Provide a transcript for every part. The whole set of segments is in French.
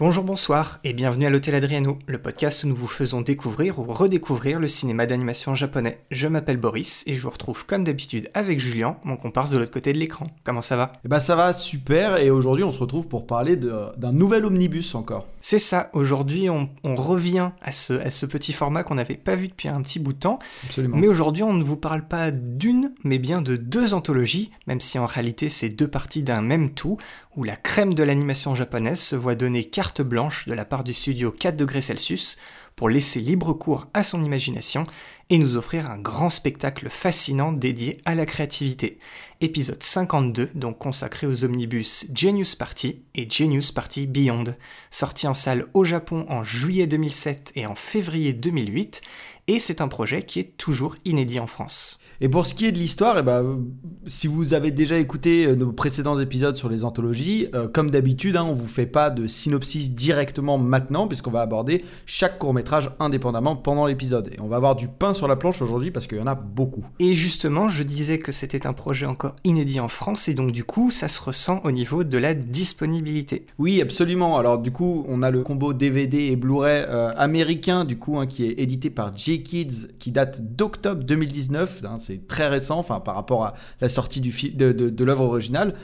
Bonjour, bonsoir et bienvenue à l'Hôtel Adriano, le podcast où nous vous faisons découvrir ou redécouvrir le cinéma d'animation japonais. Je m'appelle Boris et je vous retrouve comme d'habitude avec Julien, mon comparse de l'autre côté de l'écran. Comment ça va? Eh ben ça va super et aujourd'hui on se retrouve pour parler d'un nouvel omnibus encore. C'est ça, aujourd'hui on, on revient à ce, à ce petit format qu'on n'avait pas vu depuis un petit bout de temps, Absolument. mais aujourd'hui on ne vous parle pas d'une, mais bien de deux anthologies, même si en réalité c'est deux parties d'un même tout, où la crème de l'animation japonaise se voit donner carte blanche de la part du studio 4 degrés Celsius pour laisser libre cours à son imagination et nous offrir un grand spectacle fascinant dédié à la créativité. Épisode 52, donc consacré aux omnibus Genius Party et Genius Party Beyond, sorti en salle au Japon en juillet 2007 et en février 2008, et c'est un projet qui est toujours inédit en France. Et pour ce qui est de l'histoire, eh ben, si vous avez déjà écouté euh, nos précédents épisodes sur les anthologies, euh, comme d'habitude, hein, on vous fait pas de synopsis directement maintenant, puisqu'on va aborder chaque court métrage indépendamment pendant l'épisode. Et on va avoir du pain sur la planche aujourd'hui parce qu'il y en a beaucoup. Et justement, je disais que c'était un projet encore inédit en France, et donc du coup, ça se ressent au niveau de la disponibilité. Oui, absolument. Alors du coup, on a le combo DVD et Blu-ray euh, américain, du coup, hein, qui est édité par J-Kids, qui date d'octobre 2019. hein, c'est très récent, par rapport à la sortie de l'œuvre originale.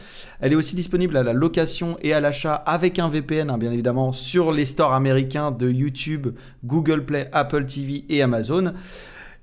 Elle est aussi disponible à la location et à l'achat avec un VPN, hein, bien évidemment, sur les stores américains de YouTube, Google Play, Apple TV et Amazon.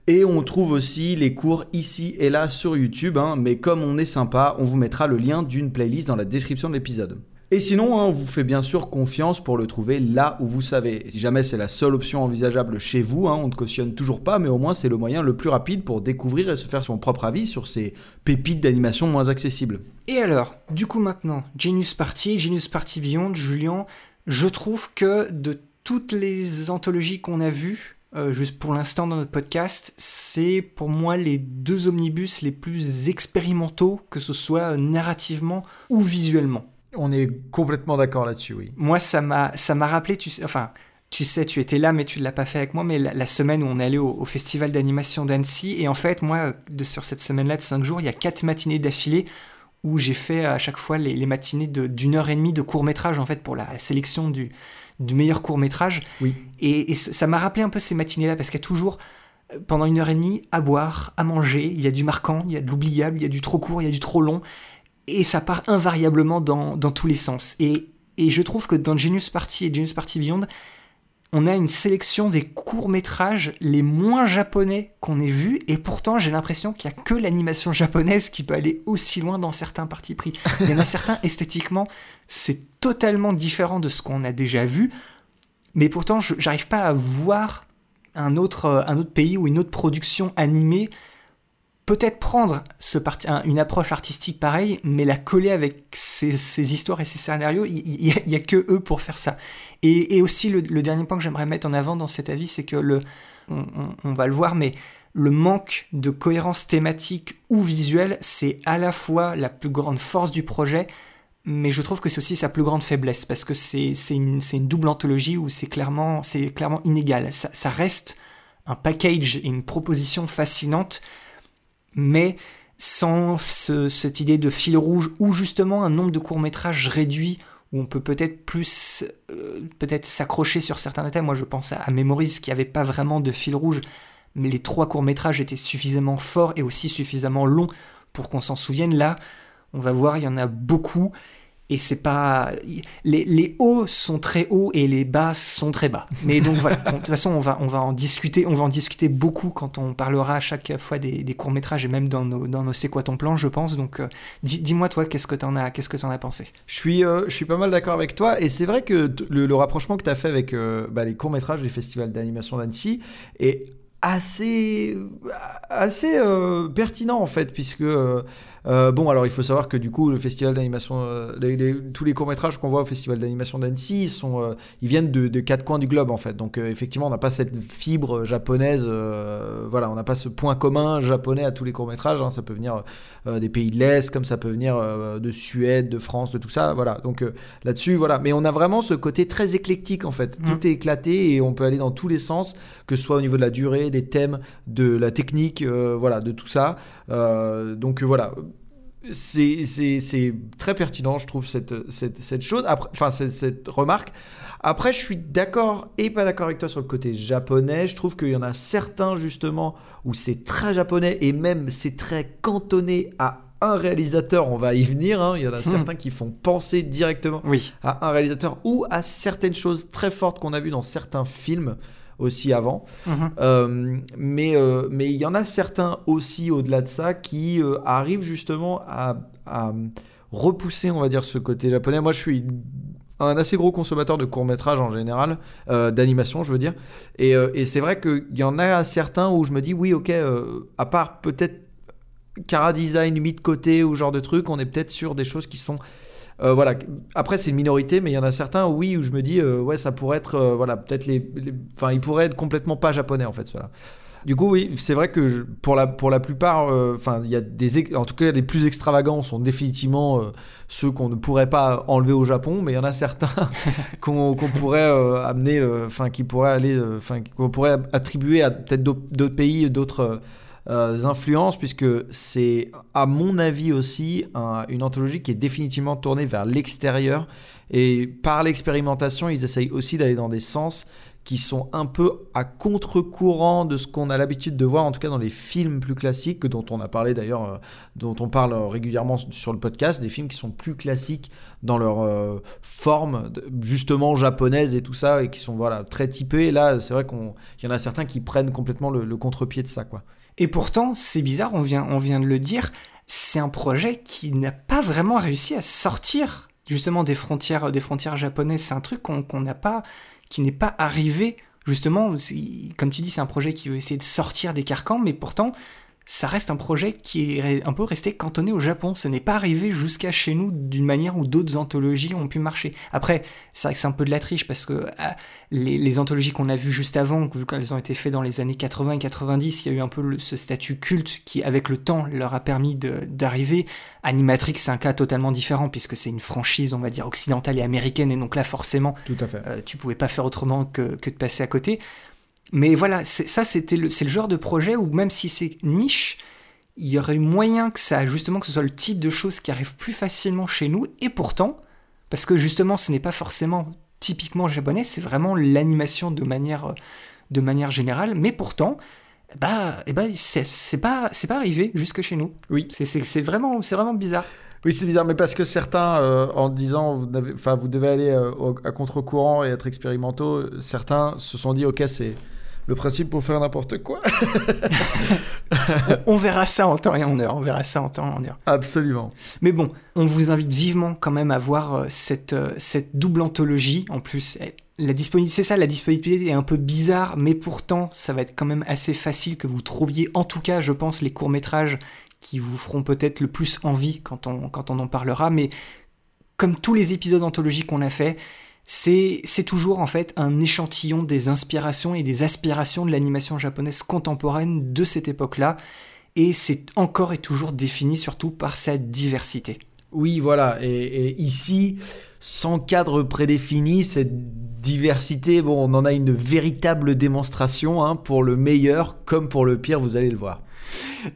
Et on trouve aussi les cours ici et là sur YouTube, hein, mais comme on est sympa, on vous mettra le lien d'une playlist dans la description de l'épisode. Et sinon, hein, on vous fait bien sûr confiance pour le trouver là où vous savez. Si jamais c'est la seule option envisageable chez vous, hein, on ne cautionne toujours pas, mais au moins c'est le moyen le plus rapide pour découvrir et se faire son propre avis sur ces pépites d'animation moins accessibles. Et alors, du coup maintenant, Genius Party, Genius Party Beyond, Julien, je trouve que de toutes les anthologies qu'on a vues, euh, juste pour l'instant dans notre podcast, c'est pour moi les deux omnibus les plus expérimentaux, que ce soit narrativement ou visuellement. On est complètement d'accord là-dessus, oui. Moi, ça m'a, ça m'a rappelé, tu sais, enfin, tu sais, tu étais là, mais tu ne l'as pas fait avec moi, mais la, la semaine où on est allé au, au festival d'animation d'Annecy, et en fait, moi, de, sur cette semaine-là de 5 jours, il y a quatre matinées d'affilée où j'ai fait à chaque fois les, les matinées de- d'une heure et demie de court-métrage, en fait, pour la sélection du, du meilleur court-métrage. Oui. Et, et ça m'a rappelé un peu ces matinées-là, parce qu'il y a toujours, euh, pendant une heure et demie, à boire, à manger, il y a du marquant, il y a de l'oubliable, il y a du trop court, il y a du trop long, et ça part invariablement dans, dans tous les sens. Et, et je trouve que dans Genius Party et Genius Party Beyond, on a une sélection des courts-métrages les moins japonais qu'on ait vus, et pourtant j'ai l'impression qu'il n'y a que l'animation japonaise qui peut aller aussi loin dans certains partis pris. Il y en a certains, esthétiquement, c'est totalement différent de ce qu'on a déjà vu, mais pourtant je j'arrive pas à voir un autre, un autre pays ou une autre production animée peut-être prendre une approche artistique pareille, mais la coller avec ces histoires et ces scénarios, il n'y a, que eux pour faire ça. Et, aussi, le, dernier point que j'aimerais mettre en avant dans cet avis, c'est que le, on, va le voir, mais le manque de cohérence thématique ou visuelle, c'est à la fois la plus grande force du projet, mais je trouve que c'est aussi sa plus grande faiblesse, parce que c'est une, une double anthologie où c'est clairement, clairement inégal. Ça, ça reste un package et une proposition fascinante, mais sans ce- cette idée de fil rouge ou justement un nombre de courts-métrages réduit où on peut peut-être plus euh, peut-être s'accrocher sur certains détails. Moi, je pense à, Memories qui avait pas vraiment de fil rouge, mais les trois courts-métrages étaient suffisamment forts et aussi suffisamment longs pour qu'on s'en souvienne. Là, on va voir, il y en a beaucoup. Et c'est pas. Les, les hauts sont très hauts et les bas sont très bas. Mais donc voilà. De toute façon, on va, on va en discuter. On va en discuter beaucoup quand on parlera à chaque fois des, des courts métrages et même dans nos, dans nos C'est quoi ton plan, je pense. Donc, euh, dis- dis-moi toi, qu'est-ce que t'en as, qu'est-ce que t'en as pensé? Je suis, euh, je suis pas mal d'accord avec toi, et c'est vrai que le, rapprochement que tu as fait avec euh, bah, les courts-métrages des festivals d'animation d'Annecy est assez, assez pertinent en fait, puisque euh, bon, alors il faut savoir que du coup, le festival d'animation, euh, les- les- tous les courts métrages qu'on voit au festival d'animation d'Annecy, ils sont, euh, ils viennent de, de quatre coins du globe en fait. Donc effectivement, on n'a pas cette fibre japonaise. voilà, on n'a pas ce point commun japonais à tous les courts métrages. Ça peut venir des pays de l'Est, comme ça peut venir de Suède, de France, de tout ça. Voilà. Donc là-dessus, voilà. Mais on a vraiment ce côté très éclectique en fait. Tout est éclaté et on peut aller dans tous les sens, que ce soit au niveau de la durée, des thèmes, de la technique, voilà, de tout ça. Donc voilà. C'est, très pertinent, je trouve, cette, cette, cette chose, Après, enfin, cette, cette remarque. Après, je suis d'accord et pas d'accord avec toi sur le côté japonais. Je trouve qu'il y en a certains, justement, où c'est très japonais et même c'est très cantonné à un réalisateur. On va y venir. hein. Il y en a certains qui font penser directement Oui. à un réalisateur ou à certaines choses très fortes qu'on a vues dans certains films aussi avant. Mhm. Euh, mais euh, mais il y en a certains aussi au-delà de ça qui euh, arrivent justement à, à repousser, on va dire, ce côté japonais. Moi, je suis un assez gros consommateur de courts métrages en général, d'animation, je veux dire. Et, et c'est vrai qu'il y en a certains où je me dis, oui, ok, à part peut-être Cara Design mis de côté ou genre de truc, on est peut-être sur des choses qui sont euh, voilà. Après, c'est une minorité, mais il y en a certains, oui, où je me dis, euh, ouais, ça pourrait être, euh, voilà, peut-être les, enfin, ils pourraient être complètement pas japonais en fait, cela. Du coup, oui, c'est vrai que pour la pour la plupart, euh, enfin, il y a des, en tout cas, les plus extravagants sont définitivement ceux qu'on ne pourrait pas enlever au Japon, mais il y en a certains qu'on pourrait amener, enfin, qui pourraient aller, enfin, qu'on pourrait attribuer à peut-être d'autres pays, d'autres euh, influences, puisque c'est, à mon avis aussi, un- une anthologie qui est définitivement tournée vers l'extérieur. Et par l'expérimentation, ils essayent aussi d'aller dans des sens qui sont un peu à contre-courant de ce qu'on a l'habitude de voir, en tout cas dans les films plus classiques, dont on a parlé d'ailleurs, euh, dont on parle régulièrement sur le podcast, des films qui sont plus classiques dans leur euh, forme, justement japonaise et tout ça, et qui sont voilà très typés. Et là, c'est vrai qu'il y en a certains qui prennent complètement le, le contre-pied de ça, quoi. Et pourtant, c'est bizarre, on vient, on vient de le dire, c'est un projet qui n'a pas vraiment réussi à sortir justement des frontières, des frontières japonaises. C'est un truc qu'on n'a pas, qui n'est pas arrivé justement. Comme tu dis, c'est un projet qui veut essayer de sortir des carcans, mais pourtant, ça reste un projet qui est un peu resté cantonné au Japon. Ce n'est pas arrivé jusqu'à chez nous d'une manière où d'autres anthologies ont pu marcher. Après, c'est vrai que c'est un peu de la triche parce que ah, les, les anthologies qu'on a vues juste avant, vu qu'elles ont été faites dans les années 80 et 90, il y a eu un peu le- ce statut culte qui, avec le temps, leur a permis d'arriver. Animatrix, c'est un cas totalement différent puisque c'est une franchise, on va dire, occidentale et américaine, et donc là, forcément, Tout à fait. euh, tu pouvais pas faire autrement que, que de passer à côté. Mais voilà, ça, c'était le, c'est le genre de projet où même si c'est niche, il y aurait moyen que ça, justement, que ce soit le type de choses qui arrive plus facilement chez nous. Et pourtant, parce que justement, ce n'est pas forcément typiquement japonais, c'est vraiment l'animation de manière, de manière générale. Mais pourtant, bah, eh ben, c'est c'est pas, c'est pas arrivé jusque chez nous. Oui. C'est- C'est c'est vraiment, c'est vraiment bizarre. Oui, c'est bizarre, mais parce que certains, euh, en disant, vous, vous devez aller euh, au- à contre-courant et être expérimentaux, certains se sont dit, ok, c'est le principe pour faire n'importe quoi. On verra ça en temps et en heure. On verra ça en temps et en heure. Absolument. Mais bon, on vous invite vivement quand même à voir euh, cette, euh, cette double anthologie. En plus, elle- la disponibilité, c'est ça, la disponibilité est un peu bizarre, mais pourtant, ça va être quand même assez facile que vous trouviez, en tout cas, je pense, les courts-métrages qui vous feront peut-être le plus envie quand on, quand on en parlera. Mais comme tous les épisodes anthologiques qu'on a fait, c'est toujours en fait un échantillon des inspirations et des aspirations de l'animation japonaise contemporaine de cette époque-là. Et c'est encore et toujours défini surtout par sa diversité. Oui, voilà. Et, ici, sans cadre prédéfini, cette diversité, on en a une véritable démonstration, hein, pour le meilleur comme pour le pire, vous allez le voir.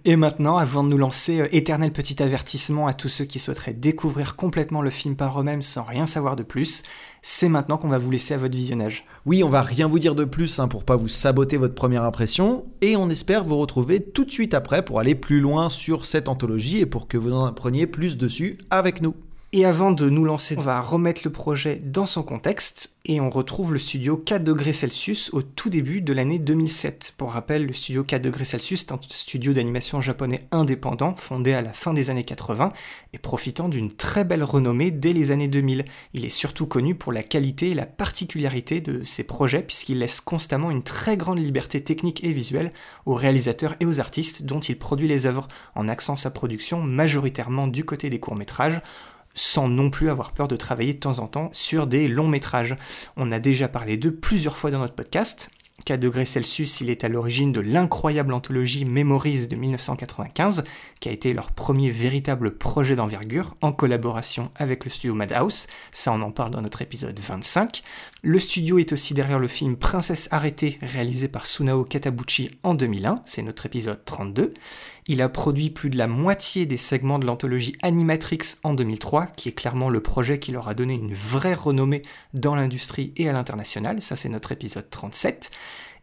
Et maintenant, avant de nous lancer, euh, éternel petit avertissement à tous ceux qui souhaiteraient découvrir complètement le film par eux-mêmes sans rien savoir de plus, c'est maintenant qu'on va vous laisser à votre visionnage. Oui, on va rien vous dire de plus hein, pour pas vous saboter votre première impression, et on espère vous retrouver tout de suite après pour aller plus loin sur cette anthologie et pour que vous en appreniez plus dessus avec nous. Et avant de nous lancer, on va remettre le projet dans son contexte et on retrouve le studio 4 degrés Celsius au tout début de l'année 2007. Pour rappel, le studio 4 degrés Celsius est un studio d'animation japonais indépendant fondé à la fin des années 80 et profitant d'une très belle renommée dès les années 2000. Il est surtout connu pour la qualité et la particularité de ses projets puisqu'il laisse constamment une très grande liberté technique et visuelle aux réalisateurs et aux artistes dont il produit les œuvres en axant sa production majoritairement du côté des courts-métrages sans non plus avoir peur de travailler de temps en temps sur des longs métrages. On a déjà parlé d'eux plusieurs fois dans notre podcast. 4 degrés Celsius, il est à l'origine de l'incroyable anthologie Memories de 1995, qui a été leur premier véritable projet d'envergure en collaboration avec le studio Madhouse. Ça, on en parle dans notre épisode 25. Le studio est aussi derrière le film Princesse arrêtée, réalisé par Sunao Katabuchi en 2001, c'est notre épisode 32. Il a produit plus de la moitié des segments de l'anthologie Animatrix en 2003, qui est clairement le projet qui leur a donné une vraie renommée dans l'industrie et à l'international, ça c'est notre épisode 37.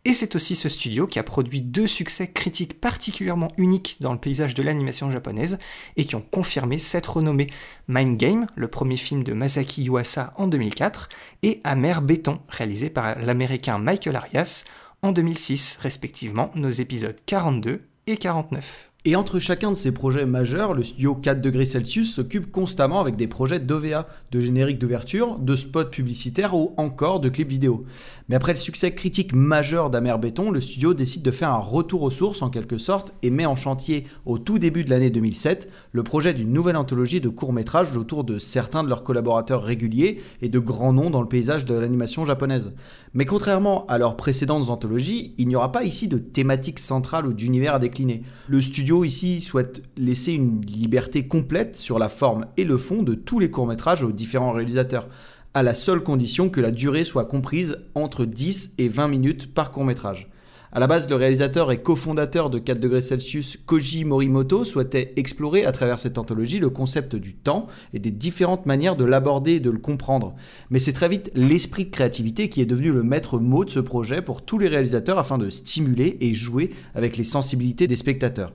Et c'est aussi ce studio qui a produit deux succès critiques particulièrement uniques dans le paysage de l'animation japonaise et qui ont confirmé cette renommée. Mind Game, le premier film de Masaki Yuasa en 2004, et Amer Béton, réalisé par l'américain Michael Arias en 2006, respectivement nos épisodes 42 et 49. Et entre chacun de ces projets majeurs, le studio 4 degrés Celsius s'occupe constamment avec des projets d'OVA, de génériques d'ouverture, de spots publicitaires ou encore de clips vidéo. Mais après le succès critique majeur d'Amer Béton, le studio décide de faire un retour aux sources en quelque sorte et met en chantier au tout début de l'année 2007 le projet d'une nouvelle anthologie de courts-métrages autour de certains de leurs collaborateurs réguliers et de grands noms dans le paysage de l'animation japonaise. Mais contrairement à leurs précédentes anthologies, il n'y aura pas ici de thématique centrale ou d'univers à décliner. Le studio ici souhaite laisser une liberté complète sur la forme et le fond de tous les courts-métrages aux différents réalisateurs, à la seule condition que la durée soit comprise entre 10 et 20 minutes par court-métrage. À la base, le réalisateur et cofondateur de 4 degrés Celsius, Koji Morimoto, souhaitait explorer à travers cette anthologie le concept du temps et des différentes manières de l'aborder et de le comprendre. Mais c'est très vite l'esprit de créativité qui est devenu le maître mot de ce projet pour tous les réalisateurs afin de stimuler et jouer avec les sensibilités des spectateurs.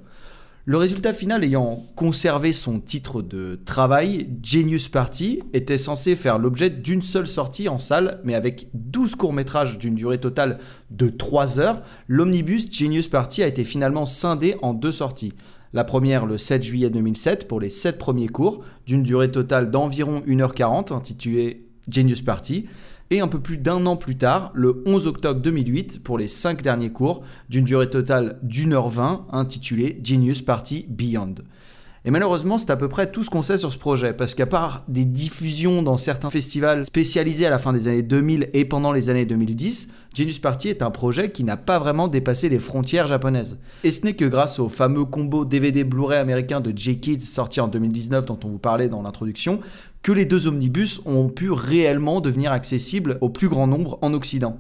Le résultat final ayant conservé son titre de travail, Genius Party était censé faire l'objet d'une seule sortie en salle, mais avec 12 courts-métrages d'une durée totale de 3 heures, l'omnibus Genius Party a été finalement scindé en deux sorties. La première le 7 juillet 2007 pour les 7 premiers cours, d'une durée totale d'environ 1h40, intitulée Genius Party, et un peu plus d'un an plus tard, le 11 octobre 2008, pour les 5 derniers cours, d'une durée totale d'une heure 20, intitulée Genius Party Beyond. Et malheureusement, c'est à peu près tout ce qu'on sait sur ce projet, parce qu'à part des diffusions dans certains festivals spécialisés à la fin des années 2000 et pendant les années 2010, Genius Party est un projet qui n'a pas vraiment dépassé les frontières japonaises. Et ce n'est que grâce au fameux combo DVD Blu-ray américain de J-Kids sorti en 2019 dont on vous parlait dans l'introduction, que les deux omnibus ont pu réellement devenir accessibles au plus grand nombre en Occident.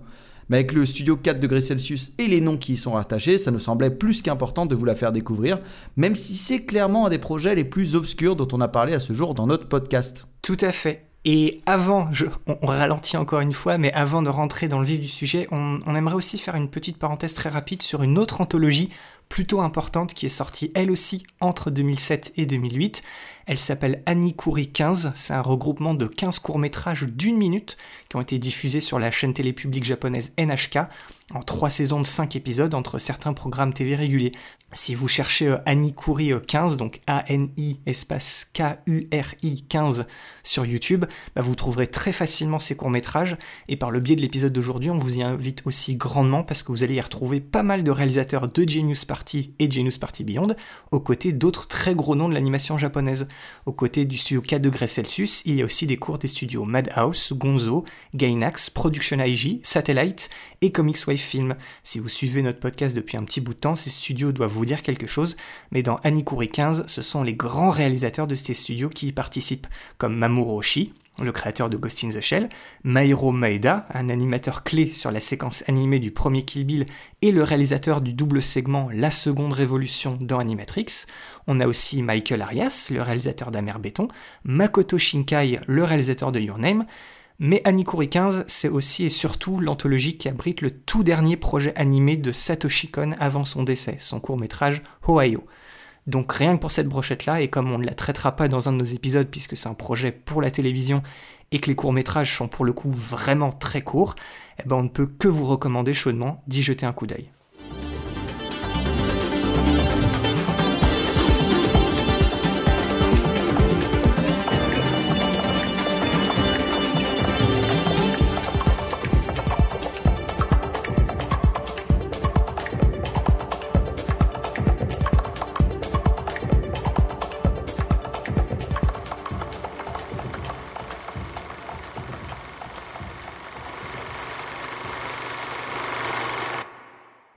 Mais avec le studio 4 degrés Celsius et les noms qui y sont rattachés, ça nous semblait plus qu'important de vous la faire découvrir, même si c'est clairement un des projets les plus obscurs dont on a parlé à ce jour dans notre podcast. Tout à fait. Et avant, je, on, ralentit encore une fois, mais avant de rentrer dans le vif du sujet, on, on aimerait aussi faire une petite parenthèse très rapide sur une autre anthologie plutôt importante qui est sortie elle aussi entre 2007 et 2008. Elle s'appelle Anikuri 15, c'est un regroupement de 15 courts-métrages d'une minute qui ont été diffusés sur la chaîne télé publique japonaise NHK en trois saisons de 5 épisodes entre certains programmes TV réguliers. Si vous cherchez euh, 15, euh, donc A-N-I espace K-U-R-I 15 sur YouTube, bah, vous trouverez très facilement ces courts-métrages. Et par le biais de l'épisode d'aujourd'hui, on vous y invite aussi grandement parce que vous allez y retrouver pas mal de réalisateurs de Genius Party et Genius Party Beyond, aux côtés d'autres très gros noms de l'animation japonaise. Aux côtés du studio 4 degrés Celsius, il y a aussi des cours des studios Madhouse, Gonzo, Gainax, Production IG, Satellite et Comics Wave Film. Si vous suivez notre podcast depuis un petit bout de temps, ces studios doivent vous dire quelque chose, mais dans Anikuri 15, ce sont les grands réalisateurs de ces studios qui y participent, comme Mamoru Oshii, le créateur de Ghost in the Shell, Mairo Maeda, un animateur clé sur la séquence animée du premier Kill Bill et le réalisateur du double segment La Seconde Révolution dans Animatrix. On a aussi Michael Arias, le réalisateur d'Amer Béton, Makoto Shinkai, le réalisateur de Your Name, mais Anikuri 15, c'est aussi et surtout l'anthologie qui abrite le tout dernier projet animé de Satoshi Kon avant son décès, son court métrage Ohio. Donc rien que pour cette brochette-là, et comme on ne la traitera pas dans un de nos épisodes puisque c'est un projet pour la télévision et que les courts-métrages sont pour le coup vraiment très courts, eh ben on ne peut que vous recommander chaudement d'y jeter un coup d'œil.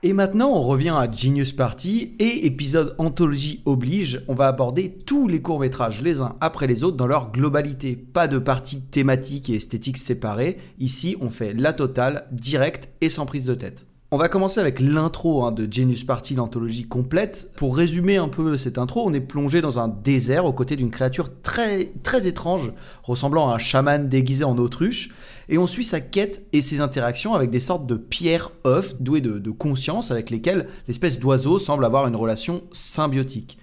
Et maintenant, on revient à Genius Party et épisode anthologie oblige, on va aborder tous les courts-métrages les uns après les autres dans leur globalité. Pas de parties thématiques et esthétiques séparées. Ici, on fait la totale, directe et sans prise de tête. On va commencer avec l'intro hein, de Genius Party, l'anthologie complète. Pour résumer un peu cette intro, on est plongé dans un désert aux côtés d'une créature très, très étrange, ressemblant à un chaman déguisé en autruche, et on suit sa quête et ses interactions avec des sortes de pierres œufs douées de, de conscience avec lesquelles l'espèce d'oiseau semble avoir une relation symbiotique.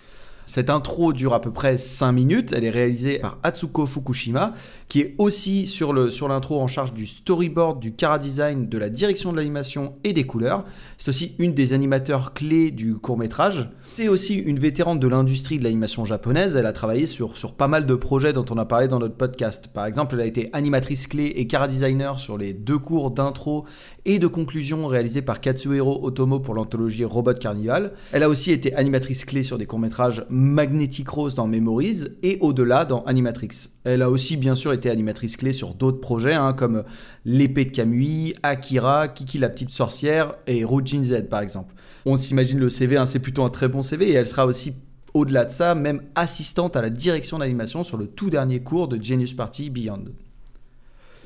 Cette intro dure à peu près 5 minutes. Elle est réalisée par Atsuko Fukushima, qui est aussi sur l'intro sur en charge du storyboard, du cara design, de la direction de l'animation et des couleurs. C'est aussi une des animateurs clés du court métrage. C'est aussi une vétérante de l'industrie de l'animation japonaise. Elle a travaillé sur, sur pas mal de projets dont on a parlé dans notre podcast. Par exemple, elle a été animatrice clé et cara designer sur les deux cours d'intro et de conclusion réalisés par Katsuhiro Otomo pour l'anthologie Robot Carnival. Elle a aussi été animatrice clé sur des courts-métrages Magnetic Rose dans Memories et au-delà dans Animatrix. Elle a aussi bien sûr été animatrice clé sur d'autres projets hein, comme L'épée de Kamui, Akira, Kiki la petite sorcière et Rujin Z par exemple. On s'imagine le CV, hein, c'est plutôt un très bon CV et elle sera aussi au-delà de ça, même assistante à la direction d'animation sur le tout dernier cours de Genius Party Beyond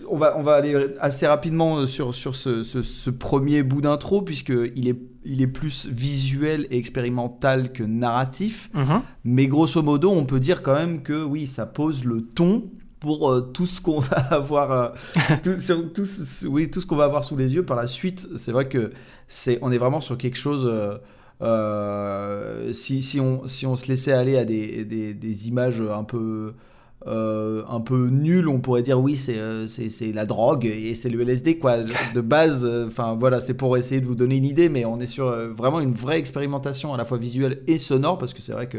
on va, on va aller assez rapidement sur, sur ce, premier bout d'intro, puisqu'il est, il est plus visuel et expérimental que narratif. Mhm. Mais grosso modo, on peut dire quand même que oui, ça pose le ton pour euh, tout ce qu'on va avoir euh, tout, oui, tout ce qu'on va avoir sous les yeux par la suite c'est vrai que c'est on est vraiment sur quelque chose euh, si, si, on, si on se laissait aller à des, des, des images un peu euh, un peu nul, on pourrait dire oui, euh, c'est la drogue et c'est le LSD, quoi. De base, euh, enfin voilà, c'est pour essayer de vous donner une idée, mais on est sur vraiment une vraie expérimentation à la fois visuelle et sonore, parce que c'est vrai que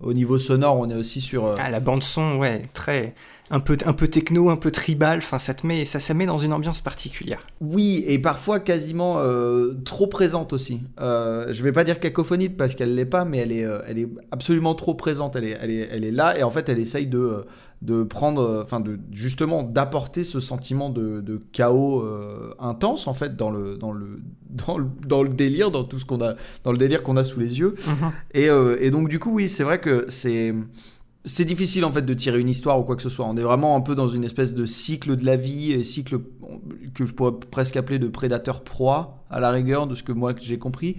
au niveau sonore, on est aussi sur. Ah, la bande-son, ouais, très un peu, un peu techno, un peu tribal, enfin ça te met, ça, ça met dans une ambiance particulière. Oui, et parfois quasiment euh, trop présente aussi. Euh, je vais pas dire cacophonique parce qu'elle l'est pas, mais elle est, euh, elle est absolument trop présente. Elle est, elle est, elle est là et en fait elle essaye de, euh, de prendre, enfin de justement d'apporter ce sentiment de, de chaos intense en fait dans le, dans le, dans le, dans le délire, dans tout ce qu'on a, dans le délire qu'on a sous les yeux. Mhm. et, et donc du coup oui, c'est vrai que c'est c'est difficile en fait de tirer une histoire ou quoi que ce soit. On est vraiment un peu dans une espèce de cycle de la vie, cycle que je pourrais presque appeler de prédateur-proie à la rigueur de ce que moi j'ai compris.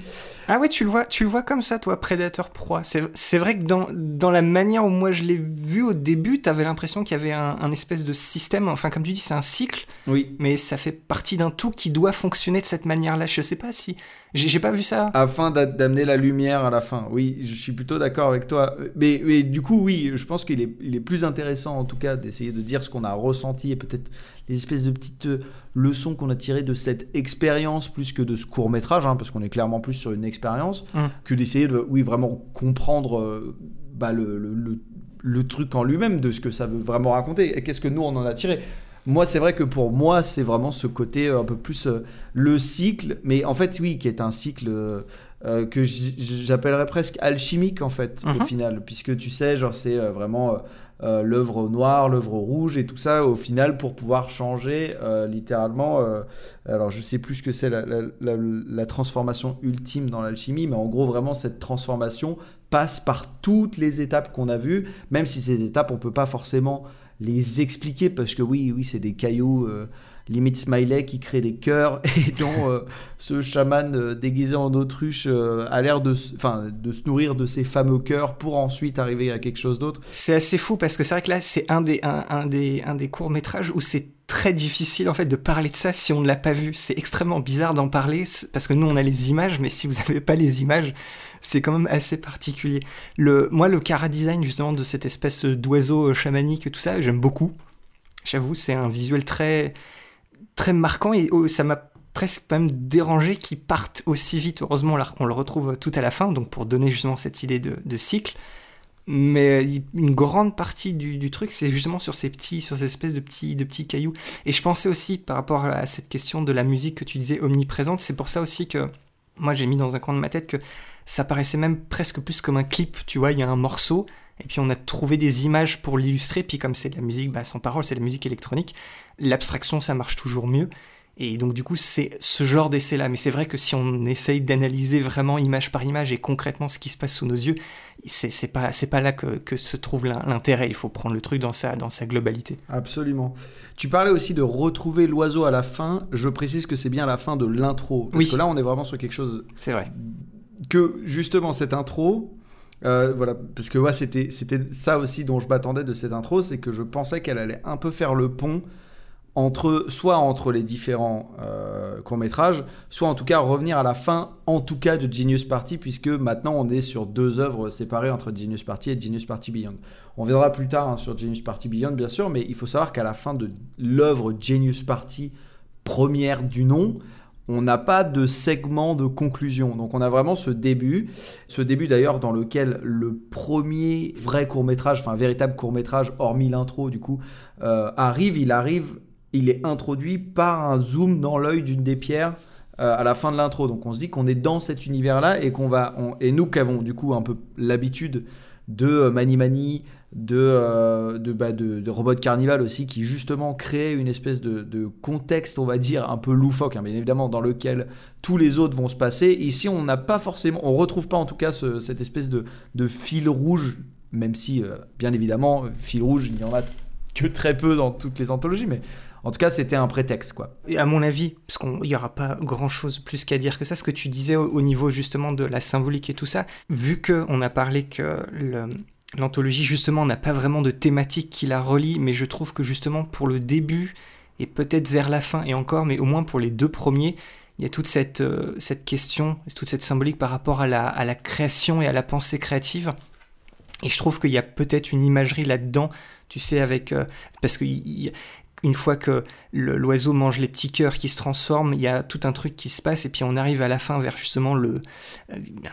Ah ouais, tu le vois, tu le vois comme ça, toi, prédateur proie. C'est vrai que dans, dans la manière où moi je l'ai vu au début, tu avais l'impression qu'il y avait un, espèce de système. Enfin, comme tu dis, c'est un cycle. Oui. Mais ça fait partie d'un tout qui doit fonctionner de cette manière-là. Je sais pas si j'ai pas vu ça. Afin d'amener la lumière à la fin. Oui, je suis plutôt d'accord avec toi. Mais, mais, du coup, oui, je pense qu'il est, il est plus intéressant en tout cas d'essayer de dire ce qu'on a ressenti et peut-être les espèces de petites euh, leçons qu'on a tirées de cette expérience plus que de ce court métrage, hein, parce qu'on est clairement plus sur une expérience, mmh. que d'essayer de, oui, vraiment comprendre euh, bah, le, le, le, truc en lui-même, de ce que ça veut vraiment raconter, et qu'est-ce que nous on en a tiré. Moi, c'est vrai que pour moi, c'est vraiment ce côté euh, un peu plus le cycle, mais en fait, oui, qui est un cycle que j'appellerais presque alchimique, en fait, au mmh. final, puisque tu sais, genre, c'est vraiment euh, l'œuvre noire, l'œuvre rouge et tout ça au final pour pouvoir changer euh, littéralement. Euh, alors je sais plus ce que c'est la, transformation ultime dans l'alchimie, mais en gros vraiment cette transformation passe par toutes les étapes qu'on a vues, même si ces étapes on peut pas forcément les expliquer parce que oui, oui c'est des cailloux limite smiley qui crée des cœurs et dont euh, ce chaman euh, déguisé en autruche euh, a l'air de, de se nourrir de ces fameux cœurs pour ensuite arriver à quelque chose d'autre. C'est assez fou parce que c'est vrai que là c'est un des, un, des, un des courts métrages où c'est très difficile en fait de parler de ça si on ne l'a pas vu. C'est extrêmement bizarre d'en parler parce que nous on a les images, mais si vous n'avez pas les images, c'est quand même assez particulier. Le, moi, le cara design justement de cette espèce d'oiseau chamanique, tout ça, j'aime beaucoup. J'avoue, c'est un visuel très, très marquant et oh, ça m'a presque même dérangé qu'il parte aussi vite. Heureusement, on le retrouve tout à la fin, donc pour donner justement cette idée de, cycle. Mais une grande partie du, truc, c'est justement sur ces petits, sur ces espèces de petits, de petits cailloux. Et je pensais aussi, par rapport à cette question de la musique que tu disais omniprésente, c'est pour ça aussi que moi j'ai mis dans un coin de ma tête que ça paraissait même presque plus comme un clip. Tu vois, il y a un morceau, et puis on a trouvé des images pour l'illustrer, puis comme c'est de la musique bah, sans parole, c'est de la musique électronique, l'abstraction ça marche toujours mieux. Et donc du coup, c'est ce genre d'essai-là. Mais c'est vrai que si on essaye d'analyser vraiment image par image et concrètement ce qui se passe sous nos yeux, c'est pas, pas là que, que se trouve l'intérêt. Il faut prendre le truc dans sa, dans sa globalité. Absolument. Tu parlais aussi de retrouver l'oiseau à la fin. Je précise que c'est bien la fin de l'intro. Parce oui. que là, on est vraiment sur quelque chose... C'est vrai. Que justement, cette intro... Euh, voilà, parce que ouais, c'était ça aussi dont je m'attendais de cette intro, c'est que je pensais qu'elle allait un peu faire le pont entre, soit entre les différents euh, courts-métrages, soit en tout cas revenir à la fin, en tout cas de Genius Party, puisque maintenant on est sur deux œuvres séparées entre Genius Party et Genius Party Beyond. On viendra plus tard hein, sur Genius Party Beyond, bien sûr, mais il faut savoir qu'à la fin de l'œuvre Genius Party première du nom, on n'a pas de segment de conclusion. Donc on a vraiment ce début, ce début d'ailleurs dans lequel le premier vrai court métrage, enfin véritable court métrage, hormis l'intro du coup, euh, arrive. Il arrive il est introduit par un zoom dans l'œil d'une des pierres euh, à la fin de l'intro. Donc on se dit qu'on est dans cet univers-là et qu'on va et nous qui avons du coup un peu l'habitude de euh, Mani Mani, de, euh, de, bah, de, Robot Carnival aussi, qui justement crée une espèce de, contexte, on va dire, un peu loufoque, hein, bien évidemment, dans lequel tous les autres vont se passer. Ici, on n'a pas forcément, on retrouve pas en tout cas cette espèce de, fil rouge, même si, bien évidemment, fil rouge, il n'y en a que très peu dans toutes les anthologies, mais en tout cas, c'était un prétexte, quoi. Et à mon avis, parce qu'il n'y aura pas grand-chose plus qu'à dire que ça, ce que tu disais au, niveau justement de la symbolique et tout ça, vu qu'on a parlé que l'anthologie, justement, n'a pas vraiment de thématique qui la relie, mais je trouve que justement, pour le début, et peut-être vers la fin, et encore, mais au moins pour les deux premiers, il y a toute cette, euh, cette question, toute cette symbolique par rapport à la, création et à la pensée créative. Et je trouve qu'il y a peut-être une imagerie là-dedans, tu sais, avec... Euh, parce que une fois que l'oiseau mange les petits cœurs qui se transforment, il y a tout un truc qui se passe et puis on arrive à la fin vers justement le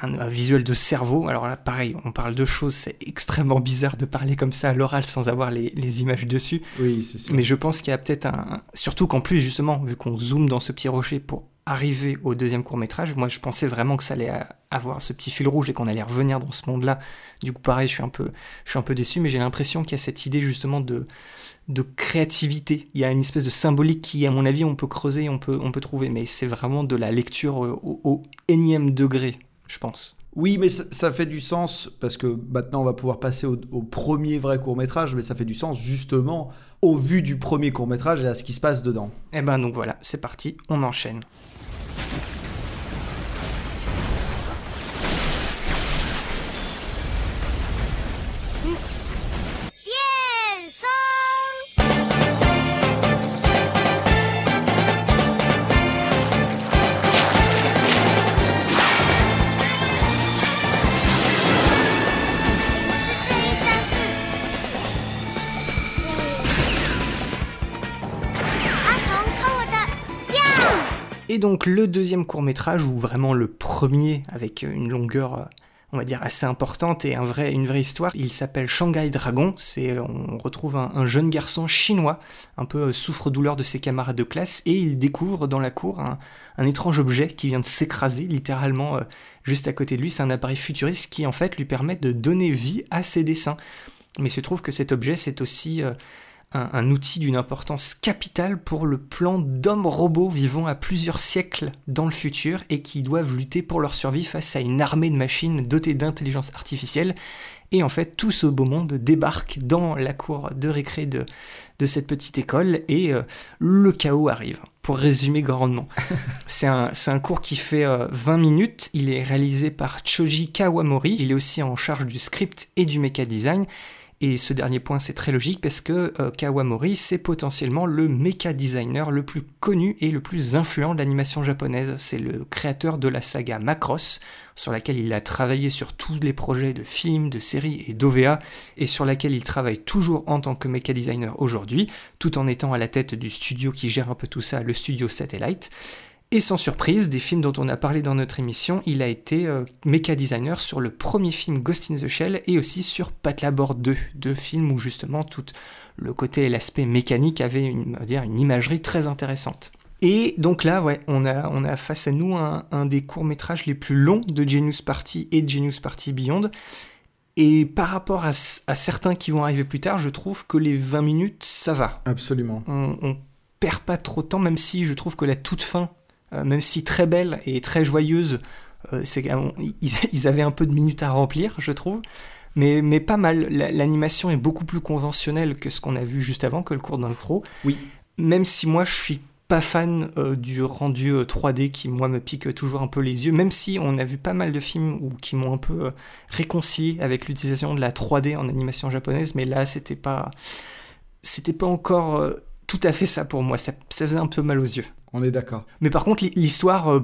un, visuel de cerveau. Alors là, pareil, on parle de choses, c'est extrêmement bizarre de parler comme ça à l'oral sans avoir les, images dessus. Oui, c'est sûr. Mais je pense qu'il y a peut-être un, surtout qu'en plus justement, vu qu'on zoome dans ce petit rocher pour arriver au deuxième court métrage, moi je pensais vraiment que ça allait avoir ce petit fil rouge et qu'on allait revenir dans ce monde-là. Du coup, pareil, je suis un peu, je suis un peu déçu, mais j'ai l'impression qu'il y a cette idée justement de de créativité. Il y a une espèce de symbolique qui, à mon avis, on peut creuser, on peut, on peut trouver, mais c'est vraiment de la lecture au, énième degré, je pense. Oui, mais ça, fait du sens, parce que maintenant on va pouvoir passer au, au premier vrai court métrage, mais ça fait du sens justement au vu du premier court métrage et à ce qui se passe dedans. Et eh ben donc voilà, c'est parti, on enchaîne. Et donc le deuxième court métrage, ou vraiment le premier avec une longueur, euh, on va dire, assez importante et un vrai, une vraie histoire, il s'appelle Shanghai Dragon. C'est, on retrouve un, jeune garçon chinois, un peu euh, souffre-douleur de ses camarades de classe, et il découvre dans la cour un, étrange objet qui vient de s'écraser littéralement euh, juste à côté de lui. C'est un appareil futuriste qui en fait lui permet de donner vie à ses dessins. Mais il se trouve que cet objet, c'est aussi un, outil d'une importance capitale pour le plan d'hommes robots vivant à plusieurs siècles dans le futur et qui doivent lutter pour leur survie face à une armée de machines dotées d'intelligence artificielle. Et en fait, tout ce beau monde débarque dans la cour de récré de, de cette petite école et euh, le chaos arrive, pour résumer grandement. c'est un, un, cours qui fait 20 euh, minutes, il est réalisé par Choji Kawamori, il est aussi en charge du script et du mecha design, Et ce dernier point, c'est très logique parce que euh, Kawamori, c'est potentiellement le mecha designer le plus connu et le plus influent de l'animation japonaise. C'est le créateur de la saga Macross, sur laquelle il a travaillé sur tous les projets de films, de séries et d'OVA, et sur laquelle il travaille toujours en tant que mecha designer aujourd'hui, tout en étant à la tête du studio qui gère un peu tout ça, le studio Satellite. Et sans surprise, des films dont on a parlé dans notre émission, il a été euh, mecha designer sur le premier film Ghost in the Shell et aussi sur Patlabor 2, deux films où justement tout le côté et l'aspect mécanique avaient une, dire, une imagerie très intéressante. Et donc là, ouais, on a, on a face à nous un, des courts-métrages les plus longs de Genius Party et de Genius Party Beyond. Et par rapport à, certains qui vont arriver plus tard, je trouve que les 20 minutes, ça va. Absolument. On, on perd pas trop de temps, même si je trouve que la toute fin même si très belle et très joyeuse, euh, ils, avaient un peu de minutes à remplir, je trouve. Mais, mais pas mal. L'animation est beaucoup plus conventionnelle que ce qu'on a vu juste avant, que le cours d'intro. Oui. Même si moi, je suis pas fan euh, du rendu 3D qui, moi, me pique toujours un peu les yeux, même si on a vu pas mal de films où, qui m'ont un peu réconcilié avec l'utilisation de la 3D en animation japonaise, mais là, c'était pas, c'était pas encore tout à fait ça pour moi. Ça, ça faisait un peu mal aux yeux. On est d'accord. Mais par contre, l'histoire, euh,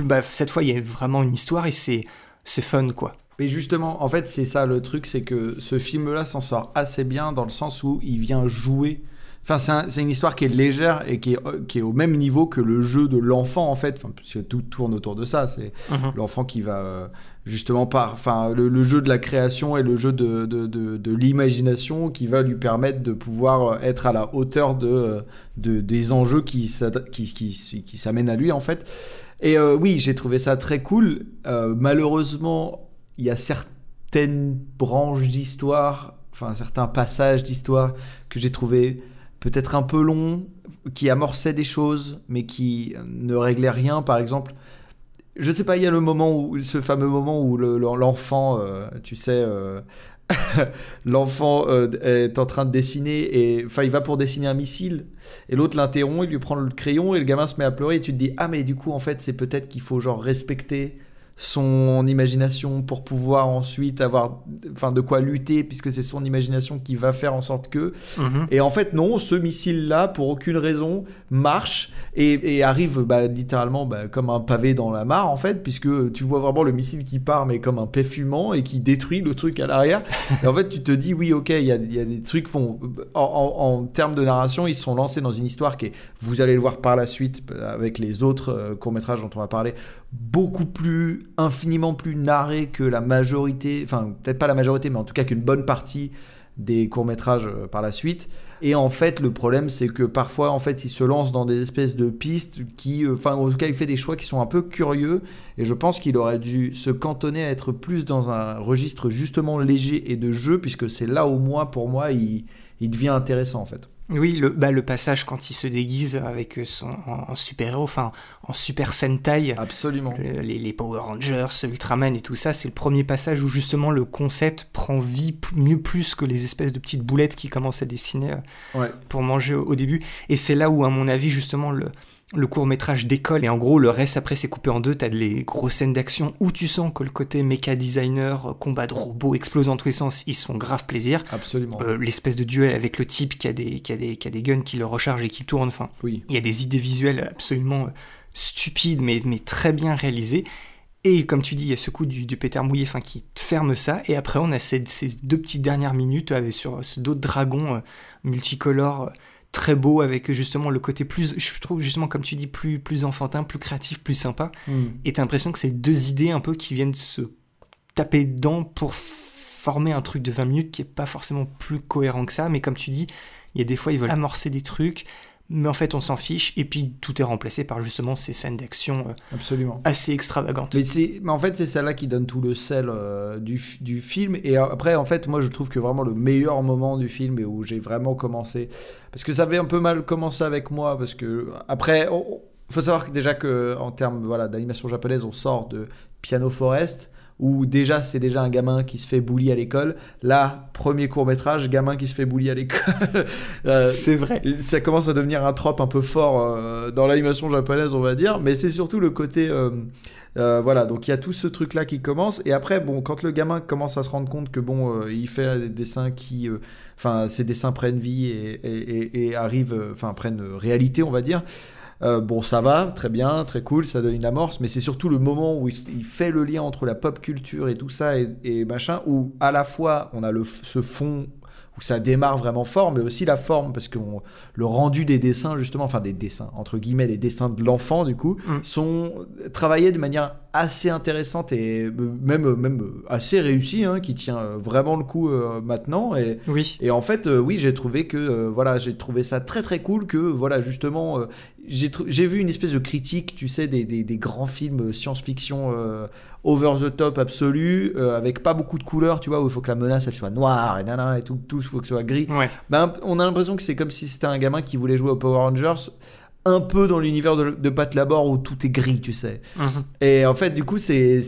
bah, cette fois, il y a vraiment une histoire et c'est fun, quoi. Mais justement, en fait, c'est ça le truc, c'est que ce film-là s'en sort assez bien dans le sens où il vient jouer. Enfin, c'est une histoire qui est légère et qui est, qui est, au même niveau que le jeu de l'enfant, en fait. Enfin, puisque tout tourne autour de ça. C'est mhm. l'enfant qui va euh, justement par, enfin, le, jeu de la création et le jeu de, de, de, l'imagination qui va lui permettre de pouvoir être à la hauteur de, de des enjeux qui, qui, qui, qui s'amènent à lui en fait. Et euh, oui, j'ai trouvé ça très cool. Euh, malheureusement, il y a certaines branches d'histoire, enfin certains passages d'histoire que j'ai trouvé peut-être un peu longs, qui amorçaient des choses, mais qui ne réglaient rien. Par exemple, je sais pas, il y a le moment où, ce fameux moment où l'enfant, euh, tu sais, euh, l'enfant euh, est en train de dessiner et enfin il va pour dessiner un missile et l'autre l'interrompt, il lui prend le crayon et le gamin se met à pleurer et tu te dis ah mais du coup en fait c'est peut-être qu'il faut genre respecter son imagination pour pouvoir ensuite avoir enfin de quoi lutter puisque c'est son imagination qui va faire en sorte que mhm. et en fait non ce missile là pour aucune raison marche et, arrive bah, littéralement bah, comme un pavé dans la mare en fait puisque tu vois vraiment le missile qui part mais comme un paix fumant et qui détruit le truc à l'arrière et en fait tu te dis oui ok il y a, y a, des trucs font en, en, termes de narration ils sont lancés dans une histoire qui est vous allez le voir par la suite avec les autres euh, courts métrages dont on va parler beaucoup plus infiniment plus narré que la majorité, enfin peut-être pas la majorité, mais en tout cas qu'une bonne partie des courts-métrages euh, par la suite. Et en fait, le problème, c'est que parfois, en fait, il se lance dans des espèces de pistes qui, euh, enfin, en tout cas, il fait des choix qui sont un peu curieux. Et je pense qu'il aurait dû se cantonner à être plus dans un registre justement léger et de jeu, puisque c'est là où moi, pour moi, il, il devient intéressant, en fait. Oui, le, bah, le passage quand il se déguise avec son en, super-héros, enfin en super Sentai. Absolument. les, les, Power Rangers, Ultraman et tout ça, c'est le premier passage où justement le concept prend vie mieux plus que les espèces de petites boulettes qui commencent à dessiner euh, pour manger au, début. Et c'est là où, à mon avis, justement, le, le court métrage décolle et en gros le reste après c'est coupé en deux. T'as les grosses scènes d'action où tu sens que le côté méca designer combat de robots explose dans tous les sens. Ils sont grave plaisir. Absolument. Euh, l'espèce de duel avec le type qui a des qui a des qui a des guns qui le rechargent et qui enfin oui. il y a des idées visuelles absolument euh, stupides mais mais très bien réalisées. Et comme tu dis, il y a ce coup du, du pétard mouillé fin, qui ferme ça. Et après, on a ces, ces deux petites dernières minutes avec sur ce dos de dragon euh, multicolore très beau avec justement le côté plus, je trouve justement comme tu dis, plus, plus enfantin, plus créatif, plus sympa. Mm. Et t'as l'impression que c'est deux idées un peu qui viennent se taper dedans pour former un truc de 20 minutes qui est pas forcément plus cohérent que ça. Mais comme tu dis, il y a des fois ils veulent amorcer des trucs, mais en fait on s'en fiche. Et puis tout est remplacé par justement ces scènes d'action euh, absolument. assez extravagantes. Mais c'est mais en fait c'est celle-là qui donne tout le sel euh, du, du, film. Et après en fait moi je trouve que vraiment le meilleur moment du film et où j'ai vraiment commencé parce que ça avait un peu mal commencé avec moi parce que après il faut savoir que déjà que en termes voilà d'animation japonaise on sort de Piano Forest où déjà c'est déjà un gamin qui se fait bully à l'école. Là, premier court métrage, gamin qui se fait bully à l'école. Euh, C'est vrai. ça commence à devenir un trope un peu fort euh, dans l'animation japonaise, on va dire, mais c'est surtout le côté. euh, voilà, donc il y a tout ce truc-là qui commence, et après, bon, quand le gamin commence à se rendre compte que bon, il fait des dessins qui. Enfin, ces dessins prennent vie et, et- et- et arrivent. Enfin, prennent réalité, on va dire. Euh, bon, ça va, très bien, très cool, ça donne une amorce, mais c'est surtout le moment où il, fait le lien entre la pop culture et tout ça et, et machin, où à la fois on a le, ce fond où ça démarre vraiment fort, mais aussi la forme, parce que on- le rendu des dessins, justement, enfin des dessins, entre guillemets, les dessins de l'enfant, du coup, Mm. sont travaillés de manière assez intéressante et euh, même, même euh, assez réussie, hein, qui tient vraiment le coup euh, maintenant. Et, Oui. et en fait, euh, oui, j'ai trouvé que euh, voilà, j'ai trouvé ça très très cool que voilà justement, j'ai vu une espèce de critique, tu sais, des, des, des grands films science-fiction euh, over the top absolu, euh, avec pas beaucoup de couleurs, tu vois, où il faut que la menace elle soit noire et nana et tout, tout, il faut que ce soit gris. Ouais. Ben, on a l'impression que c'est comme si c'était un gamin qui voulait jouer aux Power Rangers. Un peu dans l'univers de, de Pat Labor où tout est gris, tu sais. Mhm. Et en fait, du coup, c'est,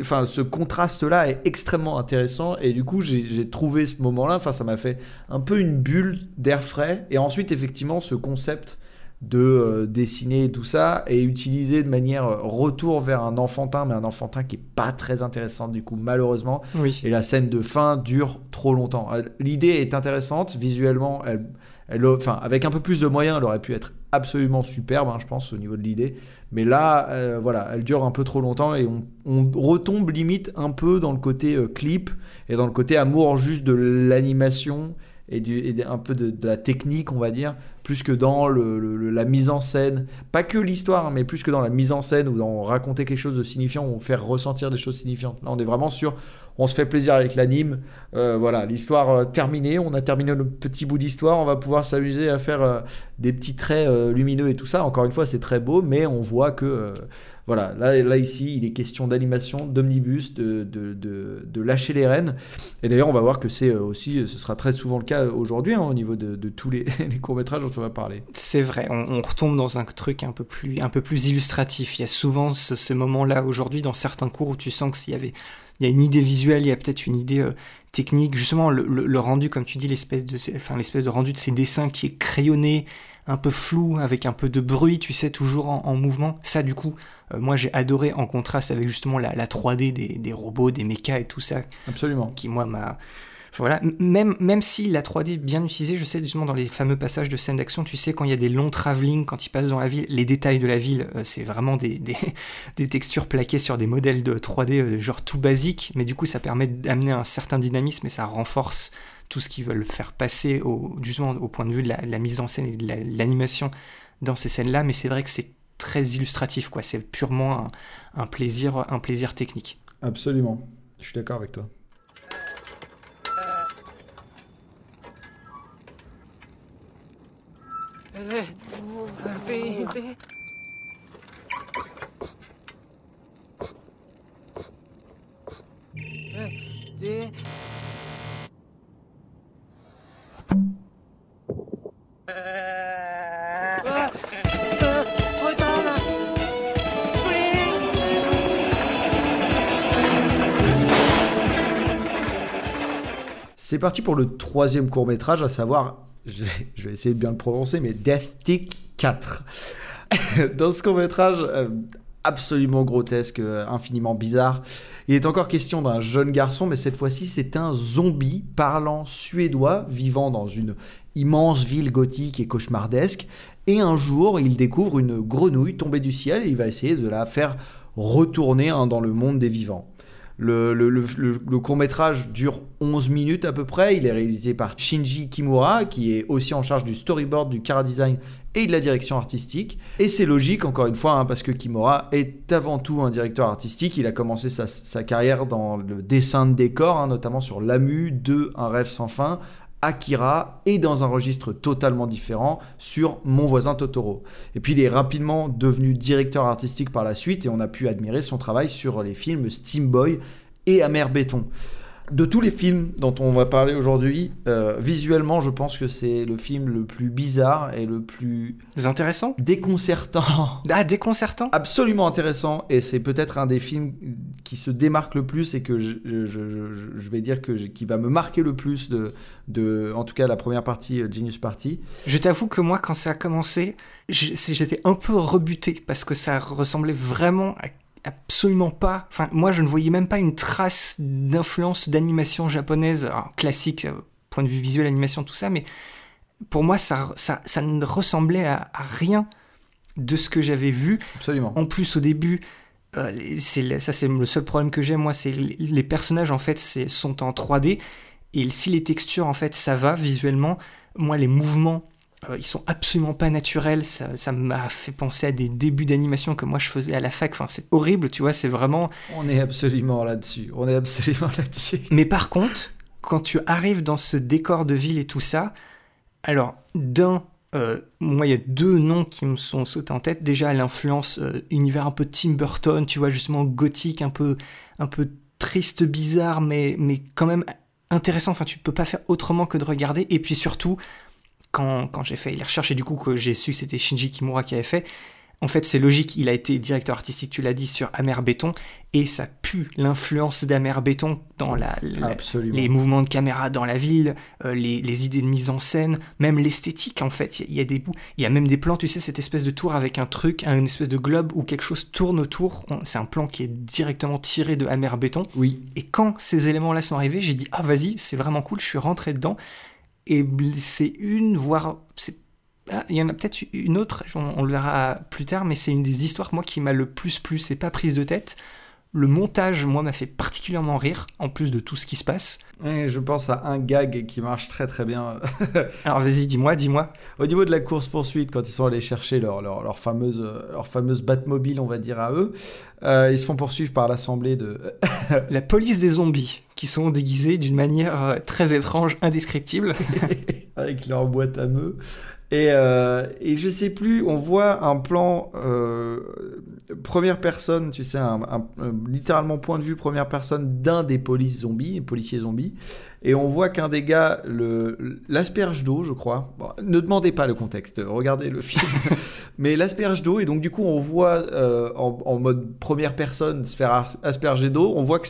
enfin, ce contraste-là est extrêmement intéressant. Et du coup, j'ai, j'ai trouvé ce moment-là. Enfin, ça m'a fait un peu une bulle d'air frais. Et ensuite, effectivement, ce concept de euh, dessiner tout ça et utiliser de manière euh, retour vers un enfantin, mais un enfantin qui est pas très intéressant du coup, malheureusement. Oui. Et la scène de fin dure trop longtemps. Elle- L'idée est intéressante, visuellement, elle, elle, enfin, avec un peu plus de moyens, elle aurait pu être absolument superbe, hein, je pense, au niveau de l'idée. Mais là, euh, voilà, elle dure un peu trop longtemps et on, on retombe limite un peu dans le côté euh, clip et dans le côté amour juste de l'animation et, du, et un peu de, de la technique, on va dire, plus que dans la mise en scène. Pas que l'histoire, hein, mais plus que dans la mise en scène ou dans raconter quelque chose de signifiant ou faire ressentir des choses signifiantes. Là, on est vraiment sur on se fait plaisir avec l'anime. Euh, voilà, l'histoire euh, terminée. On a terminé le petit bout d'histoire. On va pouvoir s'amuser à faire euh, des petits traits lumineux et tout ça. Encore une fois, c'est très beau, mais on voit que voilà, là, ici, il est question d'animation, d'omnibus, de, de, de, lâcher les rênes. Et d'ailleurs, on va voir que c'est aussi, ce sera très souvent le cas aujourd'hui hein, au niveau de, tous les, courts métrages dont on va parler. C'est vrai, on, on retombe dans un truc un peu plus, un peu plus illustratif. Il y a souvent ce, ce moment-là aujourd'hui dans certains cours où tu sens que s'il y avait, il y a une idée visuelle, il y a peut-être une idée euh, technique. Justement, le, le- le rendu, comme tu dis, l'espèce de, enfin l'espèce de rendu de ces dessins qui est crayonné, un peu flou, avec un peu de bruit, tu sais, toujours en, en mouvement. Ça, du coup, euh, moi j'ai adoré en contraste avec justement la, la 3D des, des robots, des mechas et tout ça, Absolument. qui moi m'a voilà. Même si la 3D est bien utilisée je sais justement dans les fameux passages de scènes d'action tu sais quand il y a des longs travelling quand ils passent dans la ville les détails de la ville euh, c'est vraiment des, textures plaquées sur des modèles de 3D euh, genre tout basique. Mais du coup ça permet d'amener un certain dynamisme et ça renforce tout ce qu'ils veulent faire passer au, justement au point de vue de la, mise en scène et de la- l'animation dans ces scènes là mais c'est vrai que c'est très illustratif quoi. C'est purement un plaisir un plaisir technique. Absolument. Je suis d'accord avec toi. C'est parti pour le troisième court métrage, à savoir, je vais, essayer de bien le prononcer, mais Death Tick 4. Dans ce court métrage euh, absolument grotesque, euh, infiniment bizarre, il est encore question d'un jeune garçon, mais cette fois-ci c'est un zombie parlant suédois vivant dans une immense ville gothique et cauchemardesque. Et un jour, il découvre une grenouille tombée du ciel et il va essayer de la faire retourner hein, dans le monde des vivants. Le, court-métrage dure 11 minutes à peu près. Il est réalisé par Shinji Kimura, qui est aussi en charge du storyboard, du chara-design et de la direction artistique. Et c'est logique, encore une fois, hein, parce que Kimura est avant tout un directeur artistique. Il a commencé sa, sa carrière dans le dessin de décor, hein, notamment sur Lamu, 2, Un rêve sans fin, Akira et dans un registre totalement différent sur Mon voisin Totoro. Et puis il est rapidement devenu directeur artistique par la suite et on a pu admirer son travail sur les films Steam Boy et Amer Béton. De tous les films dont on va parler aujourd'hui, euh, visuellement, je pense que c'est le film le plus bizarre et le plus intéressant, déconcertant. Ah, déconcertant. Absolument intéressant. Et c'est peut-être un des films qui se démarque le plus et que je, je, je, je vais dire que qui va me marquer le plus de, de, en tout cas, la première partie euh, Genius Party. Je t'avoue que moi, quand ça a commencé, j'étais un peu rebuté parce que ça ressemblait vraiment à absolument pas. Enfin, moi, je ne voyais même pas une trace d'influence d'animation japonaise, classique, euh, point de vue visuel, animation, tout ça, mais pour moi, ça, ça, ça ne ressemblait à, rien de ce que j'avais vu. Absolument. En plus, au début, euh, c'est ça, c'est le seul problème que j'ai, moi, c'est les personnages, en fait, sont en 3D, et si les textures, en fait, ça va visuellement, moi, les mouvements ils sont absolument pas naturels, ça, m'a fait penser à des débuts d'animation que moi je faisais à la fac, enfin c'est horrible, tu vois, c'est vraiment... On est absolument là-dessus, on est absolument là-dessus. Mais par contre, quand tu arrives dans ce décor de ville et tout ça, alors d'un, euh, moi il y a deux noms qui me sont sautés en tête, déjà l'influence euh, univers un peu Tim Burton, tu vois, justement gothique, un peu, un peu triste, bizarre, mais, mais quand même intéressant, enfin tu peux pas faire autrement que de regarder, et puis surtout quand, j'ai fait les recherches et du coup que j'ai su que c'était Shinji Kimura qui avait fait, en fait, c'est logique, il a été directeur artistique, tu l'as dit, sur Amer Béton, et ça pue l'influence d'Amer Béton dans la, les mouvements de caméra dans la ville, euh, les, idées de mise en scène, même l'esthétique, en fait. Il y, a des bouts, il y a même des plans, tu sais, cette espèce de tour avec un truc, une espèce de globe où quelque chose tourne autour. C'est un plan qui est directement tiré de Amer Béton. Oui. Et quand ces éléments-là sont arrivés, j'ai dit, ah, vas-y, c'est vraiment cool, je suis rentré dedans et c'est une, voire ah, il y en a peut-être une autre, on, le verra plus tard, mais c'est une des histoires moi qui m'a le plus plu, c'est pas prise de tête. Le montage, moi, m'a fait particulièrement rire, en plus de tout ce qui se passe. Et je pense à un gag qui marche très très bien. Alors vas-y, dis-moi, dis-moi. Au niveau de la course-poursuite, quand ils sont allés chercher leur, leur, leur fameuse, leur fameuse Batmobile, on va dire, à eux, euh, ils se font poursuivre par l'assemblée de... la police des zombies, qui sont déguisés d'une manière euh, très étrange, indescriptible. Avec leur boîte à meux. Et, euh, et je sais plus, on voit un plan euh, première personne, tu sais, littéralement point de vue première personne d'un des polices zombies, policiers zombies, et on voit qu'un des gars l'asperge d'eau, je crois. ne demandez pas le contexte, regardez le film. Mais l'asperge d'eau, et donc du coup on voit euh, en, en, mode première personne se faire asperger d'eau, on voit que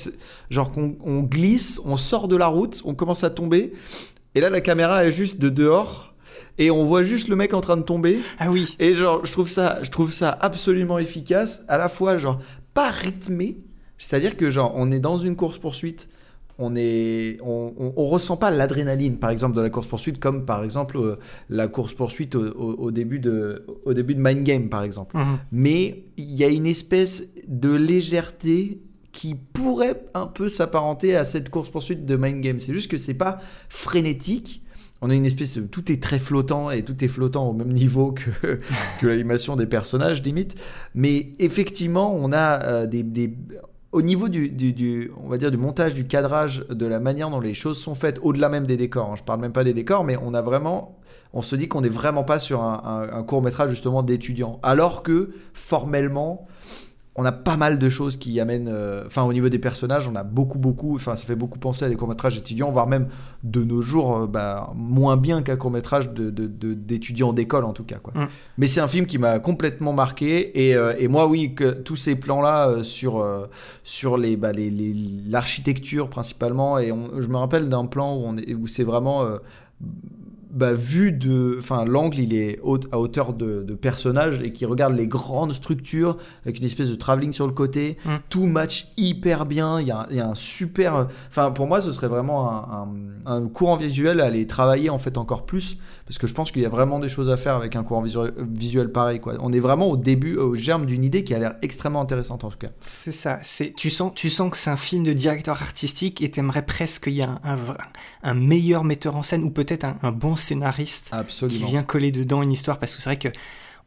genre qu'on on glisse, on sort de la route, on commence à tomber, et là la caméra est juste de dehors et on voit juste le mec en train de tomber. Ah oui. Et genre, je trouve ça, je trouve ça absolument efficace, à la fois genre pas rythmé, c'est-à-dire que genre on est dans une course poursuite, on est, on, on, ressent pas l'adrénaline, par exemple, de la course poursuite, comme par exemple euh, la course poursuite au, début de, au début de Mind Game, par exemple. Mhm. Mais il y a une espèce de légèreté qui pourrait un peu s'apparenter à cette course poursuite de Mind Game. C'est juste que c'est pas frénétique on a une espèce de, tout est très flottant et tout est flottant au même niveau que, l'animation des personnages limite mais effectivement on a euh, des, au niveau du, du, on va dire du montage du cadrage de la manière dont les choses sont faites au-delà même des décors hein. je parle même pas des décors mais on a vraiment on se dit qu'on n'est vraiment pas sur un, un court métrage justement d'étudiants alors que formellement on a pas mal de choses qui amènent. Euh, enfin, au niveau des personnages, on a beaucoup, beaucoup. Enfin, ça fait beaucoup penser à des courts-métrages étudiants, voire même de nos jours, euh, bah, moins bien qu'un court-métrage d'étudiants de, d'école, en tout cas. Quoi. Mm. Mais c'est un film qui m'a complètement marqué. Et, euh, et, moi, oui, que tous ces plans-là sur, sur bah, les, l'architecture principalement. Et je me rappelle d'un plan où, où c'est vraiment bah, vu de. Enfin, l'angle, il est à hauteur de, personnage et qui regarde les grandes structures avec une espèce de travelling sur le côté. Mm. Tout match hyper bien. Il y, a, un super. Enfin, pour moi, ce serait vraiment un, un, courant visuel à aller travailler en fait encore plus parce que je pense qu'il y a vraiment des choses à faire avec un courant visuel, pareil. Quoi. On est vraiment au début, au germe d'une idée qui a l'air extrêmement intéressante en tout cas. C'est ça. C'est, tu, sens, tu sens que c'est un film de directeur artistique et t'aimerais presque qu'il y ait un, un, meilleur metteur en scène ou peut-être un, bon scénariste qui vient coller dedans une histoire parce que c'est vrai que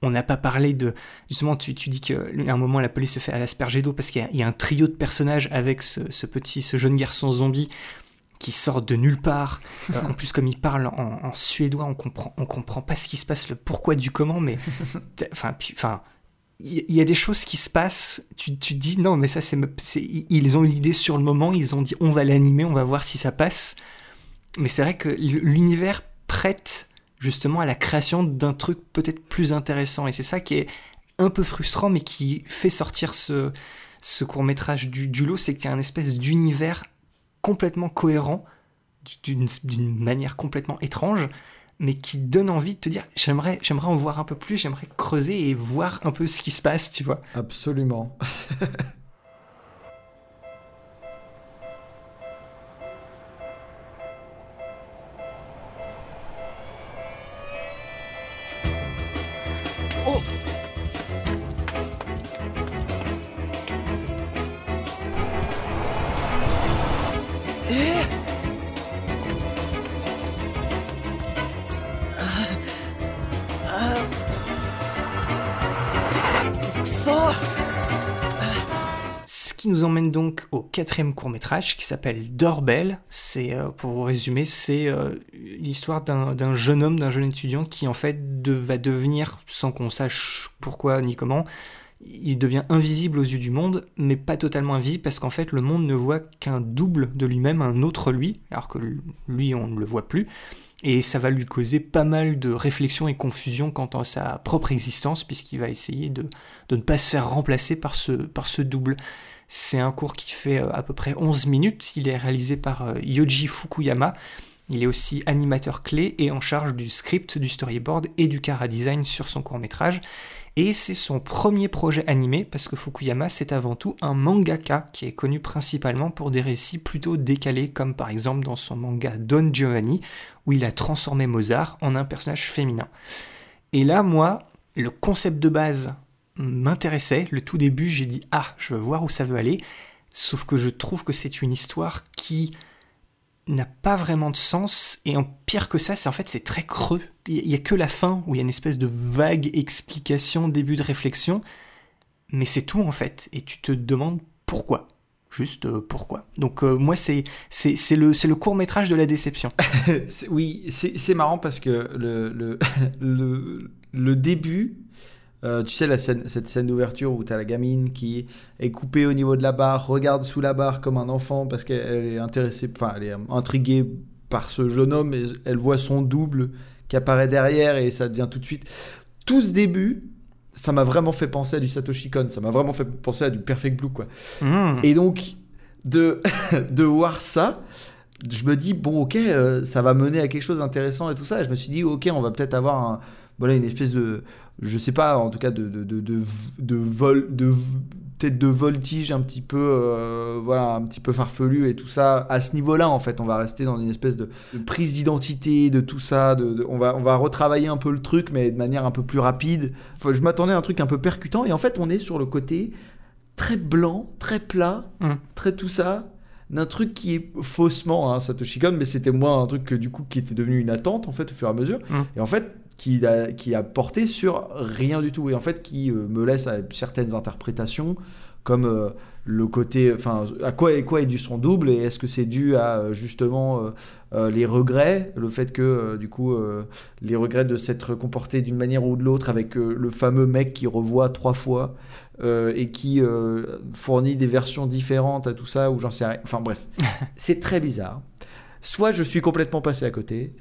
on n'a pas parlé de justement tu, tu dis qu'à un moment la police se fait asperger d'eau parce qu'il y, a un trio de personnages avec ce, ce, petit ce jeune garçon zombie qui sortent de nulle part. Euh, en plus, comme ils parlent en, suédois, on comprend, on comprend pas ce qui se passe, le pourquoi du comment, mais enfin, enfin, il y, a des choses qui se passent, tu, tu dis non, mais ça, c'est, ils ont eu l'idée sur le moment, ils ont dit on va l'animer, on va voir si ça passe. Mais c'est vrai que l'univers prête justement à la création d'un truc peut-être plus intéressant. Et c'est ça qui est un peu frustrant, mais qui fait sortir ce, ce court métrage du, du lot, c'est qu'il y a un espèce d'univers complètement cohérent, d'une manière complètement étrange, mais qui donne envie de te dire j'aimerais j'aimerais en voir un peu plus, j'aimerais creuser et voir un peu ce qui se passe, tu vois. Absolument. qui nous emmène donc au quatrième court métrage qui s'appelle Doorbell. C'est, euh, pour vous résumer, c'est euh, l'histoire d'un jeune homme, d'un jeune étudiant qui en fait va devenir, sans qu'on sache pourquoi ni comment, il devient invisible aux yeux du monde, mais pas totalement invisible parce qu'en fait le monde ne voit qu'un double de lui-même, un autre lui, alors que lui on ne le voit plus. Et ça va lui causer pas mal de réflexions et confusion quant à sa propre existence, puisqu'il va essayer de, de, ne pas se faire remplacer par ce, par ce double. C'est un cours qui fait euh, à peu près 11 minutes. Il est réalisé par euh, Yoji Fukuyama. Il est aussi animateur clé et en charge du script, du storyboard et du cara design sur son court métrage. Et c'est son premier projet animé parce que Fukuyama c'est avant tout un mangaka qui est connu principalement pour des récits plutôt décalés comme par exemple dans son manga Don Giovanni où il a transformé Mozart en un personnage féminin. Et là moi, le concept de base m'intéressait. Le tout début, j'ai dit ah, je veux voir où ça veut aller. Sauf que je trouve que c'est une histoire qui n'a pas vraiment de sens et en pire que ça, c'est en fait c'est très creux. Il y a que la fin où il y a une espèce de vague explication, début de réflexion, mais c'est tout en fait. Et tu te demandes pourquoi. Juste euh, pourquoi. Donc euh, moi c'est c'est le c'est le court métrage de la déception. oui, c'est marrant parce que le le, le, le début euh, tu sais, la scène, cette scène d'ouverture où tu as la gamine qui est coupée au niveau de la barre, regarde sous la barre comme un enfant parce qu'elle est intéressée, enfin, elle est intriguée par ce jeune homme et elle voit son double qui apparaît derrière et ça devient tout de suite. Tout ce début, ça m'a vraiment fait penser à du Satoshi Kon, ça m'a vraiment fait penser à du Perfect Blue, quoi. Mmh. Et donc, de, de voir ça, je me dis, bon, ok, euh, ça va mener à quelque chose d'intéressant et tout ça. Et je me suis dit, ok, on va peut-être avoir un, voilà, une espèce de, je sais pas, en tout cas de, de, de, de, vol, de peut-être de voltige un petit peu, euh, voilà, un petit peu farfelu et tout ça. À ce niveau-là, en fait, on va rester dans une espèce de, prise d'identité, de tout ça. De, on, va, on va retravailler un peu le truc, mais de manière un peu plus rapide. je m'attendais à un truc un peu percutant, et en fait, on est sur le côté très blanc, très plat, mmh. très tout ça d'un truc qui est faussement hein, Satoshi Kon, mais c'était moi un truc que, du coup qui était devenu une attente en fait au fur et à mesure. Mmh. Et en fait, qui a, qui a porté sur rien du tout. Et en fait qui euh, me laisse à certaines interprétations comme euh, le côté enfin à quoi est quoi est dû son double et est-ce que c'est dû à euh, justement les regrets le fait que du coup les regrets de s'être comporté d'une manière ou de l'autre avec le fameux mec qui revoit trois fois et qui fournit des versions différentes à tout ça ou j'en sais rien. Enfin bref. C'est très bizarre. Soit je suis complètement passé à côté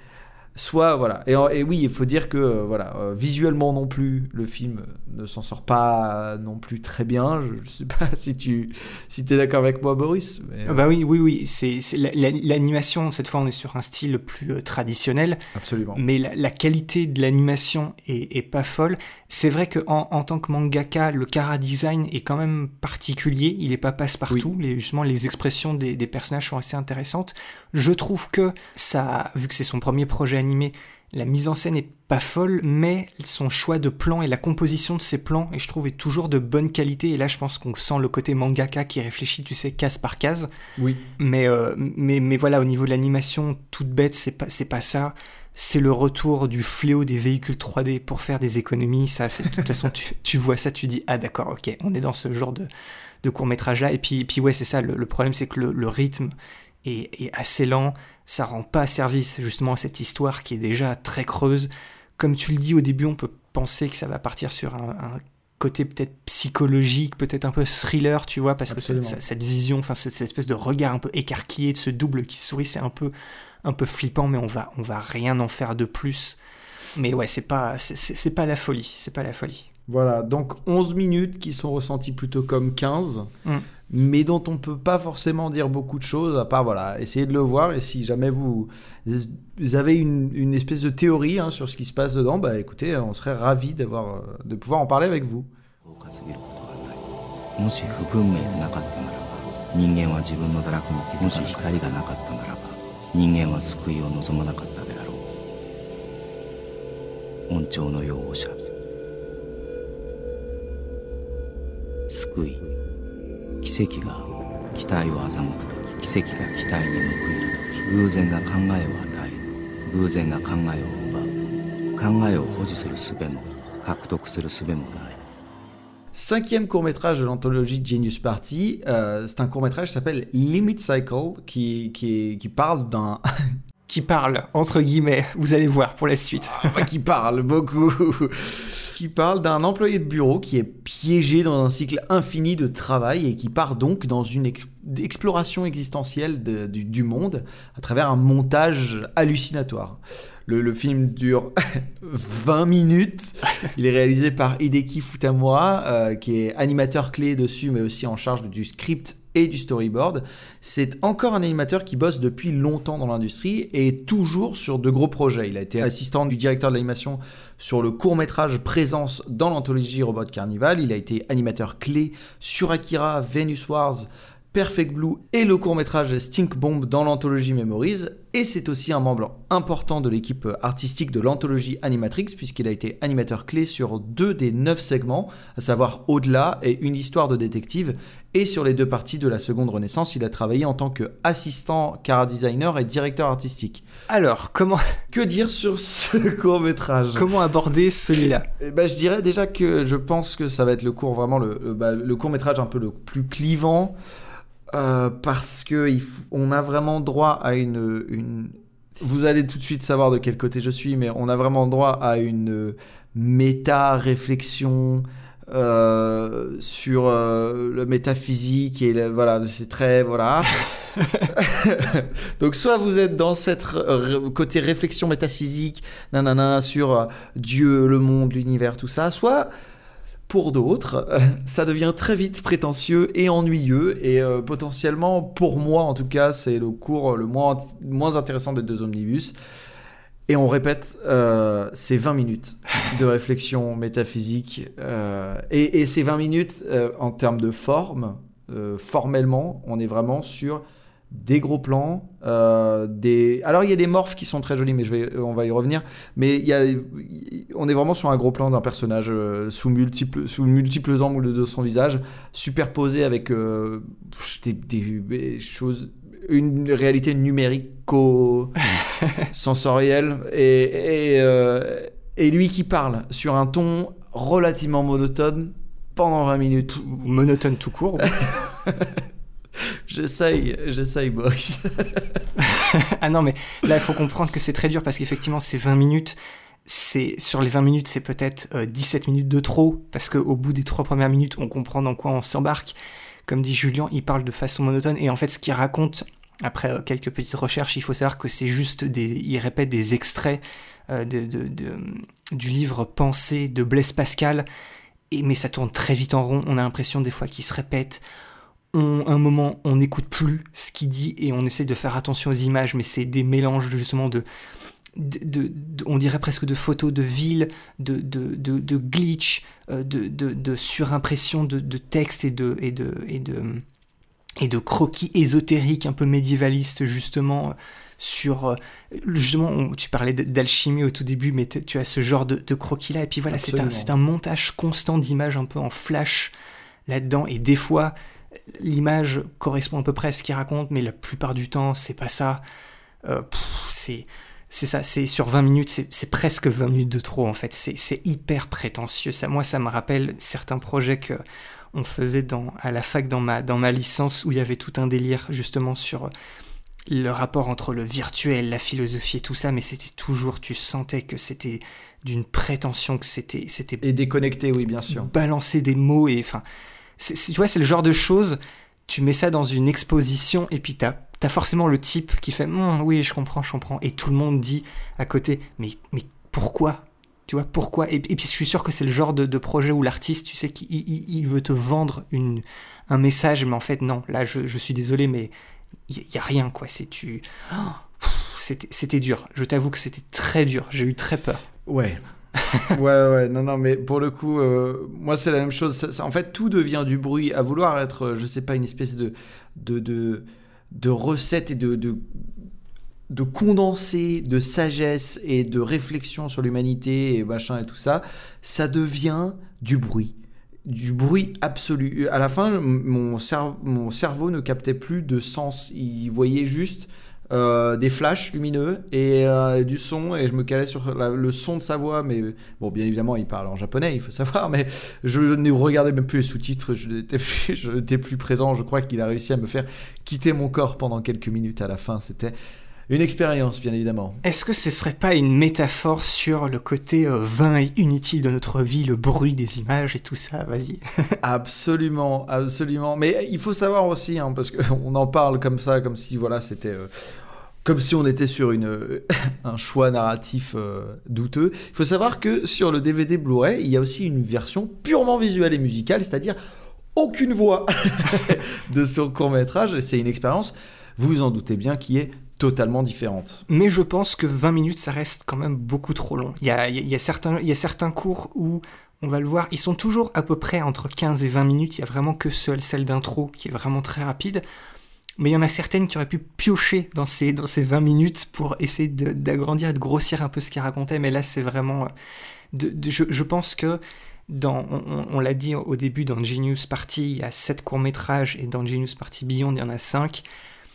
soit voilà. Et, oui il faut dire que euh, voilà euh, visuellement non plus le film ne s'en sort pas non plus très bien. Je, ne sais pas si tu si es d'accord avec moi Boris ah bah oui oui oui. C'est l'animation cette fois on est sur un style plus euh, traditionnel. Absolument. Mais la, qualité de l'animation est, pas folle. C'est vrai que en, tant que mangaka le cara design est quand même particulier. Il est pas passe partout les, justement les expressions des, des personnages sont assez intéressantes. Je trouve que ça vu que c'est son premier projet animé, la mise en scène est pas folle, mais son choix de plan et la composition de ses plans, et je trouve, est toujours de bonne qualité. Et là, je pense qu'on sent le côté mangaka qui réfléchit, tu sais, case par case. Oui. Mais, euh, mais, mais voilà, au niveau de l'animation, toute bête, c'est pas, c'est pas ça. C'est le retour du fléau des véhicules 3D pour faire des économies. Ça, c'est, de toute façon, tu, vois ça, tu dis, ah d'accord, ok, on est dans ce genre de, de court-métrage-là. Et puis, puis ouais, c'est ça, le, problème, c'est que le, rythme est, est assez lent ça rend pas service justement à cette histoire qui est déjà très creuse. Comme tu le dis au début, on peut penser que ça va partir sur un, côté peut-être psychologique, peut-être un peu thriller, tu vois, parce Absolument. que c'est- cette vision, enfin ce- cette espèce de regard un peu écarquillé de ce double qui sourit, c'est un peu, un peu flippant, mais on va, on va rien en faire de plus. Mais ouais, c'est pas, c'est- pas la folie, c'est pas la folie. Voilà, donc 11 minutes qui sont ressenties plutôt comme 15, Mm. Mais dont on peut pas forcément dire beaucoup de choses, à part, voilà, essayer de le voir, et si jamais vous, avez une, espèce de théorie hein, sur ce qui se passe dedans, bah écoutez, on serait ravis d'avoir, euh, de pouvoir en parler avec vous. 奇跡が期待を欺く時奇跡が期待に報いる時偶然が考えを与え偶然が考えを奪う考えを保持する術も獲得する術もない Cinquième court-métrage de l'anthologie Genius Party, euh, c'est un court-métrage qui s'appelle Limit Cycle, qui, qui, est- qui parle d'un... Qui parle, entre guillemets, vous allez voir pour la suite. qui parle beaucoup qui parle d'un employé de bureau qui est piégé dans un cycle infini de travail et qui part donc dans une ex- exploration existentielle du, monde à travers un montage hallucinatoire. Le, le film dure 20 minutes. Il est réalisé par Hideki Futamura, euh, qui est animateur clé dessus, mais aussi en charge du script et du storyboard. C'est encore un animateur qui bosse depuis longtemps dans l'industrie et toujours sur de gros projets. Il a été assistant du directeur de l'animation sur le court métrage Présence dans l'anthologie Robot Carnival. Il a été animateur clé sur Akira, Venus Wars, Perfect Blue et le court métrage Stink Bomb dans l'anthologie Memories. Et c'est aussi un membre important de l'équipe artistique de l'anthologie Animatrix, puisqu'il a été animateur clé sur deux des neuf segments, à savoir Au-delà et Une histoire de détective. Et sur les deux parties de la seconde Renaissance, il a travaillé en tant qu'assistant cara designer et directeur artistique. Alors, comment, Que dire sur ce court métrage comment aborder celui-là? Ben, je dirais déjà que je pense que ça va être le court vraiment le, le, bah, le court métrage un peu le plus clivant euh, parce que il f- on a vraiment droit à une, une vous allez tout de suite savoir de quel côté je suis mais on a vraiment droit à une méta réflexion euh, sur euh, le métaphysique et le- voilà c'est très voilà. Donc soit vous êtes dans cette côté réflexion métaphysique nanana sur euh, Dieu, le monde, l'univers, tout ça, soit pour d'autres, euh, ça devient très vite prétentieux et ennuyeux et euh, potentiellement, pour moi en tout cas, c'est le cours le moins, intéressant des deux omnibus. Et on répète, euh, c'est 20 minutes de réflexion métaphysique. euh, et, ces 20 minutes, en termes de forme, formellement, on est vraiment sur des gros plans, euh, des. Alors il y a des morphes qui sont très jolis, mais je vais, on va y revenir. Mais il y a, on est vraiment sur un gros plan d'un personnage euh, sous multiples, sous multiples angles de son visage, superposé avec euh, des, des- des choses, une réalité numérico-sensorielle et et, euh, et lui qui parle sur un ton relativement monotone pendant 20 minutes. Monotone tout court. J'essaye, j'essaye, boys. ah non, mais là, il faut comprendre que c'est très dur parce qu'effectivement, c'est 20 minutes. C'est sur les 20 minutes, c'est peut-être euh, 17 minutes de trop parce qu'au bout des trois premières minutes, on comprend dans quoi on s'embarque. Comme dit Julien, il parle de façon monotone et en fait, ce qu'il raconte, après euh, quelques petites recherches, il faut savoir que c'est juste des, il répète des extraits euh, de, de- de- du livre Pensée de Blaise Pascal. Et, mais ça tourne très vite en rond. On a l'impression des fois qu'il se répète on, un moment, on n'écoute plus ce qu'il dit et on essaie de faire attention aux images, mais c'est des mélanges justement de, de, de- de- on dirait presque de photos de villes, de, de, glitch, euh, de, de, de surimpression de, de textes et de, et, de, et, de, et de croquis ésotériques un peu médiévalistes justement sur euh, justement on- tu parlais d'alchimie au tout début mais tu as ce genre de, de croquis là et puis voilà c'est un, un montage constant d'images un peu en flash là-dedans. Et des fois l'image correspond à peu près à ce qu'il raconte mais la plupart du temps c'est pas ça Euh, c'est c'est ça, c'est sur 20 minutes, c'est presque 20 minutes de trop en fait. C'est hyper prétentieux. Ça, moi, ça me rappelle certains projets que on faisait dans, à la fac dans ma, dans ma licence où il y avait tout un délire justement sur le rapport entre le virtuel, la philosophie et tout ça, mais c'était toujours, tu sentais que c'était d'une prétention, que c'était, c'était Et déconnecté, oui, bien sûr. balancer des mots et enfin, tu vois, c'est le genre de choses. Tu mets ça dans une exposition et puis t'as as forcément le type qui fait Hum, oui, je comprends, je comprends, et tout le monde dit à côté mais mais pourquoi? Tu vois pourquoi? Et, et puis je suis sûr que c'est le genre de, de projet où l'artiste, tu sais, qu'il il- il veut te vendre une, un message, mais en fait non. Là, je, je suis désolé, mais il y, y a rien quoi. C'est tu, Oh, pff, c'était c'était dur. Je t'avoue que c'était très dur. J'ai eu très peur. Ouais. ouais, ouais, non, non, mais pour le coup, euh, moi c'est la même chose. En fait, tout devient du bruit. À vouloir être, euh, je sais pas, une espèce de, de, de, recette et de, de, de condensé de sagesse et de réflexion sur l'humanité et machin et tout ça, ça devient du bruit. Du bruit absolu. À la fin, mon, mon cerveau ne captait plus de sens. Il voyait juste euh, des flashs lumineux et euh, du son et je me calais sur la- le son de sa voix mais bon bien évidemment il parle en japonais il faut savoir mais je ne regardais même plus les sous-titres je n'étais plus, présent je crois qu'il a réussi à me faire quitter mon corps pendant quelques minutes à la fin c'était une expérience bien évidemment Est-ce que ce serait pas une métaphore sur le côté euh, vain et inutile de notre vie, le bruit des images et tout ça? Vas-y. Absolument, absolument. Mais il faut savoir aussi, hein, parce qu'on en parle comme ça, comme si voilà, c'était euh, comme si on était sur une, un choix narratif euh, douteux. Il faut savoir que sur le DVD Blu-ray, il y a aussi une version purement visuelle et musicale, c'est-à-dire aucune voix de ce court métrage. C'est une expérience, vous vous en doutez bien, qui est totalement différente. Mais je pense que 20 minutes, ça reste quand même beaucoup trop long. Il y a, y a certains, il y a certains cours où, on va le voir, ils sont toujours à peu près entre 15 et 20 minutes. Il y a vraiment que seule celle d'intro qui est vraiment très rapide. Mais il y en a certaines qui auraient pu piocher dans ces, dans ces 20 minutes pour essayer d'agrandir et de grossir un peu ce qu'ils racontaient. Mais là, c'est vraiment... euh, de- je, je pense que dans, on, l'a dit au début, dans Genius Party, il y a 7 courts-métrages et dans Genius Party Beyond, il y en a 5.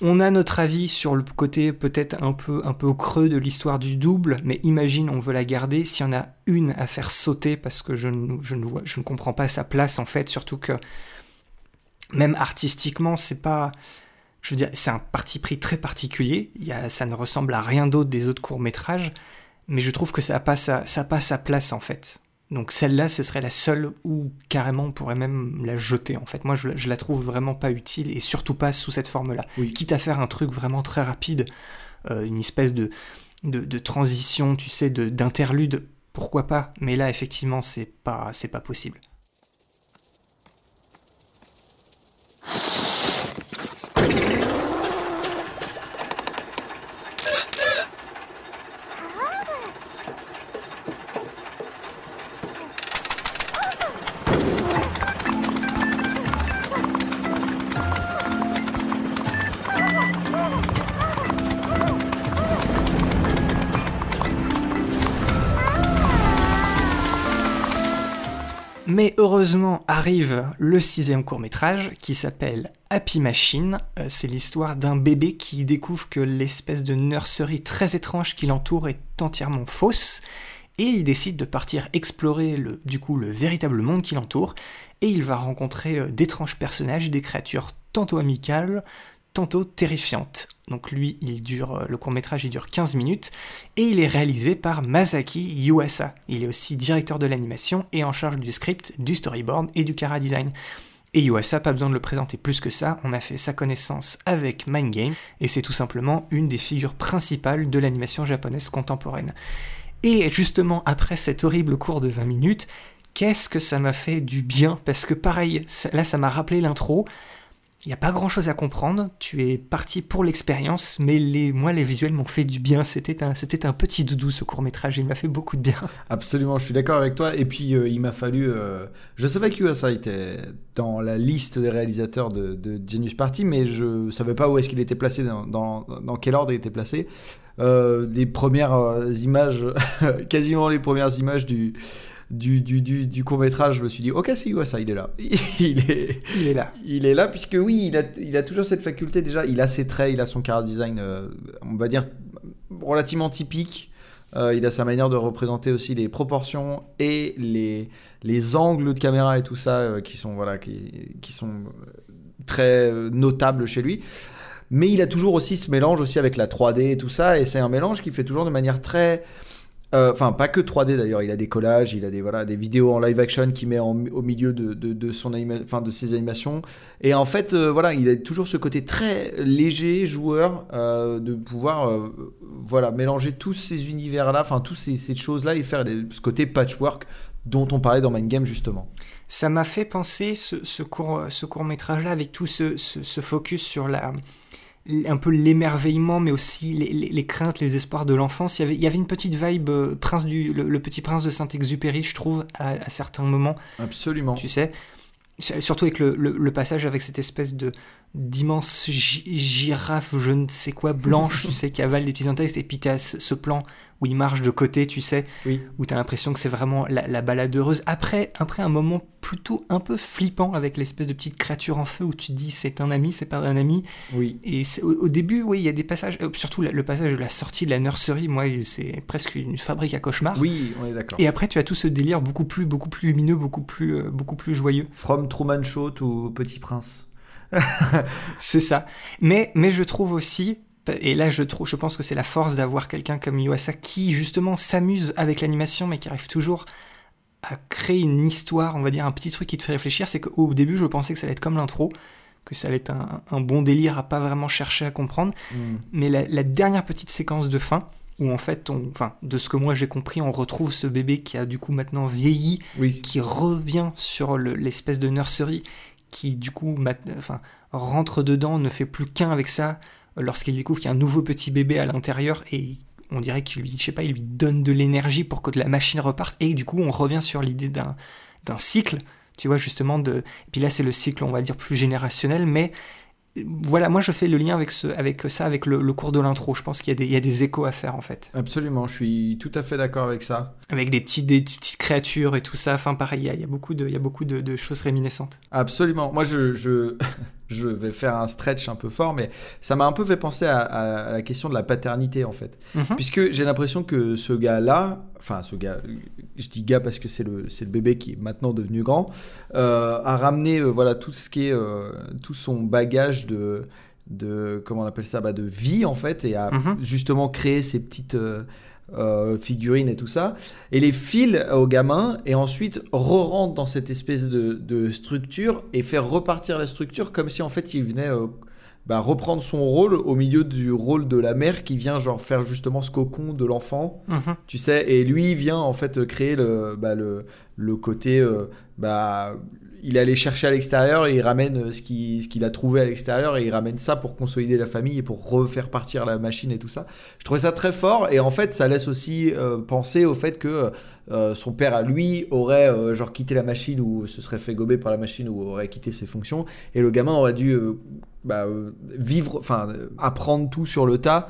On a notre avis sur le côté peut-être un peu, un peu creux de l'histoire du double, mais imagine on veut la garder, s'il y en a une à faire sauter parce que je je ne, je ne comprends pas sa place en fait, surtout que même artistiquement, c'est pas. Je veux dire, c'est un parti pris très particulier, il y a, ça ne ressemble à rien d'autre des autres courts-métrages, mais je trouve que ça n'a pas, sa- ça a pas sa place en fait. Donc celle-là, ce serait la seule où carrément on pourrait même la jeter en fait. Moi, je, la- je la trouve vraiment pas utile et surtout pas sous cette forme-là. Oui. Quitte à faire un truc vraiment très rapide, euh, une espèce de, de, de transition, tu sais, de- d'interlude, pourquoi pas. Mais là, effectivement, c'est pas, c'est pas possible. Mais heureusement arrive le sixième court métrage qui s'appelle Happy Machine. Euh, C'est l'histoire d'un bébé qui découvre que l'espèce de nurserie très étrange qui l'entoure est entièrement fausse et il décide de partir explorer le, du coup le véritable monde qui l'entoure et il va rencontrer euh, d'étranges personnages et des créatures tantôt amicales, tantôt terrifiantes. Donc lui, il dure, euh, le court métrage il dure 15 minutes et il est réalisé par Masaki Yuasa. Il est aussi directeur de l'animation et en charge du script, du storyboard et du chara design. Et Yuasa, pas besoin de le présenter plus que ça, on a fait sa connaissance avec Mind Game, et c'est tout simplement une des figures principales de l'animation japonaise contemporaine. Et justement, après cet horrible cours de 20 minutes, qu'est-ce que ça m'a fait du bien? Parce que pareil, là ça m'a rappelé l'intro, il n'y a pas grand chose à comprendre, tu es parti pour l'expérience, mais les, moi les visuels m'ont fait du bien, c'était un, c'était un petit doudou ce court métrage, il m'a fait beaucoup de bien. Absolument, je suis d'accord avec toi. Et puis, euh, il m'a fallu. euh, Je savais que USA était dans la liste des réalisateurs de, Genius Party, mais je savais pas où est-ce qu'il était placé, dans, dans, dans quel ordre il était placé. Euh, les premières euh, images, quasiment les premières images du. Du, du, du, du court métrage, je me suis dit, ok, c'est USA, il est là. il est, Il est là. il est là puisque oui, il a, il a toujours cette faculté déjà. Il a ses traits, il a son chara design, euh, on va dire relativement typique. Euh, il a sa manière de représenter aussi les proportions et les, les angles de caméra et tout ça euh, qui sont voilà qui, qui sont très notables chez lui. mais il a toujours aussi ce mélange aussi avec la 3D et tout ça, et c'est un mélange qui fait toujours de manière très Enfin, pas que 3D d'ailleurs. Il a des collages, il a des voilà des vidéos en live action qu'il met en- au milieu de, de, son anima- enfin, de ses animations. Et en fait, euh, voilà, il a toujours ce côté très léger, joueur, euh, de pouvoir euh, voilà mélanger tous ces univers-là, enfin tous ces, ces choses-là et faire des- ce côté patchwork dont on parlait dans Mind Game justement. Ça m'a fait penser ce, ce court, ce court métrage là avec tout ce, ce, ce focus sur la un peu l'émerveillement mais aussi les, les- les craintes les espoirs de l'enfance il y avait il y avait une petite vibe euh, prince du le, le petit prince de Saint-Exupéry je trouve à, à certains moments Absolument. tu sais surtout avec le, le- le passage avec cette espèce de d'immense gi- girafe je ne sais quoi blanche tu sais qui avale des petits intestes et puis tu as ce, ce plan où il marche de côté tu sais Oui. où tu as l'impression que c'est vraiment la, la balade heureuse après après un moment plutôt un peu flippant avec l'espèce de petite créature en feu où tu te dis c'est un ami c'est pas un ami Oui. et au, au début oui il y a des passages euh, surtout le passage de la sortie de la nurserie moi c'est presque une fabrique à cauchemars Oui, on est d'accord. et après tu as tout ce délire beaucoup plus beaucoup plus lumineux beaucoup plus euh, beaucoup plus joyeux From Truman Show to Petit Prince. C'est ça. Mais, mais je trouve aussi, et là je, trouve, je pense que c'est la force d'avoir quelqu'un comme Yuasa qui justement s'amuse avec l'animation, mais qui arrive toujours à créer une histoire, on va dire un petit truc qui te fait réfléchir. C'est qu'au début je pensais que ça allait être comme l'intro, que ça allait être un, un bon délire à pas vraiment chercher à comprendre. Hmm. Mais la, la dernière petite séquence de fin, où en fait, on, enfin, de ce que moi j'ai compris, on retrouve ce bébé qui a du coup maintenant vieilli, Oui. qui revient sur le- l'espèce de nurserie qui du coup enfin, rentre dedans, ne fait plus qu'un avec ça lorsqu'il découvre qu'il y a un nouveau petit bébé à l'intérieur et on dirait qu'il lui, je sais pas, il lui donne de l'énergie pour que la machine reparte et du coup on revient sur l'idée d'un d'un cycle, tu vois justement de. Et puis là c'est le cycle on va dire plus générationnel, mais euh, voilà, moi je fais le lien avec, ce, avec ça, avec le, le cours de l'intro. Je pense qu'il y, a des- il y a des échos à faire en fait. Absolument, je suis tout à fait d'accord avec ça. Avec des, petits, des petites créatures et tout ça. Enfin, pareil, il y a, il y a beaucoup, de, il y a beaucoup de, de choses réminiscentes. Absolument. Moi, je, je, je vais faire un stretch un peu fort, mais ça m'a un peu fait penser à, à- à la question de la paternité, en fait. Mhm. Puisque j'ai l'impression que ce gars-là, enfin, ce gars, je dis gars parce que c'est le, le bébé qui est maintenant devenu grand, euh, a ramené, euh, voilà, tout ce qui est, euh, tout son bagage de, de, comment on appelle ça, bah, de vie, en fait, et a Mhm. justement créé ces petites. Euh, euh, figurines et tout ça, et les file au gamin, et ensuite re-rentre dans cette espèce de, de structure et faire repartir la structure comme si en fait il venait euh, bah, reprendre son rôle au milieu du rôle de la mère qui vient genre faire justement ce cocon de l'enfant, Mhm. tu sais, et lui vient en fait créer le, bah, le, le côté, euh, bah, il allait chercher à l'extérieur et il ramène euh, ce qu'il a trouvé à l'extérieur et il ramène ça pour consolider la famille et pour refaire partir la machine et tout ça. Je trouvais ça très fort et en fait ça laisse aussi euh, penser au fait que euh, son père lui aurait genre quitté la machine ou se serait fait gober par la machine ou aurait quitté ses fonctions et le gamin aurait dû bah, vivre, enfin apprendre tout sur le tas.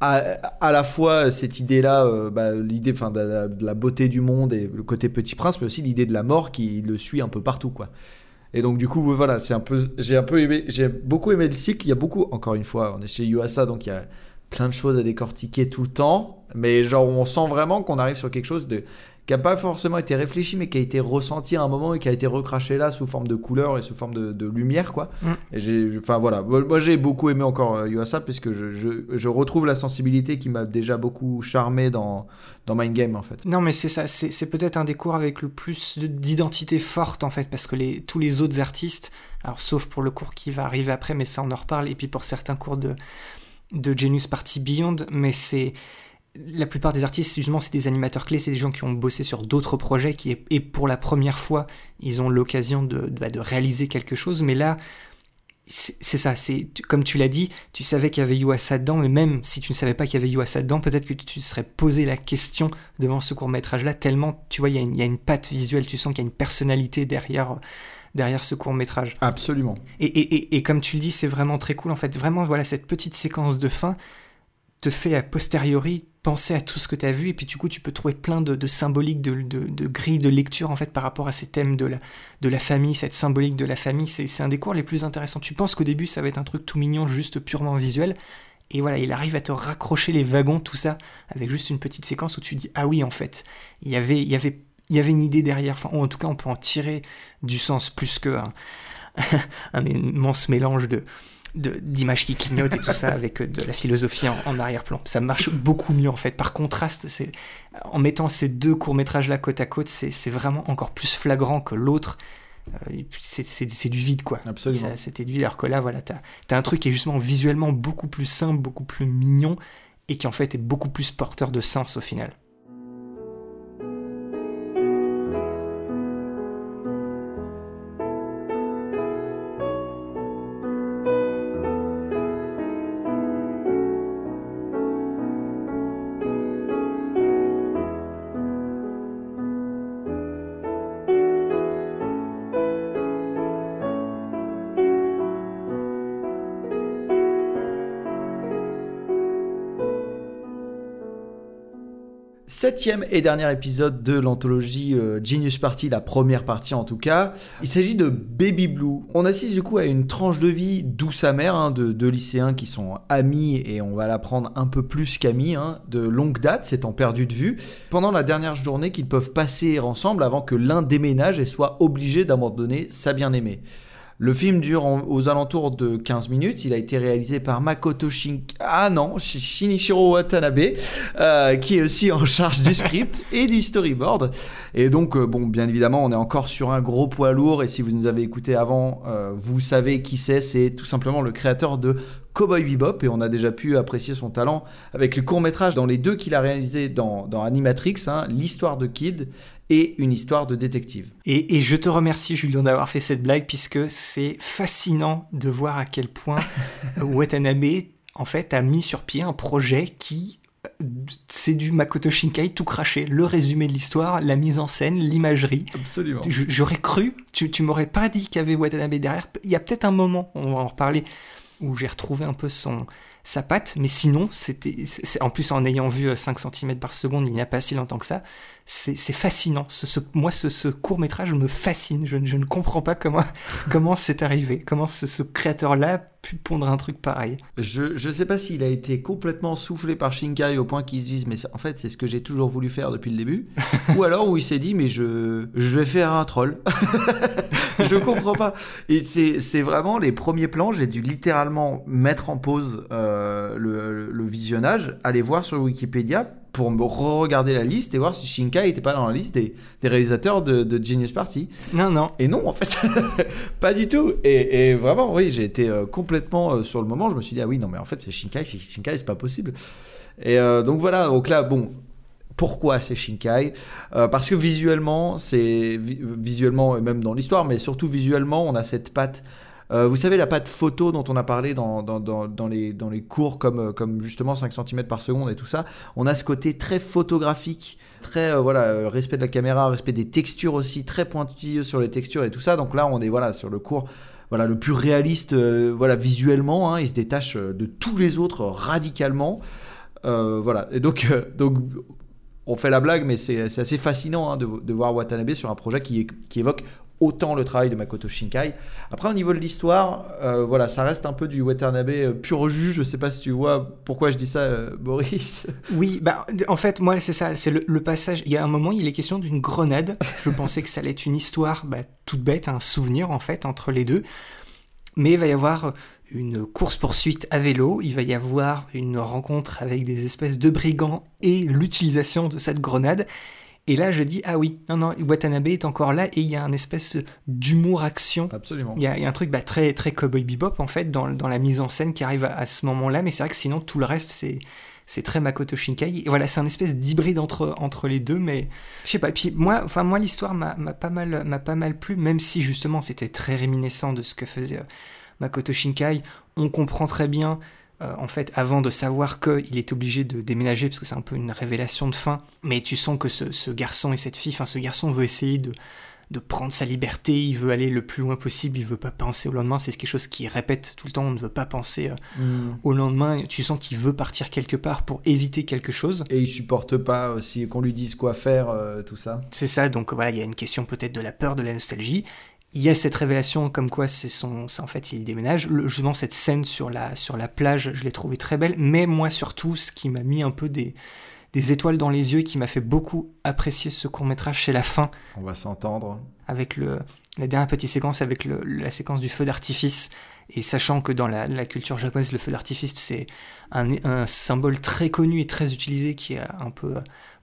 À, à la fois cette idée-là, euh, bah, l'idée enfin, de, la, de la beauté du monde et le côté petit prince, mais aussi l'idée de la mort qui le suit un peu partout, quoi. Et donc du coup, voilà, c'est un peu, j'ai un peu aimé, j'ai beaucoup aimé le cycle. Il y a beaucoup, encore une fois, on est chez Yuasa, donc il y a plein de choses à décortiquer tout le temps, mais genre on sent vraiment qu'on arrive sur quelque chose de qui a pas forcément été réfléchi, mais qui a été ressenti à un moment et qui a été recraché là sous forme de couleur et sous forme de, de lumière, quoi. Mm. Et j'ai, enfin voilà, moi j'ai beaucoup aimé encore euh, Yuasa puisque je, je, je retrouve la sensibilité qui m'a déjà beaucoup charmé dans dans Mind Game en fait. Non, mais c'est ça, c'est c'est peut-être un des cours avec le plus de- d'identité forte en fait, parce que les, tous les autres artistes, alors sauf pour le cours qui va arriver après, mais ça on en reparle, et puis pour certains cours de, de Genius Party Beyond, mais c'est. La plupart des artistes, justement, c'est des animateurs clés, c'est des gens qui ont bossé sur d'autres projets, qui, et pour la première fois, ils ont l'occasion de, de, bah, de réaliser quelque chose, mais là, c'est ça, c'est comme tu l'as dit, tu savais qu'il y avait Yuasa dedans, mais même si tu ne savais pas qu'il y avait Yuasa dedans, peut-être que tu te serais posé la question devant ce court métrage là, tellement tu vois, il y, a une- il y a une patte visuelle, tu sens qu'il y a une personnalité derrière, derrière ce court métrage. Absolument. Et, et, et, et comme tu le dis, c'est vraiment très cool en fait. Vraiment, voilà, cette petite séquence de fin te fait a posteriori penser à tout ce que tu as vu et puis du coup tu peux trouver plein de, symboliques, de, de, de grilles de lecture en fait par rapport à ces thèmes de la, famille, cette symbolique de la famille, c'est un des cours les plus intéressants. Tu penses qu'au début ça va être un truc tout mignon, juste purement visuel, et voilà, il arrive à te raccrocher les wagons, tout ça, avec juste une petite séquence où tu dis ah oui en fait, il y avait, il y avait, il y avait une idée derrière. Enfin, en tout cas, on peut en tirer du sens plus que un, immense mélange de- d'images qui clignotent et tout ça avec euh, de la philosophie en, en arrière-plan. Ça marche beaucoup mieux en fait. Par contraste, c'est en mettant ces deux courts métrages là côte à côte, c'est vraiment encore plus flagrant que l'autre. Euh, c'est- du vide quoi. Absolument. C'était du vide alors que là voilà, t'as as un truc qui est justement visuellement beaucoup plus simple, beaucoup plus mignon et qui en fait est beaucoup plus porteur de sens au final. Septième et dernier épisode de l'anthologie euh, Genius Party, la première partie en tout cas. Il s'agit de Baby Blue. On assiste du coup à une tranche de vie douce amère hein, de deux lycéens qui sont amis et on va l'apprendre un peu plus qu'amis, hein, de longue date, s'étant perdus de vue, pendant la dernière journée qu'ils peuvent passer ensemble avant que l'un déménage et soit obligé d'abandonner sa bien-aimée. Le film dure en- aux alentours de 15 minutes. Il a été réalisé par Makoto Shin... Ah non, Sh- Shinichiro Watanabe, euh, qui est aussi en charge du script et du storyboard. Et donc, euh, bon, bien évidemment, on est encore sur un gros poids lourd. Et si vous nous avez écouté avant, euh, vous savez qui c'est. C'est tout simplement le créateur de Cowboy Bebop. Et on a déjà pu apprécier son talent avec le court métrage dans les deux qu'il a réalisé dans, dans Animatrix, hein, l'histoire de Kid et une histoire de détective. Et, et je te remercie, Julien, d'avoir fait cette blague, puisque c'est fascinant de voir à quel point Watanabe, en fait, a mis sur pied un projet qui. euh, C'est du Makoto Shinkai tout craché. Le résumé de l'histoire, la mise en scène, l'imagerie. Absolument. J'aurais cru, tu, tu m'aurais pas dit qu'il y avait Watanabe derrière. Il y a peut-être un moment, on va en reparler, où j'ai retrouvé un peu son, sa patte, mais sinon, c'était, en plus en ayant vu euh, 5 cm par seconde il n'y a pas si longtemps que ça, c'est fascinant. Ce, ce- moi, ce, ce court métrage me fascine. Je, ne- je ne comprends pas comment comment c'est arrivé, comment ce, ce créateur-là a pu pondre un truc pareil. Je, je sais pas s'il a été complètement soufflé par Shinkai au point qu'il se dise mais en fait c'est ce que j'ai toujours voulu faire depuis le début ou alors où il s'est dit mais je, je vais faire un troll je comprends pas et c'est c'est vraiment les premiers plans j'ai dû littéralement mettre en pause euh, le, le visionnage aller voir sur Wikipédia pour me re-regarder la liste et voir si Shinkai était pas dans la liste des, des réalisateurs de, de Genius Party Non, non. et non, en fait, pas du tout. Et, et vraiment, oui, j'ai été euh, complètement euh, sur le moment. Je me suis dit, ah oui, non, mais en fait, c'est Shinkai, c'est Shinkai, c'est pas possible. Et euh, donc voilà, donc là, bon. Pourquoi c'est Shinkai Euh, Parce que visuellement, c'est vi- visuellement et même dans l'histoire, mais surtout visuellement, on a cette patte. euh, vous savez la patte photo dont on a parlé dans, dans, les, dans les cours comme, euh, comme justement 5 cm par seconde et tout ça, on a ce côté très photographique, très voilà, respect de la caméra, respect des textures aussi, très pointilleux sur les textures et tout ça. Donc là, on est voilà sur le cours voilà le plus réaliste voilà visuellement, hein, il se détache de tous les autres radicalement. Voilà. Et donc donc on fait la blague, mais c'est assez fascinant hein, de, voir Watanabe sur un projet qui, évoque autant le travail de Makoto Shinkai. Après, au niveau de l'histoire, euh, voilà, ça reste un peu du Watanabe euh, pur jus. Je sais pas si tu vois pourquoi je dis ça, euh, Boris. Oui, bah, en fait, moi, c'est ça, c'est le, le passage. Il y a un moment, il est question d'une grenade. Je pensais que ça allait être une histoire bah, toute bête, un souvenir, en fait, entre les deux. Mais il va y avoir une course-poursuite à vélo, il va y avoir une rencontre avec des espèces de brigands et l'utilisation de cette grenade. Et là, je dis, ah oui, non, non, Watanabe est encore là et il y a un espèce d'humour-action Absolument. il y a, il y a un truc bah, très, très cowboy bebop en fait dans, dans la mise en scène qui arrive à, à ce moment-là, mais c'est vrai que sinon tout le reste c'est c'est très Makoto Shinkai. Et voilà, c'est un espèce d'hybride entre, entre les deux, mais je sais pas. Et puis moi, enfin moi l'histoire m'a m'a pas mal m'a pas mal plu, même si justement c'était très réminiscent de ce que faisait euh, Makoto Shinkai. On comprend très bien. euh, en fait, avant de savoir qu'il est obligé de déménager, parce que c'est un peu une révélation de fin, mais tu sens que ce, ce garçon et cette fille, enfin ce garçon veut essayer de, de prendre sa liberté, il veut aller le plus loin possible, il veut pas penser au lendemain, c'est quelque chose qu'il répète tout le temps, on ne veut pas penser euh, Mm. au lendemain, tu sens qu'il veut partir quelque part pour éviter quelque chose. Et il supporte pas aussi qu'on lui dise quoi faire, euh, tout ça. C'est ça, donc voilà, il y a une question peut-être de la peur, de la nostalgie. Il y a cette révélation comme quoi c'est son, c'est en fait il déménage. Le, justement cette scène sur la sur la plage, je l'ai trouvée très belle. Mais moi surtout, ce qui m'a mis un peu des des étoiles dans les yeux qui m'a fait beaucoup apprécier ce court métrage, c'est la fin. On va s'entendre. Avec le, la dernière petite séquence, avec le, la séquence du feu d'artifice. Et sachant que dans la, la culture japonaise, le feu d'artifice, c'est un, un, symbole très connu et très utilisé qui est un peu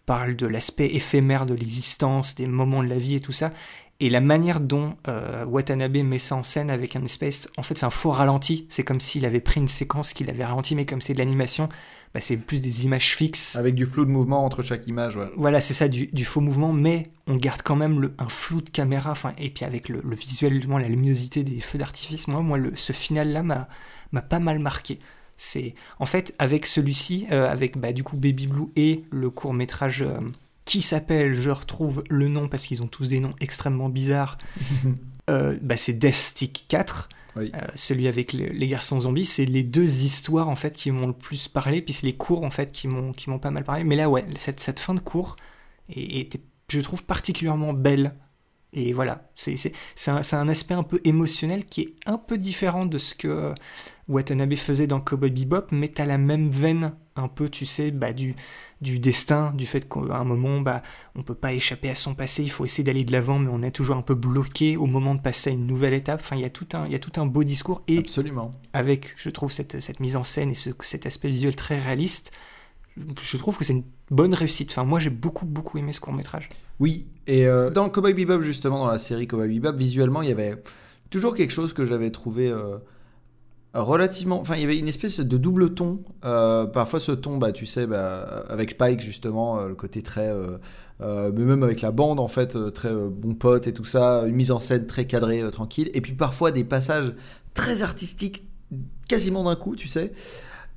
parle de l'aspect éphémère de l'existence, des moments de la vie et tout ça. Et la manière dont euh, Watanabe met ça en scène avec un espèce. En fait, c'est un faux ralenti. C'est comme s'il avait pris une séquence qu'il avait ralenti, mais comme c'est de l'animation, bah, c'est plus des images fixes. Avec du flou de mouvement entre chaque image, ouais. Voilà, c'est ça, du, du, faux mouvement, mais on garde quand même le, un flou de caméra. Et puis avec le, le visuel, la luminosité des feux d'artifice, moi, moi le, ce final-là m'a pas mal marqué. C'est en fait avec celui-ci, euh, avec bah, du coup Baby Blue et le court métrage euh, qui s'appelle, je retrouve le nom parce qu'ils ont tous des noms extrêmement bizarres. euh, bah, c'est Death Stick 4. Oui. Euh, celui avec les, les garçons zombies, c'est les deux histoires en fait qui m'ont le plus parlé, puis c'est les cours en fait qui m'ont qui m'ont pas mal parlé. Mais là ouais, cette, cette fin de cours était, je trouve particulièrement belle. Et voilà, c'est un, un aspect un peu émotionnel qui est un peu différent de ce que Watanabe faisait dans Cowboy Bebop, mais t'as la même veine un peu, tu sais, bah, du, du destin, du fait qu'à un moment, bah, on peut pas échapper à son passé, il faut essayer d'aller de l'avant, mais on est toujours un peu bloqué au moment de passer à une nouvelle étape. Enfin, il y a tout un, il y a tout un beau discours et Absolument. avec, je trouve, cette, cette mise en scène et ce, cet aspect visuel très réaliste. Je trouve que c'est une bonne réussite. Enfin, moi, j'ai beaucoup, beaucoup aimé ce court métrage. Oui, et euh, dans Cowboy Bebop, justement, dans la série Cowboy Bebop, visuellement, il y avait toujours quelque chose que j'avais trouvé euh, relativement. Enfin, il y avait une espèce de double ton. Euh, parfois, ce ton, bah, tu sais, bah, avec Spike, justement, le côté très. Euh, mais même avec la bande en fait très euh, bon pote et tout ça une mise en scène très cadrée euh, tranquille et puis parfois des passages très artistiques quasiment d'un coup tu sais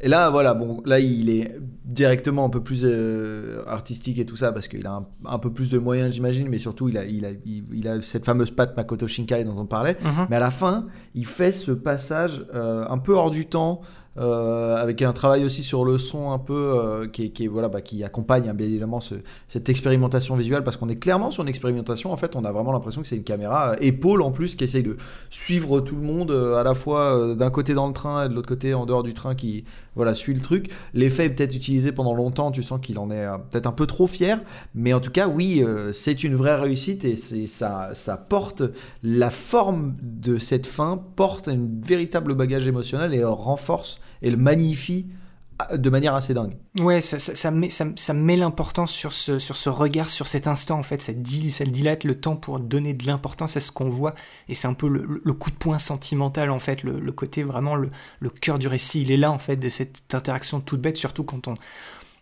et là voilà bon là il est directement un peu plus euh, artistique et tout ça parce qu'il a un, un, peu plus de moyens j'imagine mais surtout il a, il, a, il, il a cette fameuse patte Makoto Shinkai dont on parlait Mhm. mais à la fin il fait ce passage euh, un peu hors du temps euh, avec un travail aussi sur le son un peu euh, qui, voilà, bah, qui accompagne hein, bien évidemment ce, cette expérimentation visuelle parce qu'on est clairement sur une expérimentation. En fait on a vraiment l'impression que c'est une caméra euh, épaule en plus qui essaye de suivre tout le monde à la fois d'un côté dans le train et de l'autre côté en dehors du train qui voilà suit le truc. L'effet est peut-être utilisé pendant longtemps tu sens qu'il en est peut-être un peu trop fier. Mais en tout cas oui c'est une vraie réussite et ça, ça porte la forme de cette fin porte un véritable bagage émotionnel et renforce et le magnifie de manière assez dingue. Ouais, ça, ça, met, ça, met l'importance sur ce, sur ce regard, sur cet instant, en fait. Ça, dilate le temps pour donner de l'importance à ce qu'on voit. Et c'est un peu le, coup de poing sentimental, en fait. Le, côté vraiment, le, cœur du récit, il est là, en fait, de cette interaction toute bête, surtout quand on,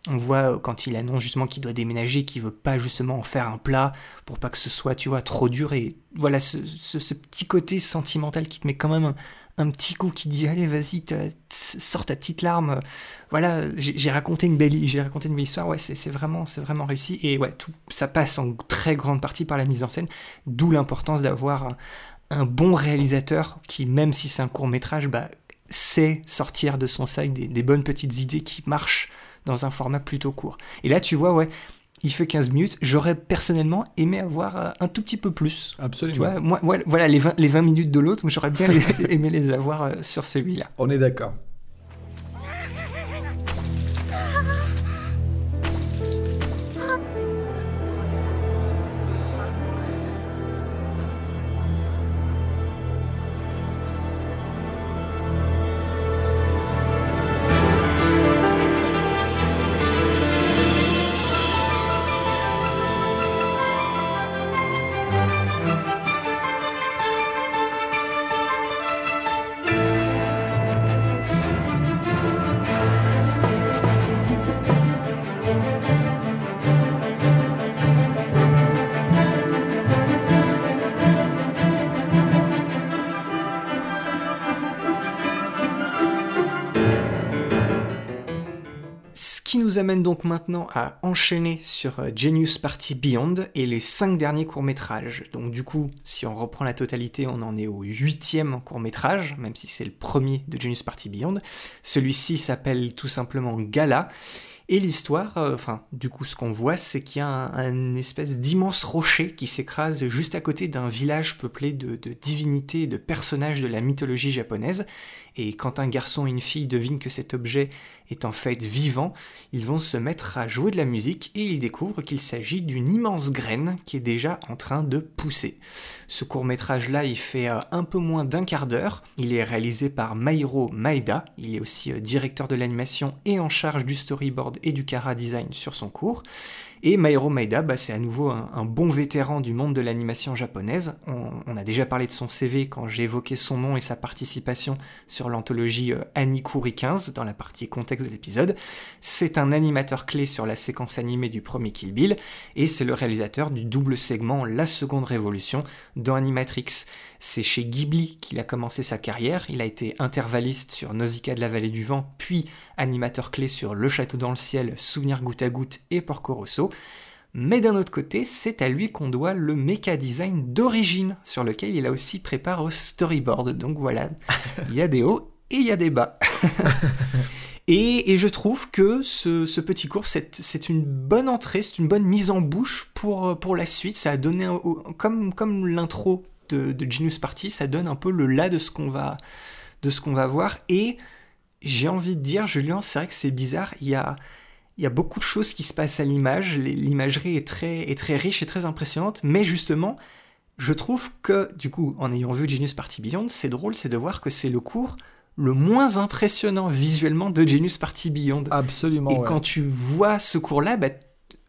on voit quand il annonce justement qu'il doit déménager, qu'il veut pas justement en faire un plat pour pas que ce soit, tu vois, trop dur. Et voilà, ce, ce, ce petit côté sentimental qui te met quand même un, un petit coup qui dit allez vas-y sors ta petite larme. Voilà j'ai raconté une belle j'ai raconté une belle histoire. Ouais c'est vraiment c'est vraiment réussi. Et ouais tout ça passe en très grande partie par la mise en scène d'où l'importance d'avoir un, bon réalisateur qui même si c'est un court métrage bah sait sortir de son sac des, des bonnes petites idées qui marchent dans un format plutôt court. Et là tu vois ouais il fait 15 minutes. J'aurais personnellement aimé avoir un tout petit peu plus. Absolument. Tu vois, moi, voilà, les 20, les 20 minutes de l'autre, j'aurais bien aimé les avoir sur celui-là. On est d'accord. Nous amène donc maintenant à enchaîner sur Genius Party Beyond et les cinq derniers courts-métrages. Donc du coup, si on reprend la totalité, on en est au huitième court-métrage, même si c'est le premier de Genius Party Beyond. Celui-ci s'appelle tout simplement Gala. Et l'histoire, euh, enfin, du coup, ce qu'on voit, c'est qu'il y a un, un espèce d'immense rocher qui s'écrase juste à côté d'un village peuplé de, de divinités et de personnages de la mythologie japonaise. Et quand un garçon et une fille devinent que cet objet est en fait vivant, ils vont se mettre à jouer de la musique et ils découvrent qu'il s'agit d'une immense graine qui est déjà en train de pousser. Ce court métrage-là, il fait euh, un peu moins d'un quart d'heure. Il est réalisé par Mairo Maeda. Il est aussi euh, directeur de l'animation et en charge du storyboard et du cara design sur son cours. Et Mairo Maeda, bah, c'est à nouveau un, un, bon vétéran du monde de l'animation japonaise. On, on, a déjà parlé de son CV quand j'ai évoqué son nom et sa participation sur l'anthologie euh, Anikuri 15 dans la partie contexte de l'épisode. C'est un animateur clé sur la séquence animée du premier Kill Bill et c'est le réalisateur du double segment La Seconde Révolution dans Animatrix. C'est chez Ghibli qu'il a commencé sa carrière. Il a été intervalliste sur Nausicaa de la vallée du vent, puis animateur clé sur Le château dans le ciel, Souvenir goutte à goutte et Porco Rosso. Mais d'un autre côté, c'est à lui qu'on doit le mecha design d'origine, sur lequel il a aussi préparé au storyboard. Donc voilà, il y a des hauts et il y a des bas. et, et, je trouve que ce, ce petit cours, c'est une bonne entrée, c'est une bonne mise en bouche pour, pour la suite. Ça a donné, un, comme, comme l'intro de, de, Genius Party, ça donne un peu le là de ce qu'on va, de ce qu'on va voir. Et j'ai envie de dire, Julien, c'est vrai que c'est bizarre, il y a, il y a beaucoup de choses qui se passent à l'image, l'imagerie est très, est très riche et très impressionnante, mais justement, je trouve que, du coup, en ayant vu Genius Party Beyond, c'est drôle, c'est de voir que c'est le cours le moins impressionnant visuellement de Genius Party Beyond. Absolument. Et ouais. quand tu vois ce cours-là, bah,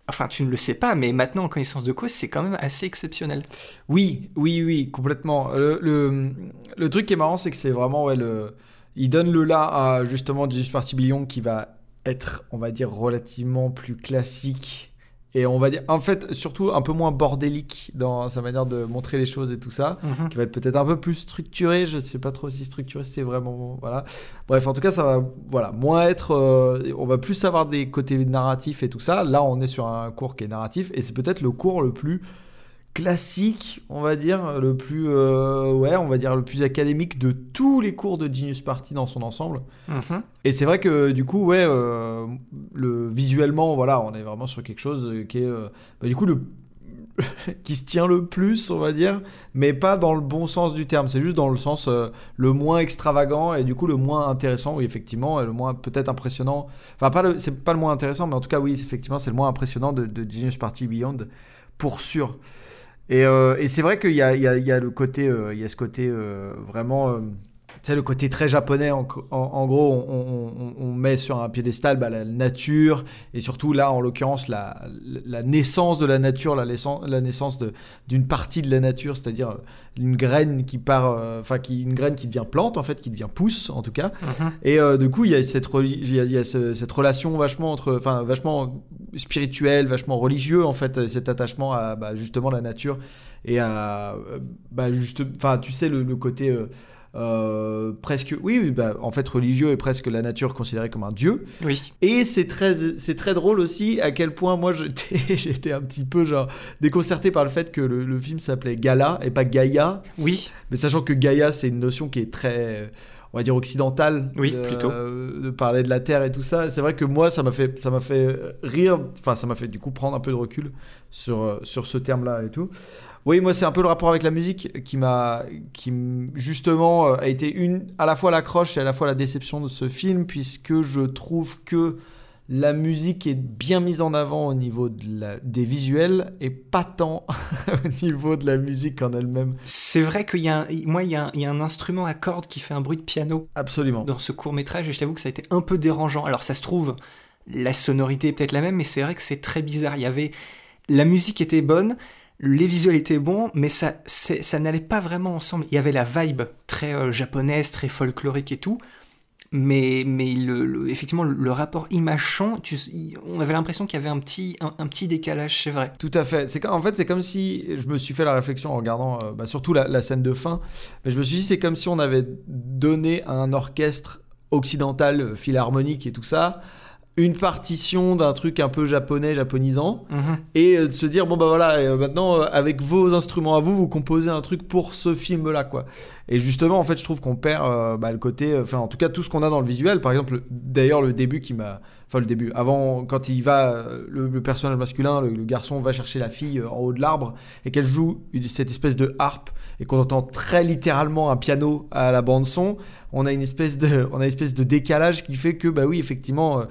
enfin tu ne le sais pas, mais maintenant en connaissance de cause, c'est quand même assez exceptionnel. Oui, oui, oui, complètement. Le, le, le truc qui est marrant, c'est que c'est vraiment, ouais, le... il donne le là à justement Genius Party Beyond qui va être, on va dire, relativement plus classique et on va dire, en fait, surtout un peu moins bordélique dans sa manière de montrer les choses et tout ça, Mhm. qui va être peut-être un peu plus structuré. Je sais pas trop si structuré c'est vraiment, voilà. Bref, en tout cas, ça va, voilà, moins être, euh, on va plus avoir des côtés narratifs et tout ça. Là, on est sur un cours qui est narratif et c'est peut-être le cours le plus classique, on va dire, le plus, euh, ouais, on va dire le plus académique de tous les cours de Genius Party dans son ensemble. Mhm. Et c'est vrai que du coup, ouais, euh, le visuellement, voilà, on est vraiment sur quelque chose qui est, euh, bah, du coup, le qui se tient le plus, on va dire, mais pas dans le bon sens du terme. C'est juste dans le sens euh, le moins extravagant et du coup le moins intéressant, oui, effectivement, et le moins peut-être impressionnant. Enfin, pas le, c'est pas le moins intéressant, mais en tout cas, oui, effectivement, c'est le moins impressionnant de, de Genius Party Beyond, pour sûr. Et, euh, et c'est vrai qu'il y y, y a le côté, euh, il y a ce côté euh, vraiment, euh, sais, le côté très japonais. En, en, en gros, on, on, on, met sur un piédestal bah, la nature et surtout là, en l'occurrence, la, la, naissance de la nature, la, naissance, la naissance d'une partie de la nature, c'est-à-dire une graine qui part, enfin, qui une graine qui devient plante en fait, qui devient pousse en tout cas. Mhm. Et euh, du coup, il y a cette, il y a, il y a ce, cette relation vachement entre, enfin, vachement spirituel, vachement religieux en fait, cet attachement à bah, justement la nature et à, bah, juste, enfin, tu sais le, le côté euh, euh, presque, oui, bah, en fait religieux et presque la nature considérée comme un dieu. Oui. Et c'est très, c'est très drôle aussi à quel point moi j'étais, j'étais un petit peu genre déconcerté par le fait que le, le film s'appelait Gala et pas Gaïa. Oui. Mais sachant que Gaïa c'est une notion qui est très on va dire occidental oui, de, plutôt. de parler de la terre et tout ça c'est vrai que moi ça m'a fait ça m'a fait rire enfin ça m'a fait du coup prendre un peu de recul sur sur ce terme là et tout oui moi c'est un peu le rapport avec la musique qui m'a qui justement a été une à la fois l'accroche et à la fois la déception de ce film puisque je trouve que la musique est bien mise en avant au niveau de la, des visuels et pas tant au niveau de la musique en elle-même. C'est vrai qu'il y a, un, moi, il y, a un, il y a un instrument à cordes qui fait un bruit de piano. Absolument. Dans ce court métrage, et je t'avoue que ça a été un peu dérangeant. Alors, ça se trouve, la sonorité est peut-être la même, mais c'est vrai que c'est très bizarre. Il y avait, la musique était bonne, les visuels étaient bons, mais ça, ça n'allait pas vraiment ensemble. Il y avait la vibe très euh, japonaise, très folklorique et tout mais, mais effectivement, le rapport image-son, on avait l'impression qu'il y avait un petit, un, petit décalage, c'est vrai. Tout à fait. C'est en fait, c'est comme si je me suis fait la réflexion en regardant euh, bah, surtout la, la, scène de fin, mais je me suis dit, c'est comme si on avait donné à un orchestre occidental, euh, philharmonique et tout ça, une partition d'un truc un peu japonais, japonisant. Mhm. et euh, de se dire bon bah voilà, euh, maintenant euh, avec vos instruments à vous, vous composez un truc pour ce film là quoi. Et justement en fait je trouve qu'on perd euh, bah, le côté, enfin en tout cas tout ce qu'on a dans le visuel, par exemple d'ailleurs le début qui m'a Enfin, le début. Avant, quand il va, euh, le, personnage masculin, le, garçon, va chercher la fille euh, en haut de l'arbre et qu'elle joue cette espèce de harpe et qu'on entend très littéralement un piano à la bande son, on a une espèce de, on a une espèce de décalage qui fait que, bah oui, effectivement. euh,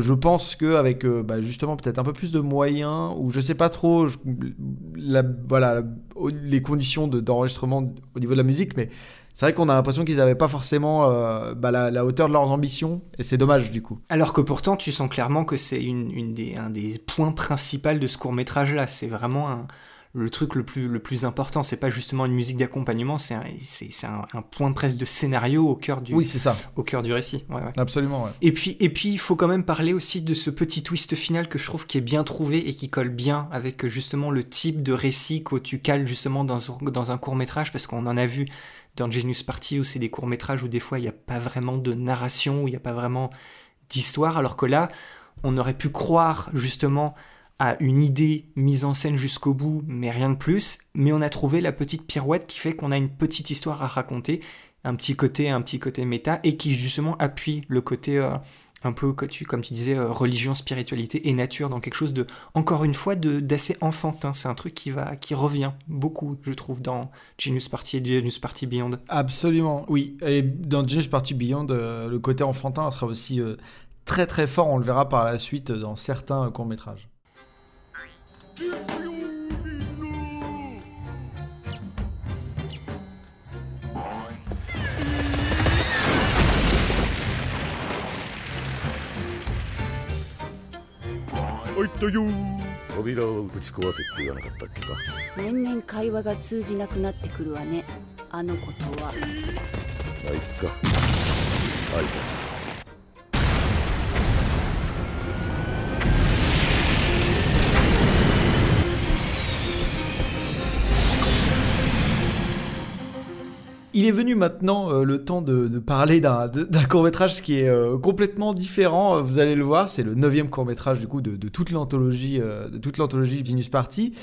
je pense qu'avec avec bah, justement peut-être un peu plus de moyens ou je sais pas trop voilà les conditions de- d'enregistrement au niveau de la musique mais c'est vrai qu'on a l'impression qu'ils n'avaient pas forcément euh, bah, la, la hauteur de leurs ambitions et c'est dommage du coup Alors que pourtant, tu sens clairement que c'est une, une des, un des points principaux de ce court métrage là. C'est vraiment un- le truc le plus, le plus important. C'est pas justement une musique d'accompagnement, c'est un, c'est- un, un point presque de scénario au cœur du, oui c'est ça au cœur du récit. Ouais, ouais. absolument ouais. Et puis, et puis, il faut quand même parler aussi de ce petit twist final que je trouve qui est bien trouvé et qui colle bien avec justement le type de récit que tu cales justement dans, dans un court métrage, parce qu'on en a vu dans Genius Party où c'est des courts métrages où des fois il n'y a pas vraiment de narration, où il n'y a pas vraiment d'histoire, alors que là, on aurait pu croire justement à une idée mise en scène jusqu'au bout, mais rien de plus. Mais on a trouvé la petite pirouette qui fait qu'on a une petite histoire à raconter, un petit côté, un petit côté méta, et qui justement appuie le côté euh, un peu, comme tu, comme tu disais, euh, religion, spiritualité et nature dans quelque chose de, encore une fois, de d'assez enfantin. C'est un truc qui va, qui revient beaucoup, je trouve, dans Genius Party et Genius Party Beyond. absolument oui et dans Genius Party Beyond euh, le côté enfantin sera aussi euh, très très fort on le verra par la suite dans certains 入ったよ。扉をぶち壊せって言わなかったっけか。年々会話が通じなくなってくるわね。あの子とは。まあいっか。あい Il est venu maintenant euh, le temps de, de parler d'un court-métrage qui est euh, complètement différent. Euh, Vous allez le voir, c'est le neuvième court-métrage du coup de, de toute l'anthologie euh, de toute l'anthologie Genius Party.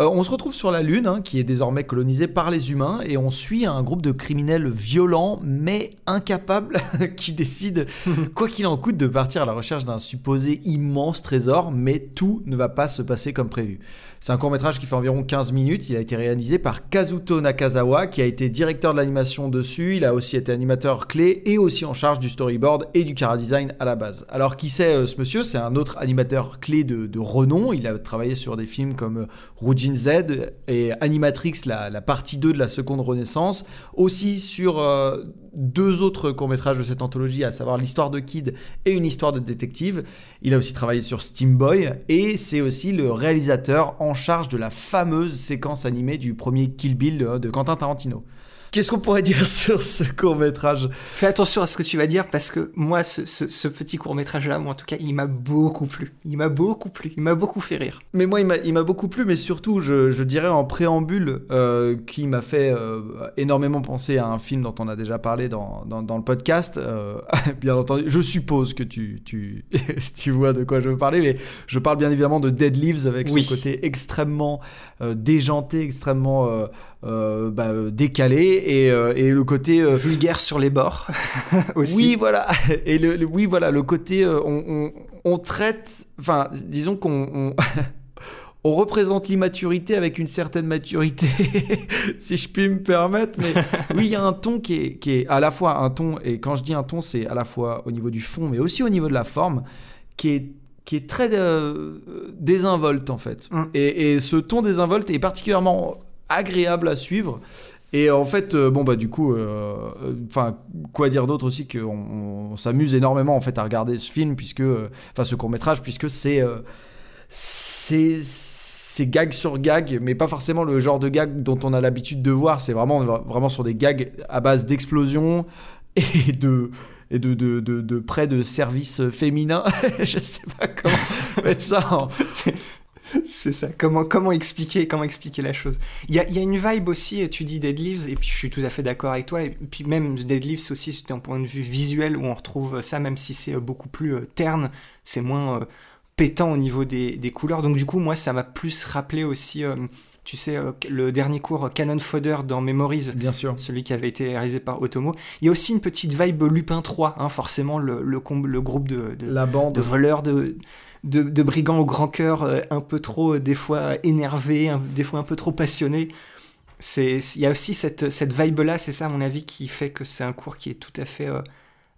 Euh, on se retrouve sur la Lune, hein, qui est désormais colonisée par les humains, et on suit un groupe de criminels violents mais incapables qui décident, quoi qu'il en coûte, de partir à la recherche d'un supposé immense trésor, mais tout ne va pas se passer comme prévu. C'est un court-métrage qui fait environ 15 minutes. Il a été réalisé par Kazuto Nakazawa, qui a été directeur de l'animation dessus. Il a aussi été animateur clé et aussi en charge du storyboard et du chara-design à la base. Alors, qui c'est euh, ce monsieur? C'est un autre animateur clé de, renom. Il a travaillé sur des films comme euh, Rujin Z et Animatrix, la, la partie 2 de la seconde renaissance. Aussi sur euh, deux autres courts-métrages de cette anthologie, à savoir l'histoire de Kid et une histoire de détective. Il a aussi travaillé sur Steam Boy et c'est aussi le réalisateur en charge de la fameuse séquence animée du premier Kill Bill de, de Quentin Tarantino. Qu'est-ce qu'on pourrait dire sur ce court métrage Fais attention à ce que tu vas dire parce que moi, ce, ce- ce petit court métrage là, moi en tout cas, il m'a beaucoup plu. Il m'a beaucoup plu. Il m'a beaucoup fait rire. Mais moi, il m'a- beaucoup plu, mais surtout, je, je dirais en préambule, euh, qui m'a fait euh, énormément penser à un film dont on a déjà parlé dans, dans, dans le podcast. Euh, bien entendu, je suppose que tu, tu, tu vois de quoi je veux parler, mais je parle bien évidemment de Dead Leaves avec Oui. son côté extrêmement déjanté, extrêmement euh, bah, décalé, et, euh, et le côté... euh, Vulgaire sur les bords aussi. oui, voilà. Et le, le- oui, voilà, le côté, on, on- on traite, enfin, disons qu'on on, on représente l'immaturité avec une certaine maturité, si je puis me permettre. Mais oui, il y a un ton qui est, qui est à la fois un ton, et quand je dis un ton, c'est à la fois au niveau du fond, mais aussi au niveau de la forme, qui est qui est très euh, désinvolte en fait. Mm. Et, et ce ton désinvolte est particulièrement agréable à suivre. Et en fait, euh, bon bah du coup, euh, euh, enfin quoi dire d'autre aussi qu'on on, s'amuse énormément en fait à regarder ce film puisque, enfin ce court métrage puisque c'est c'est c'est gag sur gag, mais pas forcément le genre de gag dont on a l'habitude de voir. C'est vraiment vraiment sur des gags à base d'explosions et de et de, de près de services féminins. Je sais pas comment mettre ça en, C'est- C'est ça. Comment, comment expliquer, comment expliquer la chose? Il y a, y a une vibe aussi. Tu dis Dead Leaves, et puis je suis tout à fait d'accord avec toi. Et puis même Dead Leaves aussi, d'un point de vue visuel, où on retrouve ça, même si c'est euh, beaucoup plus euh, terne, c'est moins euh, pétant au niveau des, des, couleurs. Donc du coup, moi, ça m'a plus rappelé aussi, euh, tu sais, euh, le dernier cours Canon Fodder dans Memories. Bien sûr. Celui qui avait été réalisé par Otomo. Il y a aussi une petite vibe Lupin 3, hein, forcément, le, le, le, groupe de, de, La bande. de voleurs, de, de, brigands au grand cœur, euh, un peu trop, des fois, énervés, des fois un peu trop passionnés. Il y a aussi cette, cette vibe-là, c'est ça, à mon avis, qui fait que c'est un cours qui est tout à fait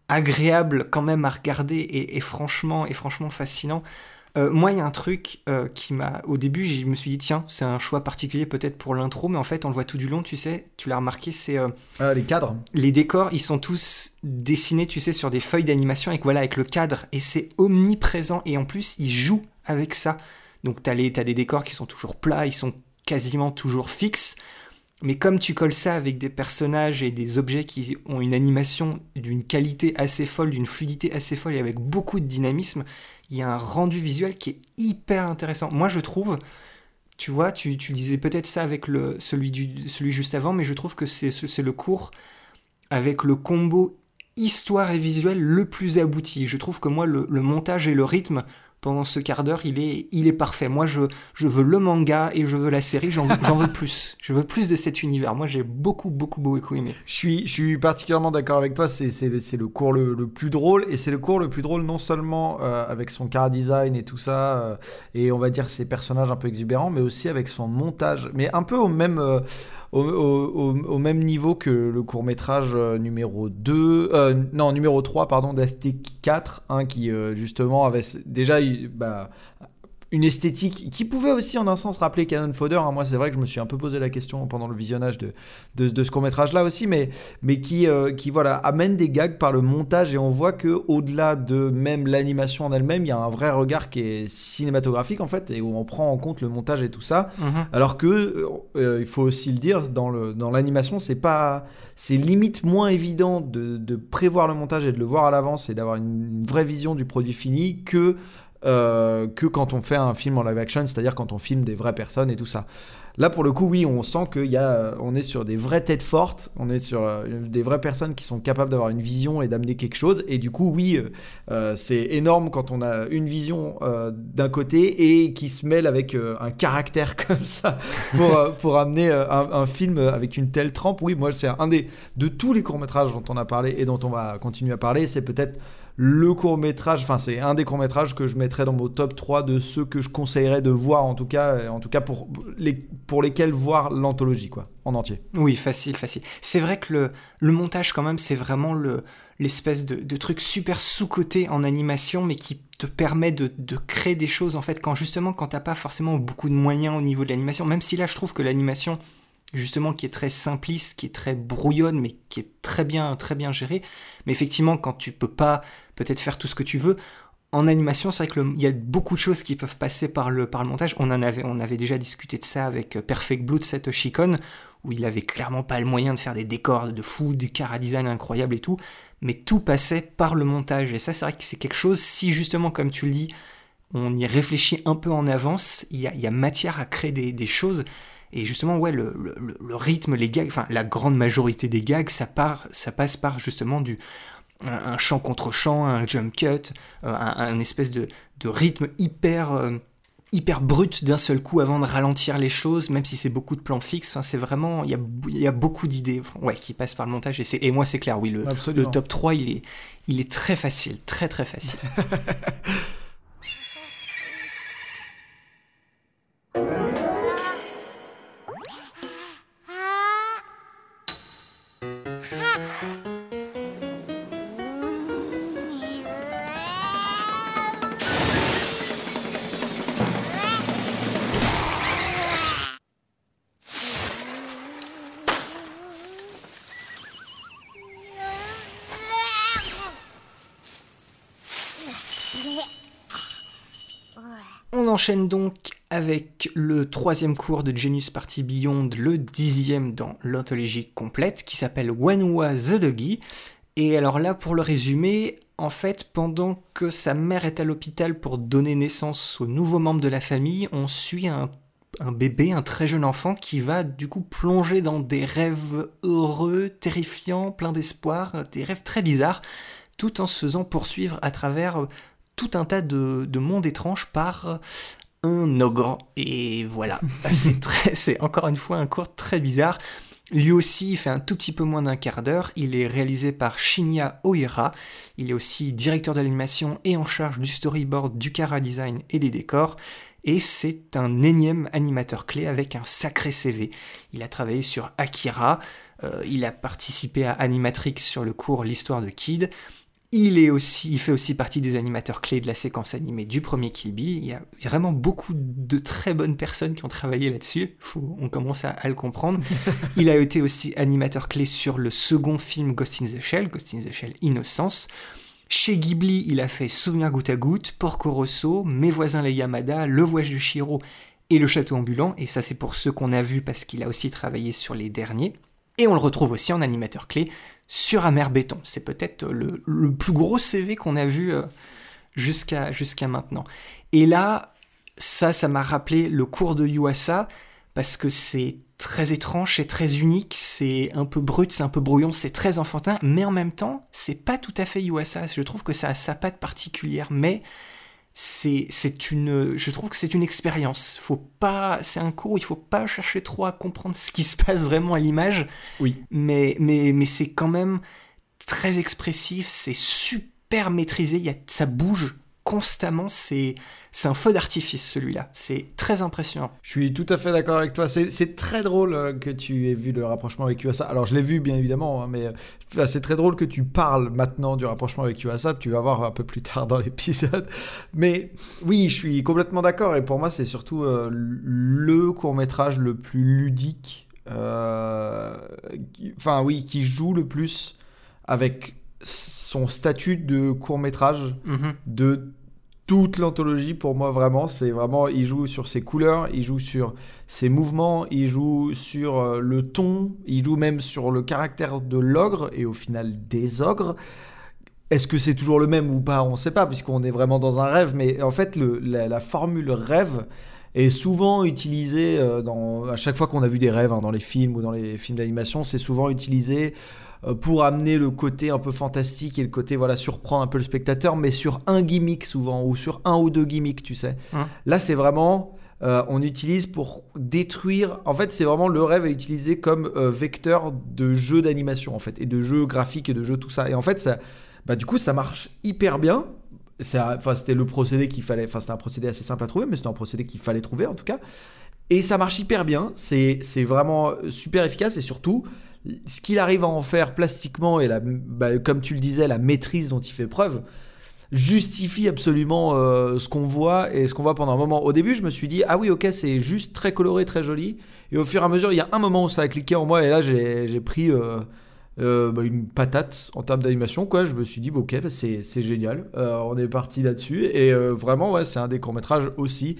agréable quand même à regarder et, et franchement, et franchement fascinant. Euh, moi, il y a un truc euh, qui m'a. Au début, je me suis dit, tiens, c'est un choix particulier peut-être pour l'intro, mais en fait, on le voit tout du long, tu sais, tu l'as remarqué, c'est. Euh, ah, les cadres. Les décors, ils sont tous dessinés, tu sais, sur des feuilles d'animation avec, voilà, avec le cadre, et c'est omniprésent, et en plus, ils jouent avec ça. Donc, t'as, les, as des décors qui sont toujours plats, ils sont quasiment toujours fixes. Mais comme tu colles ça avec des personnages et des objets qui ont une animation d'une qualité assez folle, d'une fluidité assez folle et avec beaucoup de dynamisme, il y a un rendu visuel qui est hyper intéressant. Moi, je trouve, tu vois, tu, tu disais peut-être ça avec le, celui, du, celui juste avant, mais je trouve que c'est, c'est le cours avec le combo histoire et visuel le plus abouti. Je trouve que moi, le, le montage et le rythme pendant ce quart d'heure, il est, il est parfait. Moi, je, je veux le manga et je veux la série, j'en veux plus. Je veux plus de cet univers. Moi, j'ai beaucoup, beaucoup, beaucoup aimé. Je suis, je suis particulièrement d'accord avec toi. C'est le cours le, plus drôle. Et c'est le cours le plus drôle non seulement euh, avec son car design et tout ça, euh, et on va dire ses personnages un peu exubérants, mais aussi avec son montage. Mais un peu au même... Euh, au, même niveau que le court métrage numéro 2, euh, non, numéro 3, pardon, d'Aesthetic 4, hein, qui euh, justement avait déjà bah, une esthétique qui pouvait aussi en un sens rappeler Canon Fodder. Hein. Moi, c'est vrai que je me suis un peu posé la question pendant le visionnage de, de, de ce court métrage là aussi, mais, mais qui, euh, qui voilà, amène des gags par le montage et on voit que au-delà de même l'animation en elle-même, il y a un vrai regard qui est cinématographique en fait et où on prend en compte le montage et tout ça. Mhm. Alors que euh, il faut aussi le dire dans le dans l'animation, c'est pas c'est limite moins évident de, de, prévoir le montage et de le voir à l'avance et d'avoir une, une vraie vision du produit fini que euh, que quand on fait un film en live action, c'est-à-dire quand on filme des vraies personnes et tout ça. Là, pour le coup, oui, on sent qu'on y a, on est sur des vraies têtes fortes, on est sur euh, des vraies personnes qui sont capables d'avoir une vision et d'amener quelque chose. Et du coup, oui, euh, euh c'est énorme quand on a une vision euh, d'un côté et qui se mêle avec euh, un caractère comme ça pour, pour amener un, un, film avec une telle trempe. Oui, moi, c'est un des de tous les courts métrages dont on a parlé et dont on va continuer à parler, c'est peut-être le court métrage, enfin c'est un des courts métrages que je mettrais dans mon top 3 de ceux que je conseillerais de voir en tout cas, en tout cas pour, les, pour lesquels voir l'anthologie quoi, en entier. Oui, facile, facile. C'est vrai que le, montage quand même c'est vraiment le, l'espèce de, de truc super sous-coté en animation mais qui te permet de, de, créer des choses en fait quand justement quand t'as pas forcément beaucoup de moyens au niveau de l'animation, même si là je trouve que l'animation justement qui est très simpliste, qui est très brouillonne, mais qui est très bien, très bien gérée. Mais effectivement, quand tu peux pas peut-être faire tout ce que tu veux, en animation, c'est vrai qu'il y a beaucoup de choses qui peuvent passer par le, par le montage. On, en avait, on avait déjà discuté de ça avec Perfect Blue de Satoshi Kon, où il avait clairement pas le moyen de faire des décors de fou, du cara design incroyable et tout, mais tout passait par le montage. Et ça, c'est vrai que c'est quelque chose, si justement, comme tu le dis, on y réfléchit un peu en avance, il y a, y a matière à créer des, des choses et justement, ouais, le, le, le, rythme, les gags, enfin, la grande majorité des gags, ça, part, ça passe par justement du, un, un chant contre chant, un jump cut, euh, un, un, espèce de, de rythme hyper, euh, hyper brut d'un seul coup avant de ralentir les choses, même si c'est beaucoup de plans fixes. Enfin, c'est vraiment, il y a, y a beaucoup d'idées ouais, qui passent par le montage. Et, et moi, c'est clair, oui, le, le top 3, il est, il est très facile, très très facile. enchaîne donc avec le troisième cours de Genius Party Beyond, le dixième dans l'anthologie complète, qui s'appelle Wenwa the Doggy. Et alors là, pour le résumer, en fait, pendant que sa mère est à l'hôpital pour donner naissance au nouveau membre de la famille, on suit un, un, bébé, un très jeune enfant, qui va du coup plonger dans des rêves heureux, terrifiants, pleins d'espoir, des rêves très bizarres, tout en se faisant poursuivre à travers tout un tas de, de mondes étranges par un ogre. Et voilà, c'est très, c'est encore une fois un cours très bizarre. Lui aussi, il fait un tout petit peu moins d'un quart d'heure. Il est réalisé par Shinya Oira. Il est aussi directeur de l'animation et en charge du storyboard, du cara design et des décors. Et c'est un énième animateur clé avec un sacré CV. Il a travaillé sur Akira, euh, il a participé à Animatrix sur le cours L'histoire de Kid. Il, est aussi, il fait aussi partie des animateurs clés de la séquence animée du premier Kill Bill. Il y a vraiment beaucoup de très bonnes personnes qui ont travaillé là-dessus. On commence à, à le comprendre. il a été aussi animateur clé sur le second film Ghost in the Shell, Ghost in the Shell Innocence. Chez Ghibli, il a fait Souvenir goutte à goutte, Porco Rosso, Mes voisins les Yamada, Le voyage du Shiro et Le château ambulant. Et ça, c'est pour ceux qu'on a vus parce qu'il a aussi travaillé sur les derniers. Et on le retrouve aussi en animateur clé sur Amer Béton. C'est peut-être le, le, plus gros CV qu'on a vu euh, jusqu'à maintenant. Et là, ça, ça m'a rappelé le cours de Yuasa parce que c'est très étrange, c'est très unique, c'est un peu brut, c'est un peu brouillon, c'est très enfantin, mais en même temps, c'est pas tout à fait Yuasa. Je trouve que ça a sa patte particulière, mais c'est c'est une je trouve que c'est une expérience. Faut pas c'est un cours où il faut pas chercher trop à comprendre ce qui se passe vraiment à l'image. Oui. Mais mais mais c'est quand même très expressif c'est super maîtrisé il y a, ça bouge constamment c'est un feu d'artifice celui-là. C'est très impressionnant. Je suis tout à fait d'accord avec toi. C'est très drôle euh, que tu aies vu le rapprochement avec USA. Alors je l'ai vu bien évidemment, hein, mais euh, c'est très drôle que tu parles maintenant du rapprochement avec USA. Tu vas voir un peu plus tard dans l'épisode. Mais oui, je suis complètement d'accord. Et pour moi, c'est surtout euh, le court métrage le plus ludique. Enfin oui, qui joue le plus avec son statut de court métrage, mm -hmm. de toute l'anthologie pour moi vraiment. C'est vraiment il joue sur ses couleurs il joue sur ses mouvements il joue sur euh, le ton il joue même sur le caractère de l'ogre et au final des ogres. Est-ce que c'est toujours le même ou pas? On ne sait pas puisqu'on est vraiment dans un rêve. Mais en fait le, la, la, formule rêve est souvent utilisée euh, dans, à chaque fois qu'on a vu des rêves hein, dans les films ou dans les films d'animation c'est souvent utilisé pour amener le côté un peu fantastique et le côté voilà surprendre un peu le spectateur, mais sur un gimmick souvent ou sur un ou deux gimmicks, tu sais. Mmh. Là, c'est vraiment euh, on utilise pour détruire. En fait, c'est vraiment le rêve est utilisé comme euh, vecteur de jeu d'animation en fait et de jeu graphique et de jeu tout ça. Et en fait, ça, bah, du coup, ça marche hyper bien. Enfin, c'était le procédé qu'il fallait. Enfin, c'était un procédé assez simple à trouver, mais c'était un procédé qu'il fallait trouver en tout cas. Et ça marche hyper bien. C'est vraiment super efficace et surtout ce qu'il arrive à en faire plastiquement et la, bah, comme tu le disais, la maîtrise dont il fait preuve justifie absolument euh, ce qu'on voit et ce qu'on voit pendant un moment. Au début, je me suis dit ah oui, ok, c'est juste très coloré, très joli. Et au fur et à mesure, il y a un moment où ça a cliqué en moi et là, j'ai pris euh, euh, bah, une patate en termes d'animation. Quoi, je me suis dit bah, ok, c'est génial. On est parti là-dessus et vraiment, ouais, c'est un des courts métrages aussi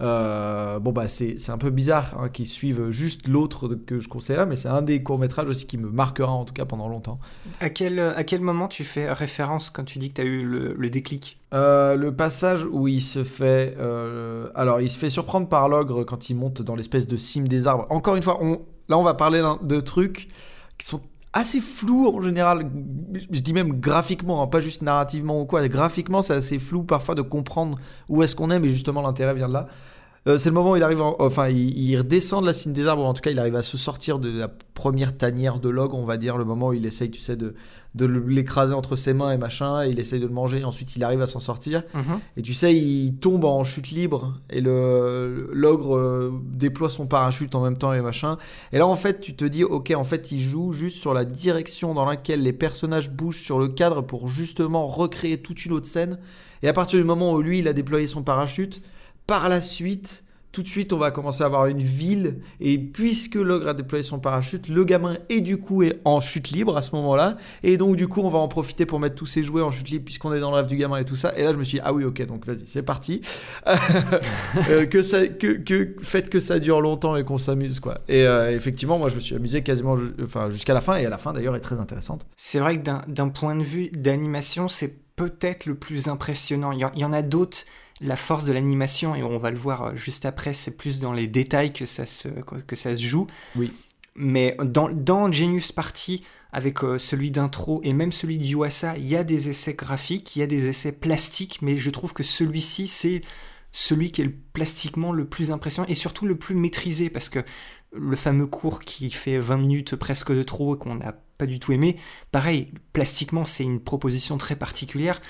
euh, bon, bah, c'est un peu bizarre hein, qu'ils suivent juste l'autre que je conseillerais, mais c'est un des courts-métrages aussi qui me marquera en tout cas pendant longtemps. À quel, à quel moment tu fais référence quand tu dis que tu as eu le, le déclic? Euh, Le passage où il se fait. Euh, alors, il se fait surprendre par l'ogre quand il monte dans l'espèce de cime des arbres. Encore une fois, on, là, on va parler de trucs qui sont assez flous en général. Je dis même graphiquement, hein, pas juste narrativement ou quoi. Graphiquement, c'est assez flou parfois de comprendre où est-ce qu'on est, mais justement, l'intérêt vient de là. Euh, c'est le moment où il arrive, en, enfin, il, il, redescend de la cime des arbres, ou en tout cas, il arrive à se sortir de la première tanière de log, on va dire, le moment où il essaye, tu sais, de, de l'écraser entre ses mains et machin, et il essaye de le manger, ensuite il arrive à s'en sortir. Mm -hmm. Et tu sais, il tombe en chute libre, et le l'ogre euh, déploie son parachute en même temps et machin. Et là, en fait, tu te dis, ok, en fait, il joue juste sur la direction dans laquelle les personnages bougent sur le cadre pour justement recréer toute une autre scène. Et à partir du moment où lui, il a déployé son parachute, par la suite, tout de suite, on va commencer à avoir une ville. Et puisque l'ogre a déployé son parachute, le gamin est du coup en chute libre à ce moment-là. Et donc, du coup, on va en profiter pour mettre tous ses jouets en chute libre puisqu'on est dans le rêve du gamin et tout ça. Et là, je me suis dit, ah oui, ok, donc vas-y, c'est parti. euh, que ça, que, faites que ça dure longtemps et qu'on s'amuse, quoi. Et euh, effectivement, moi, je me suis amusé quasiment enfin, jusqu'à la fin. Et à la fin, d'ailleurs, est très intéressante. C'est vrai que d'un point de vue d'animation, c'est peut-être le plus impressionnant. Il y en a d'autres la force de l'animation, et on va le voir juste après, c'est plus dans les détails que ça se, que ça se joue. Oui. Mais dans, dans Genius Party, avec euh, celui d'intro et même celui du USA, il y a des essais graphiques, il y a des essais plastiques, mais je trouve que celui-ci, c'est celui qui est plastiquement le plus impressionnant et surtout le plus maîtrisé parce que le fameux cours qui fait 20 minutes presque de trop et qu'on n'a pas du tout aimé, pareil, plastiquement c'est une proposition très particulière,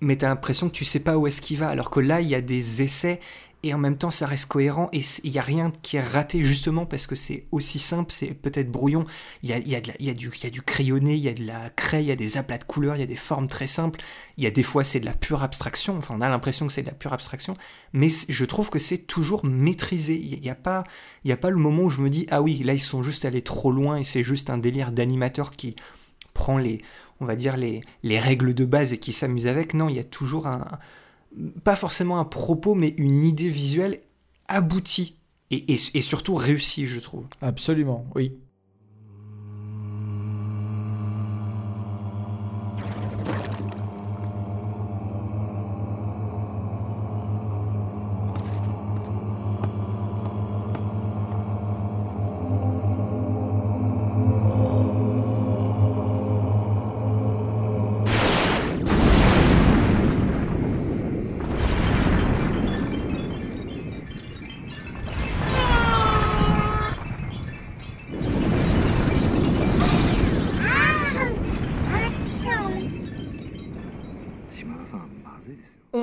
mais tu as l'impression que tu sais pas où est-ce qu'il va, alors que là il y a des essais et en même temps ça reste cohérent et il n'y a rien qui est raté justement parce que c'est aussi simple, c'est peut-être brouillon, il y a, y, du, crayonné, il y a de la craie, il y a des aplats de couleurs, il y a des formes très simples, il y a des fois c'est de la pure abstraction, enfin on a l'impression que c'est de la pure abstraction, mais je trouve que c'est toujours maîtrisé, il n'y a, a pas le moment où je me dis ah oui là ils sont juste allés trop loin et c'est juste un délire d'animateur qui prend les on va dire les, les règles de base et qui s'amuse avec, non il y a toujours un pas forcément un propos, mais une idée visuelle aboutie et, et, et surtout réussie, je trouve. Absolument, oui.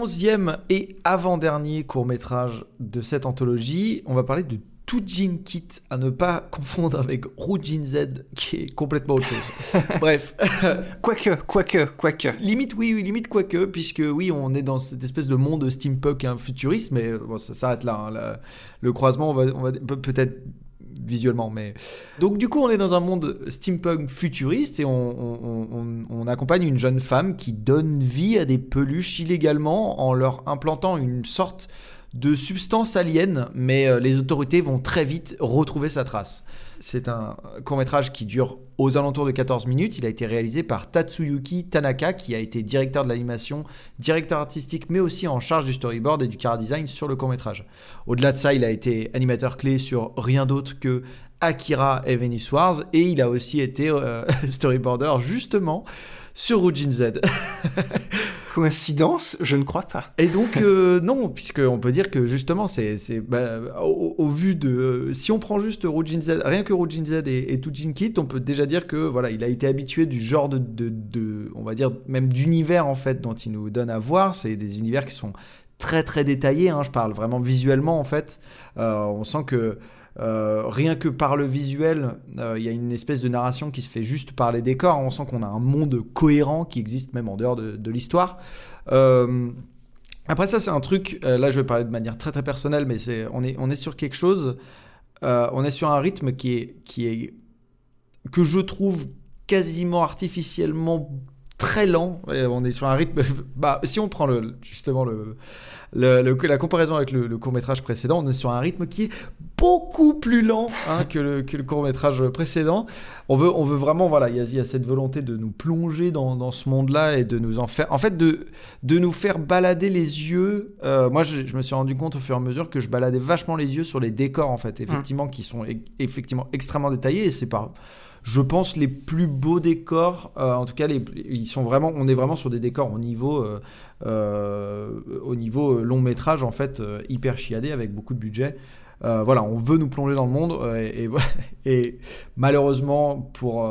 Onzième et avant-dernier court-métrage de cette anthologie. On va parler de Toujin Kit, à ne pas confondre avec Rujin Z, qui est complètement autre chose. Bref. quoique, quoique, quoique. Limite, oui, limite, quoique, puisque oui, on est dans cette espèce de monde steampunk un futuriste, mais bon, ça s'arrête là, hein, Le croisement, on va, on va peut-être visuellement. Mais donc du coup, on est dans un monde steampunk futuriste et on, accompagne une jeune femme qui donne vie à des peluches illégalement en leur implantant une sorte de substance alien, mais euh, les autorités vont très vite retrouver sa trace. C'est un court métrage qui dure aux alentours de 14 minutes. Il a été réalisé par Tatsuyuki Tanaka, qui a été directeur de l'animation, directeur artistique, mais aussi en charge du storyboard et du car design sur le court métrage. Au-delà de ça, il a été animateur clé sur rien d'autre que Akira et Venus Wars, et il a aussi été euh, storyboarder justement sur Rujin Z. Coïncidence Je ne crois pas. Et donc, euh, non, puisqu'on peut dire que justement, c'est bah, au, vu de. Si on prend juste Rujin Z, rien que Rujin Z et, et Tujin Kit, on peut déjà dire que voilà, il a été habitué du genre de, de, on va dire, même d'univers en fait, dont il nous donne à voir. C'est des univers qui sont très très détaillés. Hein, je parle vraiment visuellement en fait. Euh, on sent que euh, rien que par le visuel, euh, il y a une espèce de narration qui se fait juste par les décors. On sent qu'on a un monde cohérent qui existe même en dehors de, l'histoire. Euh, après ça, c'est un truc. là, je vais parler de manière très très personnelle, mais c'est on est on est sur quelque chose. on est sur un rythme qui est qui est que je trouve quasiment artificiellement très lent. on est sur un rythme. Bah, si on prend le justement le la comparaison avec le, court métrage précédent, on est sur un rythme qui est beaucoup plus lent hein, que, le, court métrage précédent. On veut, on veut vraiment, voilà, il y, a cette volonté de nous plonger dans, ce monde-là et de nous en faire, en fait, de, de nous faire balader les yeux. Euh, moi, je, me suis rendu compte au fur et à mesure que je baladais vachement les yeux sur les décors, en fait, effectivement, qui sont effectivement extrêmement détaillés et c'est pas je pense les plus beaux décors euh, en tout cas on est vraiment sur des décors au niveau euh, euh, au long métrage en fait hyper chiadé avec beaucoup de budget. Voilà, on veut nous plonger dans le monde et, malheureusement pour,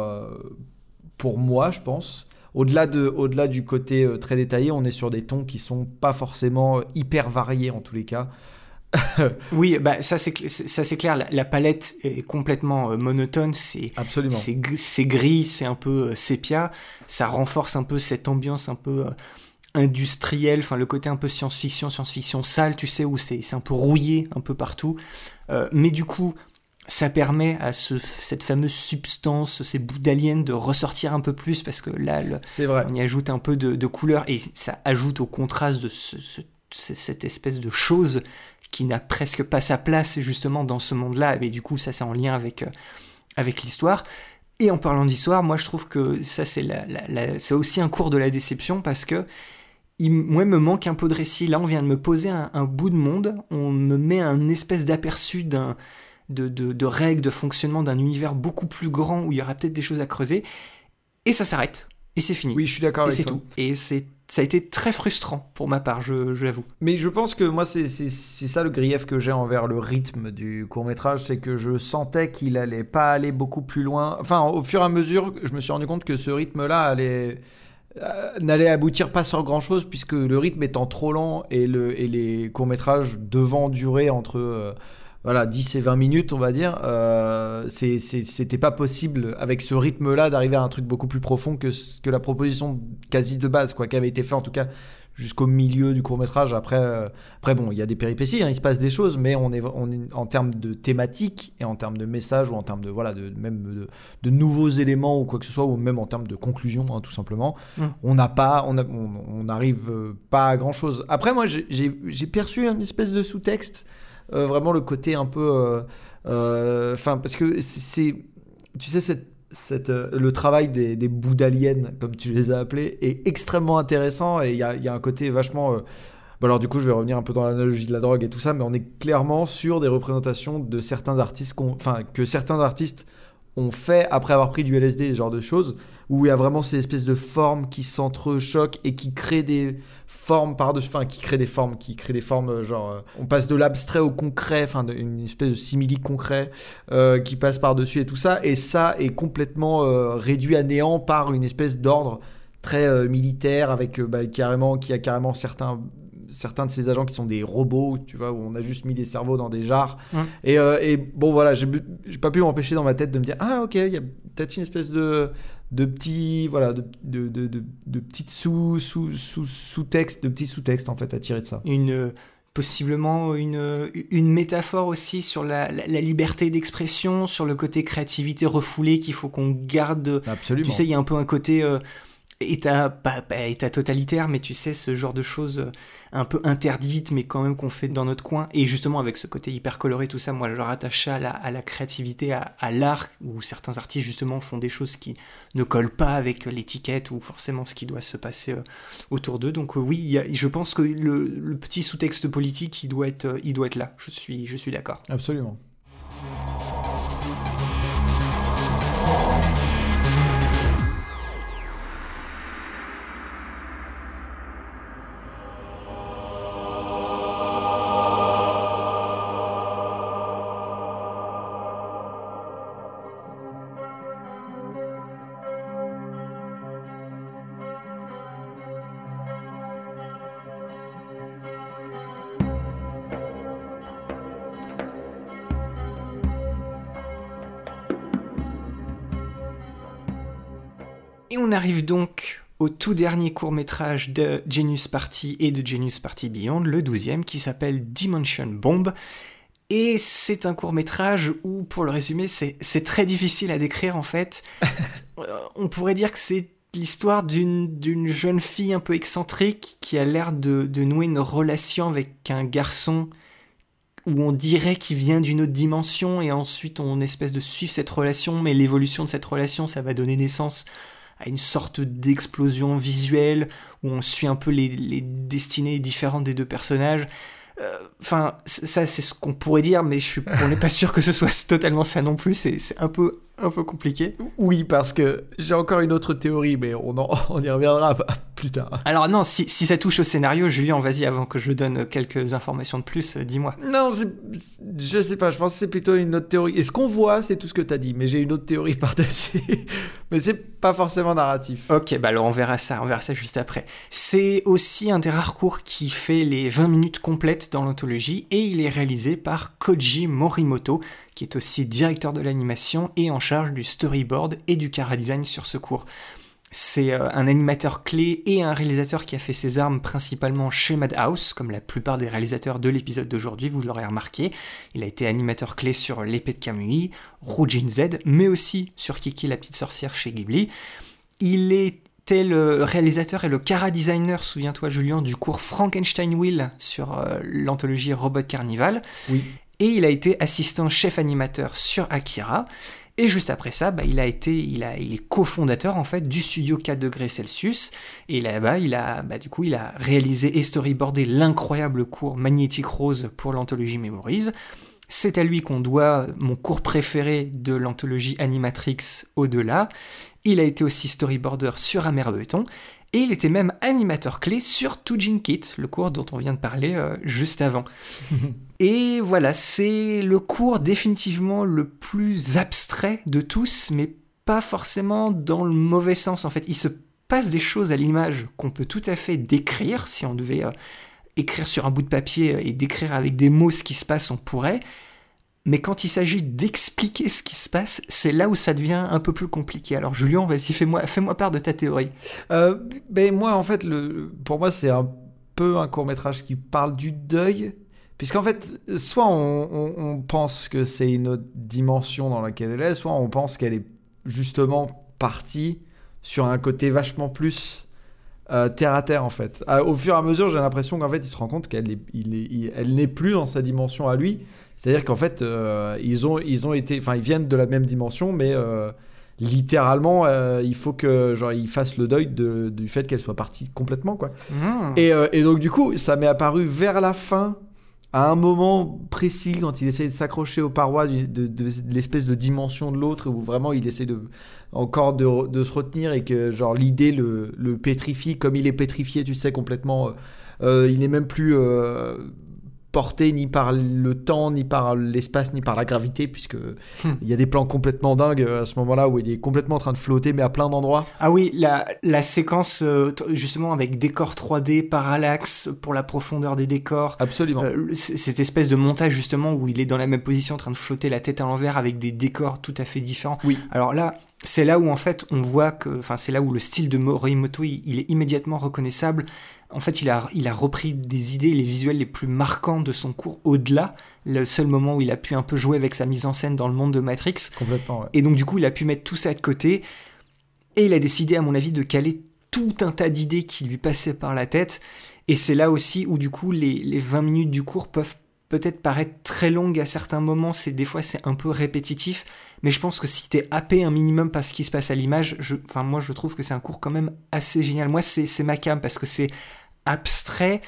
moi, je pense, au-delà de, au-delà du côté très détaillé, on est sur des tons qui sont pas forcément hyper variés en tous les cas. oui, bah ça c'est ça c'est clair. La, palette est complètement monotone. C'est absolument. C'est gris, c'est un peu sépia. Ça renforce un peu cette ambiance un peu industriel, enfin le côté un peu science-fiction, science-fiction sale, tu sais, où c'est un peu rouillé un peu partout. Euh, mais du coup, ça permet à ce, cette fameuse substance, ces bouts d'alien de ressortir un peu plus parce que là, vrai. on y ajoute un peu de, couleur et ça ajoute au contraste de cette espèce de chose qui n'a presque pas sa place justement dans ce monde-là. Et du coup, ça c'est en lien avec, euh, avec l'histoire. Et en parlant d'histoire, moi je trouve que ça c'est c'est aussi un cours de la déception parce que il, moi, me manque un peu de récit. Là, on vient de me poser un, bout de monde, on me met un espèce d'aperçu d'un de, de, de règles, de fonctionnement d'un univers beaucoup plus grand où il y aura peut-être des choses à creuser. Et ça s'arrête. Et c'est fini. Oui, je suis d'accord et avec c'est toi. tout. Et c'est ça a été très frustrant pour ma part, je, l'avoue. Mais je pense que moi, c'est ça le grief que j'ai envers le rythme du court métrage, c'est que je sentais qu'il allait pas aller beaucoup plus loin. Enfin, au fur et à mesure, je me suis rendu compte que ce rythme-là allait euh, n'allait aboutir pas sur grand chose puisque le rythme étant trop lent et, le, et les courts métrages devant durer entre euh, voilà 10 et 20 minutes on va dire euh, c'était pas possible avec ce rythme là d'arriver à un truc beaucoup plus profond que, que la proposition quasi de base quoi qui avait été fait en tout cas jusqu'au milieu du court métrage après euh, après bon il y a des péripéties hein, il se passe des choses mais on est on est en termes de thématique et en termes de message ou en termes de voilà de même de, de nouveaux éléments ou quoi que ce soit ou même en termes de conclusion hein, tout simplement Mm. on n'a pas on a- on on n'arrive pas à grand chose après moi j'ai perçu une espèce de sous-texte euh, vraiment le côté un peu euh, euh, enfin parce que c'est- tu sais cette cette, euh, le travail des, des bouts comme tu les as appelés, est extrêmement intéressant et il y a, y a un côté vachement. Bon alors du coup je vais revenir un peu dans l'analogie de la drogue et tout ça, mais on est clairement sur des représentations de certains artistes, enfin que certains artistes ont fait après avoir pris du LSD, ce genre de choses, où il y a vraiment ces espèces de formes qui s'entrechoquent et qui créent des formes par-dessus, enfin qui créent des formes, qui créent des formes euh, genre, euh, on passe de l'abstrait au concret, enfin de- une espèce de simili concret euh, qui passe par-dessus et tout ça, et ça est complètement réduit à néant par une espèce d'ordre très militaire avec bah, carrément qui a carrément certains certains de ces agents qui sont des robots, tu vois, où on a juste mis des cerveaux dans des. Et, euh, et bon, voilà, j'ai pas pu m'empêcher dans ma tête de me dire, ah ok, il y a peut-être une espèce de, de petits, voilà, de, de, de, de, de petites sous, sous, sous, sous-textes, de petits sous-textes en fait à tirer de ça. Une euh, possiblement une, euh, une métaphore aussi sur la, la- la liberté d'expression, sur le côté créativité refoulée qu'il faut qu'on garde. Absolument. Tu sais, il y a un peu un côté euh, état, état totalitaire, mais tu sais, ce genre de choses euh, un peu interdites, mais quand même qu'on fait dans notre coin. Et justement, avec ce côté hyper coloré, tout ça, moi, je rattache à la, créativité, à, l'art, où certains artistes, justement, font des choses qui ne collent pas avec l'étiquette ou forcément ce qui doit se passer euh, autour d'eux. Donc, euh, oui, je pense que le, petit sous-texte politique, il doit être, là. Je suis d'accord. Absolument. Et on arrive donc au tout dernier court métrage de Genius Party et de Genius Party Beyond, le douzième, qui s'appelle Dimension Bomb. Et c'est un court métrage où, pour le résumer, c'est très difficile à décrire en fait. Euh, on pourrait dire que c'est l'histoire d'une d'une jeune fille un peu excentrique qui a l'air de, de nouer une relation avec un garçon où on dirait qu'il vient d'une autre dimension et ensuite on espèce de suivre cette relation, mais l'évolution de cette relation, ça va donner naissance à une sorte d'explosion visuelle où on suit un peu les, destinées différentes des deux personnages. Euh, Enfin, ça c'est ce qu'on pourrait dire, mais je suis, on n'est pas sûr que ce soit totalement ça non plus. C'est un peu, un peu compliqué. Oui, parce que j'ai encore une autre théorie, mais on, en- on y reviendra plus tard. Alors non, si, si ça touche au scénario, Julien, vas-y, avant que je donne quelques informations de plus, euh, dis-moi. Non, je sais pas, je pense que c'est plutôt une autre théorie. Et ce qu'on voit, c'est tout ce que t'as dit, mais j'ai une autre théorie par-dessus. mais c'est pas forcément narratif. Ok, bah alors on verra ça, on verra ça juste après. C'est aussi un des rares cours qui fait les 20 minutes complètes dans l'anthologie et il est réalisé par Koji Morimoto, qui est aussi directeur de l'animation et en charge du storyboard et du cara design sur ce cours. C'est euh, un animateur clé et un réalisateur qui a fait ses armes principalement chez Madhouse, comme la plupart des réalisateurs de l'épisode d'aujourd'hui, vous l'aurez remarqué. Il a été animateur clé sur L'épée de Kamui, Rujin Z, mais aussi sur Kiki la petite sorcière chez Ghibli. Il était le réalisateur et le cara designer, souviens-toi Julien, du cours Frankenstein Wheel sur euh, l'anthologie Robot Carnival. Oui. Et il a été assistant chef animateur sur Akira. Et juste après ça, bah, il a été, il est cofondateur en fait du studio 4 degrés Celsius. Et là-bas, il a, bah, du coup, il a réalisé et storyboardé l'incroyable cours Magnétique Rose pour l'anthologie Memories. c'est à lui qu'on doit mon cours préféré de l'anthologie Animatrix Au-delà. Il a été aussi storyboarder sur Amer Béton. Et il était même animateur clé sur Toujin Kit, le cours dont on vient de parler euh, juste avant. et voilà, c'est le cours définitivement le plus abstrait de tous, mais pas forcément dans le mauvais sens. En fait, il se passe des choses à l'image qu'on peut tout à fait décrire si on devait euh, écrire sur un bout de papier et décrire avec des mots ce qui se passe, on pourrait. Mais quand il s'agit d'expliquer ce qui se passe, c'est là où ça devient un peu plus compliqué. Alors Julien, vas-y, fais-moi fais part de ta théorie. Euh, ben moi, en fait, le, pour moi, c'est un peu un court métrage qui parle du deuil. Puisqu'en fait, soit on, pense que c'est une autre dimension dans laquelle elle est, soit on pense qu'elle est justement partie sur un côté vachement plus euh, terre à terre en fait. Euh, au fur et à mesure, j'ai l'impression qu'en fait, il se rend compte qu'elle n'est plus dans sa dimension à lui. C'est-à-dire qu'en fait, euh, ils ont, ils ont été, ils viennent de la même dimension, mais littéralement, il faut que genre ils fassent le deuil de, du fait qu'elle soit partie complètement, quoi. Mmh. Et, et, donc du coup, ça m'est apparu vers la fin à un moment précis, quand il essaye de s'accrocher aux parois de, de, l'espèce de dimension de l'autre, où vraiment il essaie de, encore de, se retenir et que genre l'idée le, le, pétrifie, comme il est pétrifié, tu sais, complètement. Euh, il n'est même plus euh, porté ni par le temps, ni par l'espace, ni par la gravité, puisque hmm. il y a des plans complètement dingues euh, à ce moment-là où il est complètement en train de flotter, mais à plein d'endroits. Ah oui, la, la séquence euh, justement avec décor 3D, parallaxe pour la profondeur des décors. Absolument. Euh, cette espèce de montage justement où il est dans la même position en train de flotter la tête à l'envers avec des décors tout à fait différents. Oui. Alors là, c'est là où en fait on voit que, enfin c'est là où le style de Morimoto il est immédiatement reconnaissable en fait, il a, il a repris des idées, les visuels les plus marquants de son cours au-delà, le seul moment où il a pu un peu jouer avec sa mise en scène dans le monde de Matrix. Complètement, ouais. Et donc, du coup, il a pu mettre tout ça de côté. Et il a décidé, à mon avis, de caler tout un tas d'idées qui lui passaient par la tête. Et c'est là aussi où, du coup, les, les 20 minutes du cours peuvent peut-être paraître très longues à certains moments. C'est Des fois, c'est un peu répétitif. Mais je pense que si t'es happé un minimum par ce qui se passe à l'image, enfin, moi, je trouve que c'est un cours quand même assez génial. Moi, c'est ma cam parce que c'est abstrait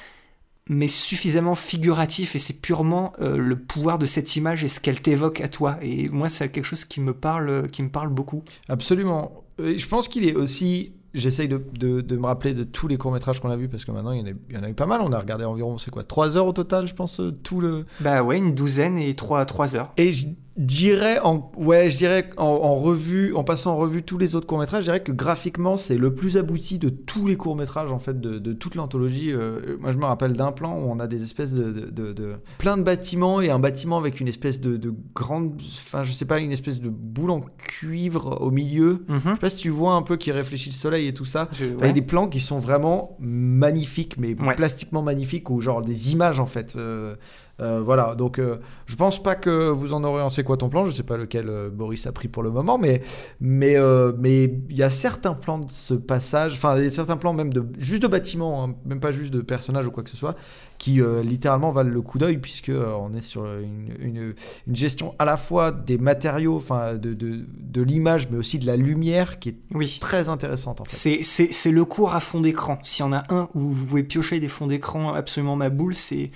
mais suffisamment figuratif et c'est purement euh, le pouvoir de cette image et ce qu'elle t'évoque à toi. Et moi c'est quelque chose qui me parle qui me parle beaucoup. Absolument. Je pense qu'il est aussi j'essaye de, de, me rappeler de tous les courts métrages qu'on a vus parce que maintenant il y, en a, il y en a eu pas mal. On a regardé environ c'est quoi 3 heures au total je pense euh, tout le bah ouais une douzaine et 3, 3 heures. Et je dirais en ouais je dirais en, revue en passant en revue tous les autres courts métrages je dirais que graphiquement c'est le plus abouti de tous les courts métrages en fait de, de toute l'anthologie. Euh, moi je me rappelle d'un plan où on a des espèces de, de, plein de bâtiments et un bâtiment avec une espèce de, grande enfin je sais pas une espèce de boule en cuivre au milieu. Mhm. je sais pas si tu vois un peu qui réfléchit le soleil et tout ça. Il y a des plans qui sont vraiment magnifiques mais plastiquement magnifiques ou genre des images en fait. Euh, euh, voilà, donc euh, je pense pas que vous en aurez en C'est quoi ton plan Je sais pas lequel euh, Boris a pris pour le moment, mais mais mais il y a certains plans de ce passage, enfin certains plans même de juste de bâtiments, hein, même pas juste de personnages ou quoi que ce soit, qui littéralement valent le coup d'œil puisque on est sur une, une, une, gestion à la fois des matériaux, enfin de, de, de l'image, mais aussi de la lumière qui est oui. très intéressante. En fait. C'est le cours à fond d'écran. S'il y en a un où vous pouvez piocher des fonds d'écran absolument ma boule, c'est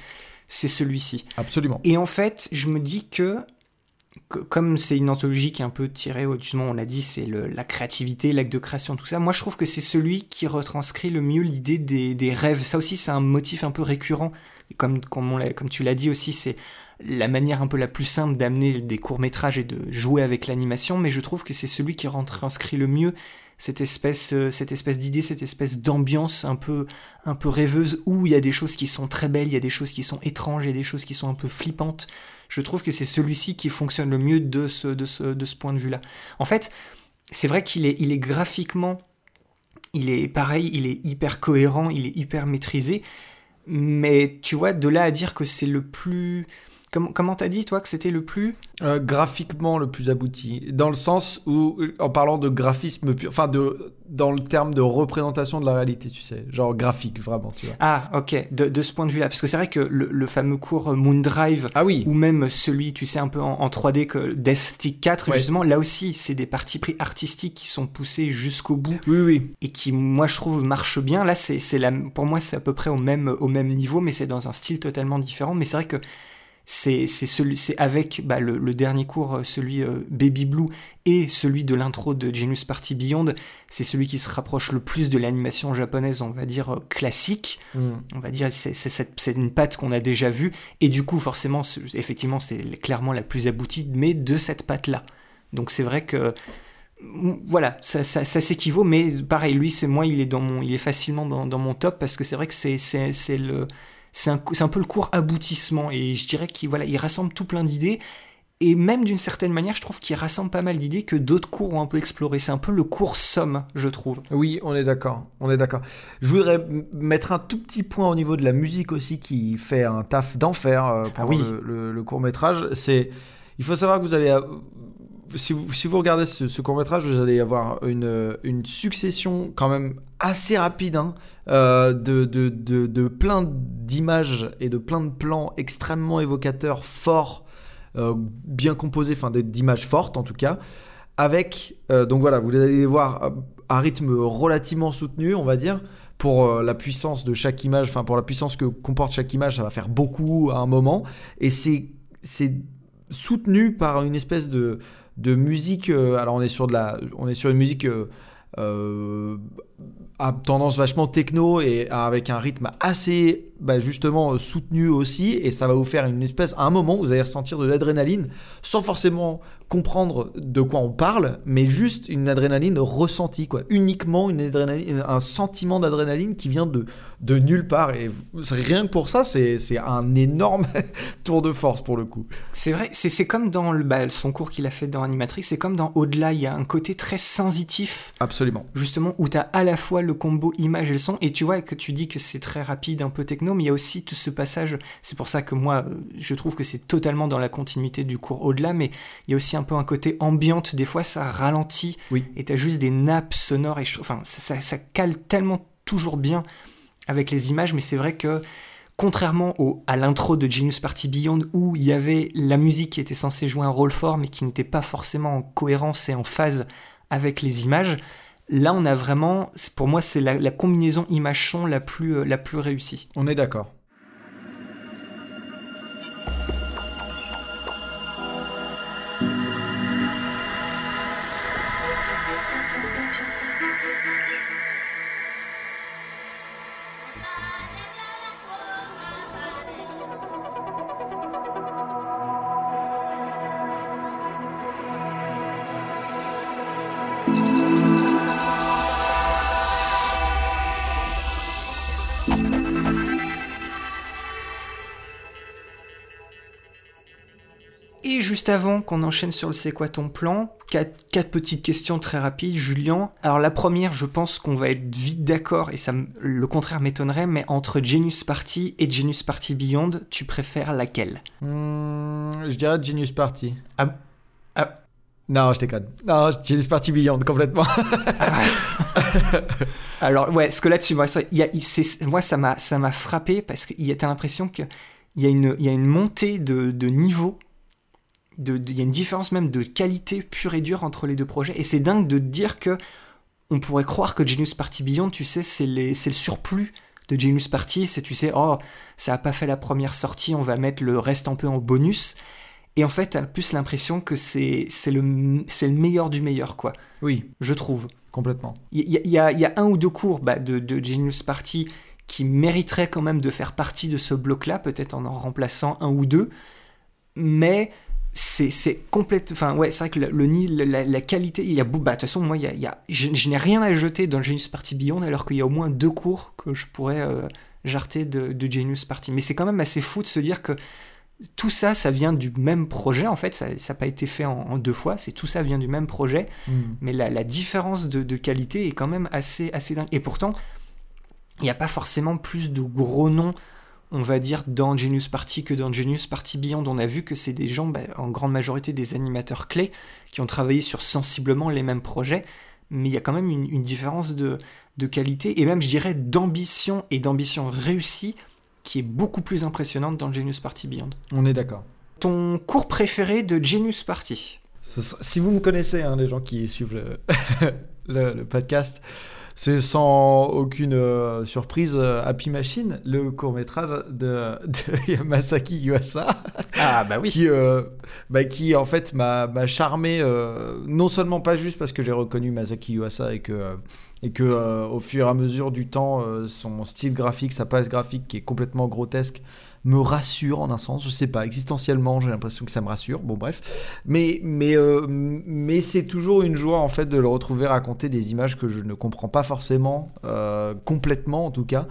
c'est celui-ci. Absolument. Et en fait, je me dis que, comme c'est une anthologie qui est un peu tirée, justement, on l'a dit, c'est la créativité, l'acte de création, tout ça. Moi, je trouve que c'est celui qui retranscrit le mieux l'idée des, rêves. Ça aussi, c'est un motif un peu récurrent. comme, comme, comme tu l'as dit aussi, c'est la manière un peu la plus simple d'amener des courts-métrages et de jouer avec l'animation, mais je trouve que c'est celui qui retranscrit le mieux cette espèce, euh, cette espèce d'idée, cette espèce d'ambiance un peu, un peu rêveuse où il y a des choses qui sont très belles, il y a des choses qui sont étranges, il y a des choses qui sont un peu flippantes. Je trouve que c'est celui-ci qui fonctionne le mieux de ce, de ce, de ce point de vue-là. En fait, c'est vrai qu'il est, il est graphiquement, il est pareil, il est hyper cohérent, il est hyper maîtrisé, mais tu vois, de là à dire que c'est le plus Comment t'as dit, toi, que c'était le plus euh, Graphiquement le plus abouti. Dans le sens où, en parlant de graphisme pur, enfin, de, dans le terme de représentation de la réalité, tu sais. Genre graphique, vraiment, tu vois. Ah, ok. De, de ce point de vue-là. Parce que c'est vrai que le, fameux cours Moondrive, ah, oui. ou même celui, tu sais, un peu en, 3D que Death 4, justement, là aussi, c'est des parties pris artistiques qui sont poussées jusqu'au bout. Oui, oui. Et qui, moi, je trouve, marchent bien. Là, c'est pour moi, c'est à peu près au même, au même niveau, mais c'est dans un style totalement différent. Mais c'est vrai que c'est avec bah, le, le dernier cours euh, celui euh, Baby Blue et celui de l'intro de Genius Party Beyond c'est celui qui se rapproche le plus de l'animation japonaise on va dire euh, classique. On va dire c'est c'est cette- c'est une patte qu'on a déjà vue. Et du coup forcément effectivement c'est clairement la plus aboutie mais de cette patte là donc c'est vrai que mm, voilà, ça, ça, ça s'équivaut, mais pareil, lui, c'est moi, il est dans mon, il est facilement dans, dans mon top parce que c'est vrai que c'est le, c'est un, un peu le court aboutissement et je dirais qu'il voilà, il rassemble tout plein d'idées et même d'une certaine manière, je trouve qu'il rassemble pas mal d'idées que d'autres cours ont un peu exploré. C'est un peu le cours somme, je trouve. Oui, on est d'accord, on est d'accord. Je voudrais mettre un tout petit point au niveau de la musique aussi qui fait un taf d'enfer euh, pour Ah oui. le, court métrage. C'est, il faut savoir que vous allez, si vous, si vous regardez ce, court métrage, vous allez avoir une, une succession quand même assez rapide hein, euh, de, de, de, plein d'images et de plein de plans extrêmement évocateurs, forts, euh, bien composés, enfin d'images fortes en tout cas avec euh, donc voilà vous allez voir euh, un rythme relativement soutenu on va dire pour la puissance de chaque image enfin pour la puissance que comporte chaque image ça va faire beaucoup à un moment et c'est soutenu par une espèce de de musique euh, alors on est sur de la on est sur une musique euh, euh, à tendance vachement techno et avec un rythme assez bah, justement euh, soutenu aussi et ça va vous faire une espèce à un moment vous allez ressentir de l'adrénaline sans forcément comprendre de quoi on parle mais juste une adrénaline ressentie quoi. Uniquement une adrénaline un sentiment d'adrénaline qui vient de de nulle part et rien que pour ça c'est un énorme tour de force pour le coup. C'est vrai, c'est, c'est comme dans le, bah, son cours qu'il a fait dans Animatrix, c'est comme dans Au-delà, il y a un côté très sensitif. Absolument. Justement où tu as à la fois le combo image et le son et tu vois que tu dis que c'est très rapide un peu techno mais il y a aussi tout ce passage c'est pour ça que moi euh, je trouve que c'est totalement dans la continuité du cours au-delà mais il y a aussi un peu un côté ambiante des fois ça ralentit Oui. et tu as juste des nappes sonores et je enfin ça, ça, ça cale tellement toujours bien avec les images mais c'est vrai que contrairement au, à l'intro de Genius Party Beyond où il y avait la musique qui était censée jouer un rôle fort mais qui n'était pas forcément en cohérence et en phase avec les images Là, on a vraiment, pour moi, c'est la, la combinaison image-son la plus, euh, la plus réussie. on est d'accord juste avant qu'on enchaîne sur le C'est quoi ton plan, quatre, quatre petites questions très rapides, Julien. Alors la première, je pense qu'on va être vite d'accord, et ça, le contraire m'étonnerait, mais entre Genius Party et Genius Party Beyond, tu préfères laquelle? Hmm, je dirais Genius Party. Ah- ah. non je déconne. Non Genius Party Beyond complètement. Alors ouais, ce que là-dessus, moi, ça- il y a- il- c'est- moi ça m'a frappé parce que il y a- t'as l'impression que il y a une y a une montée de, de niveau, de, de- il y a une différence même de qualité pure et dure entre les deux projets. Et c'est dingue de dire que on pourrait croire que Genius Party Beyond, tu sais, c'est le surplus de Genius Party, c'est tu sais, oh ça a pas fait la première sortie, on va mettre le reste un peu en bonus. Et en fait, t'as plus l'impression que c'est le, le meilleur du meilleur, quoi, oui. Je trouve. complètement. Y, y il y a un ou deux cours bah, de, de Genius Party qui mériteraient quand même de faire partie de ce bloc-là, peut-être en en remplaçant un ou deux, mais c'est complète. Enfin, ouais, c'est vrai que le, le ni- la, la qualité, il y a. Bah, de toute façon, moi, il y a, il y a- je, je n'ai rien à jeter dans le Genius Party Beyond, alors qu'il y a au moins deux cours que je pourrais euh, jarter de, de Genius Party. Mais c'est quand même assez fou de se dire que tout ça, ça vient du même projet, en fait, ça n'a pas été fait en, en deux fois, c'est tout ça vient du même projet Hmm. mais la, la différence de, de qualité est quand même assez, assez dingue. Et pourtant, il n'y a pas forcément plus de gros noms, on va dire, dans Genius Party que dans Genius Party Beyond. On a vu que c'est des gens, bah, en grande majorité des animateurs clés, qui ont travaillé sur sensiblement les mêmes projets, mais il y a quand même une, une différence de, de qualité, et même, je dirais, d'ambition et d'ambition réussie, qui est beaucoup plus impressionnante dans Genius Party Beyond. on est d'accord Ton cours préféré de Genius Party? Si vous me connaissez, hein, les gens qui suivent le, le- le podcast, c'est sans aucune euh, surprise euh, Happy Machine, le court métrage de, de Masaki Yuasa. Ah bah oui. qui, euh, bah, qui en fait m'a charmé, non seulement pas juste parce que j'ai reconnu Masaki Yuasa et que, et que euh, au fur et à mesure du temps, euh, son style graphique, sa palette graphique qui est complètement grotesque, me rassure en un sens, je sais pas, existentiellement j'ai l'impression que ça me rassure, bon bref, mais, mais, euh, mais c'est toujours une joie en fait de le retrouver raconter des images que je ne comprends pas forcément, euh, complètement en tout cas,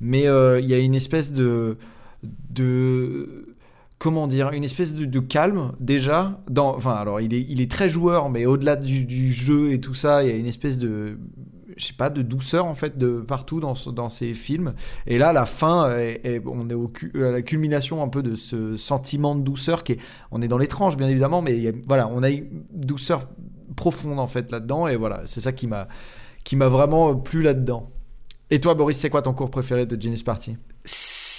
mais euh, il y a une espèce de... de comment dire, une espèce de, calme déjà. Dans, enfin, alors il est, il est très joueur, mais au-delà du, du jeu et tout ça, il y a une espèce de, je sais pas, de douceur en fait de partout dans, dans ces films. Et là, la fin, est- on est au à la culmination un peu de ce sentiment de douceur qui est, on est dans l'étrange bien évidemment, mais voilà, on a une douceur profonde en fait là-dedans. Et voilà, c'est ça qui m'a, qui m'a vraiment plu là-dedans. Et toi, Boris, c'est quoi ton cours préféré de Genius Party?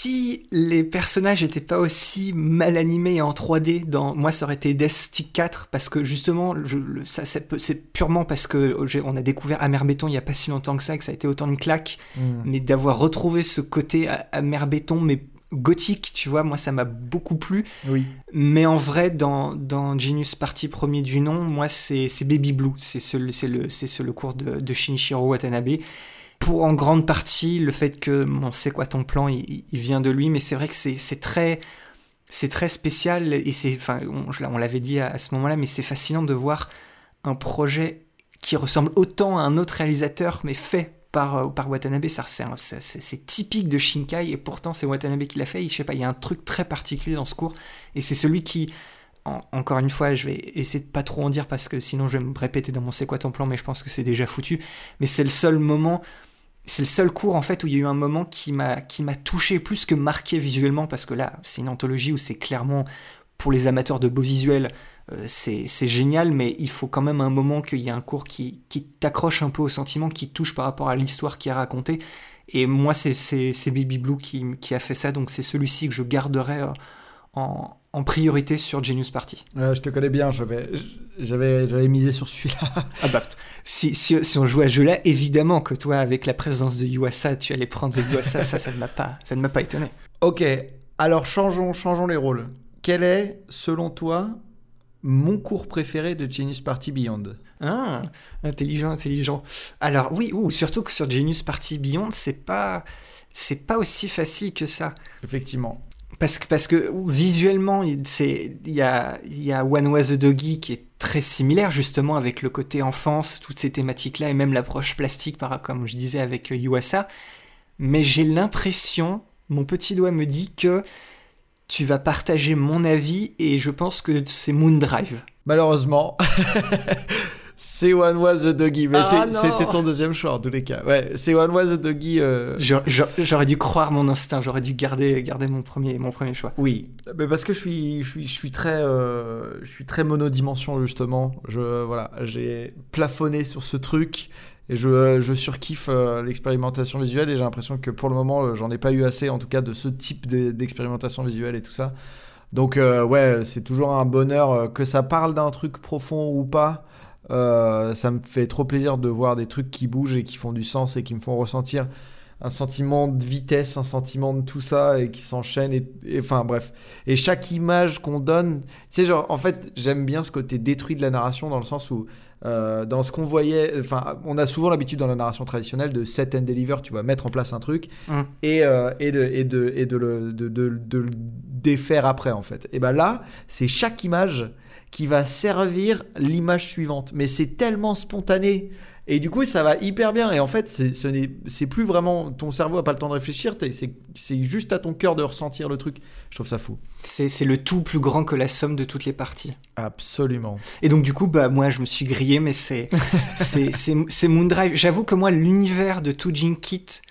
Si les personnages n'étaient pas aussi mal animés et en 3D, dans moi ça aurait été Death Stick 4 parce que justement, je- le- ça, ça peut- c'est purement parce que j'ai- on a découvert Amer Béton il y a pas si longtemps que ça, que ça a été autant une claque, mais d'avoir retrouvé ce côté a- Amer Béton mais gothique, tu vois, moi ça m'a beaucoup plu. Oui. Mais en vrai, dans, dans Genius Party premier du nom, moi c'est c'est Baby Blue, c'est ce, c'est le, le cours de, de Shinichiro Watanabe. Pour en grande partie le fait que on sait quoi ton plan, il, vient de lui, mais c'est vrai que c'est c'est très c'est très spécial et c'est enfin on, je l'a- on l'avait dit à, ce moment-là, mais c'est fascinant de voir un projet qui ressemble autant à un autre réalisateur, mais fait par, euh, par Watanabe. C'est, c'est- c'est- c'est typique de Shinkai, et pourtant c'est Watanabe qui l'a fait. Je sais pas, il y a un truc très particulier dans ce cours, et c'est celui qui, en- encore une fois, je vais essayer de pas trop en dire parce que sinon je vais me répéter dans mon c'est quoi ton plan, mais je pense que c'est déjà foutu. Mais c'est le seul moment, c'est le seul cours en fait où il y a eu un moment qui m'a touché plus que marqué visuellement parce que là c'est une anthologie où c'est clairement pour les amateurs de beaux visuels euh, c'est génial mais il faut quand même un moment qu'il y ait un cours qui, t'accroche un peu au sentiment qui touche par rapport à l'histoire qui est racontée et moi c'est Baby Blue qui, qui a fait ça donc c'est celui-ci que je garderai euh, en, en priorité sur Genius Party Euh, je te connais bien, j'avais, j'avais, j'avais misé sur celui-là. ah bah, si, si, si on jouait à ce jeu-là, évidemment que toi, avec la présence de Yuasa, tu allais prendre Yuasa, ça, ça ne m'a pas, ça ne m'a pas étonné. Ok, alors changeons, changeons les rôles. Quel est, selon toi, mon cours préféré de Genius Party Beyond? Ah, intelligent, intelligent. Alors oui, ou surtout que sur Genius Party Beyond, c'est pas, c'est pas aussi facile que ça. Effectivement. Parce que, parce que visuellement, il y a, il y a One Was a Doggy qui est très similaire justement avec le côté enfance, toutes ces thématiques-là et même l'approche plastique, par, comme je disais avec euh, Yuasa. Mais j'ai l'impression, mon petit doigt me dit que tu vas partager mon avis et je pense que c'est Moondrive. Malheureusement, c'est One Was a Doggy, mais Ah c'était ton deuxième choix en tous les cas. Ouais, c'est One Was a Doggy. euh, J'a- j'a- J'aurais dû croire mon instinct, j'aurais dû garder, garder mon, premier, mon premier choix. Oui, mais parce que je suis, je suis, je suis très, euh, je suis très monodimension justement. Je, voilà, j'ai plafonné sur ce truc et je, je surkiffe euh, l'expérimentation visuelle et j'ai l'impression que pour le moment, j'en ai pas eu assez, en tout cas, de ce type de- d'expérimentation visuelle et tout ça. Donc euh, ouais, c'est toujours un bonheur euh, que ça parle d'un truc profond ou pas. Euh, ça me fait trop plaisir de voir des trucs qui bougent et qui font du sens et qui me font ressentir un sentiment de vitesse, un sentiment de tout ça et qui s'enchaîne et, et- enfin bref. Et chaque image qu'on donne, tu sais genre en fait j'aime bien ce côté détruit de la narration dans le sens où euh, dans ce qu'on voyait, enfin on a souvent l'habitude dans la narration traditionnelle de set and deliver, tu vois, mettre en place un truc Mm. et, euh, et, de, et, de, et de, le, de, de- de le défaire après en fait. Et ben là c'est chaque image qui va servir l'image suivante. Mais c'est tellement spontané. Et du coup, ça va hyper bien. Et en fait, c'est plus vraiment. Ton cerveau a pas le temps de réfléchir. C'est juste à ton cœur de ressentir le truc. Je trouve ça fou. C'est c'est le tout plus grand que la somme de toutes les parties. Absolument. Et donc du coup, bah moi je me suis grillé, mais c'est c'est c'est c'est Moondrive. J'avoue que moi l'univers de Toujin Kit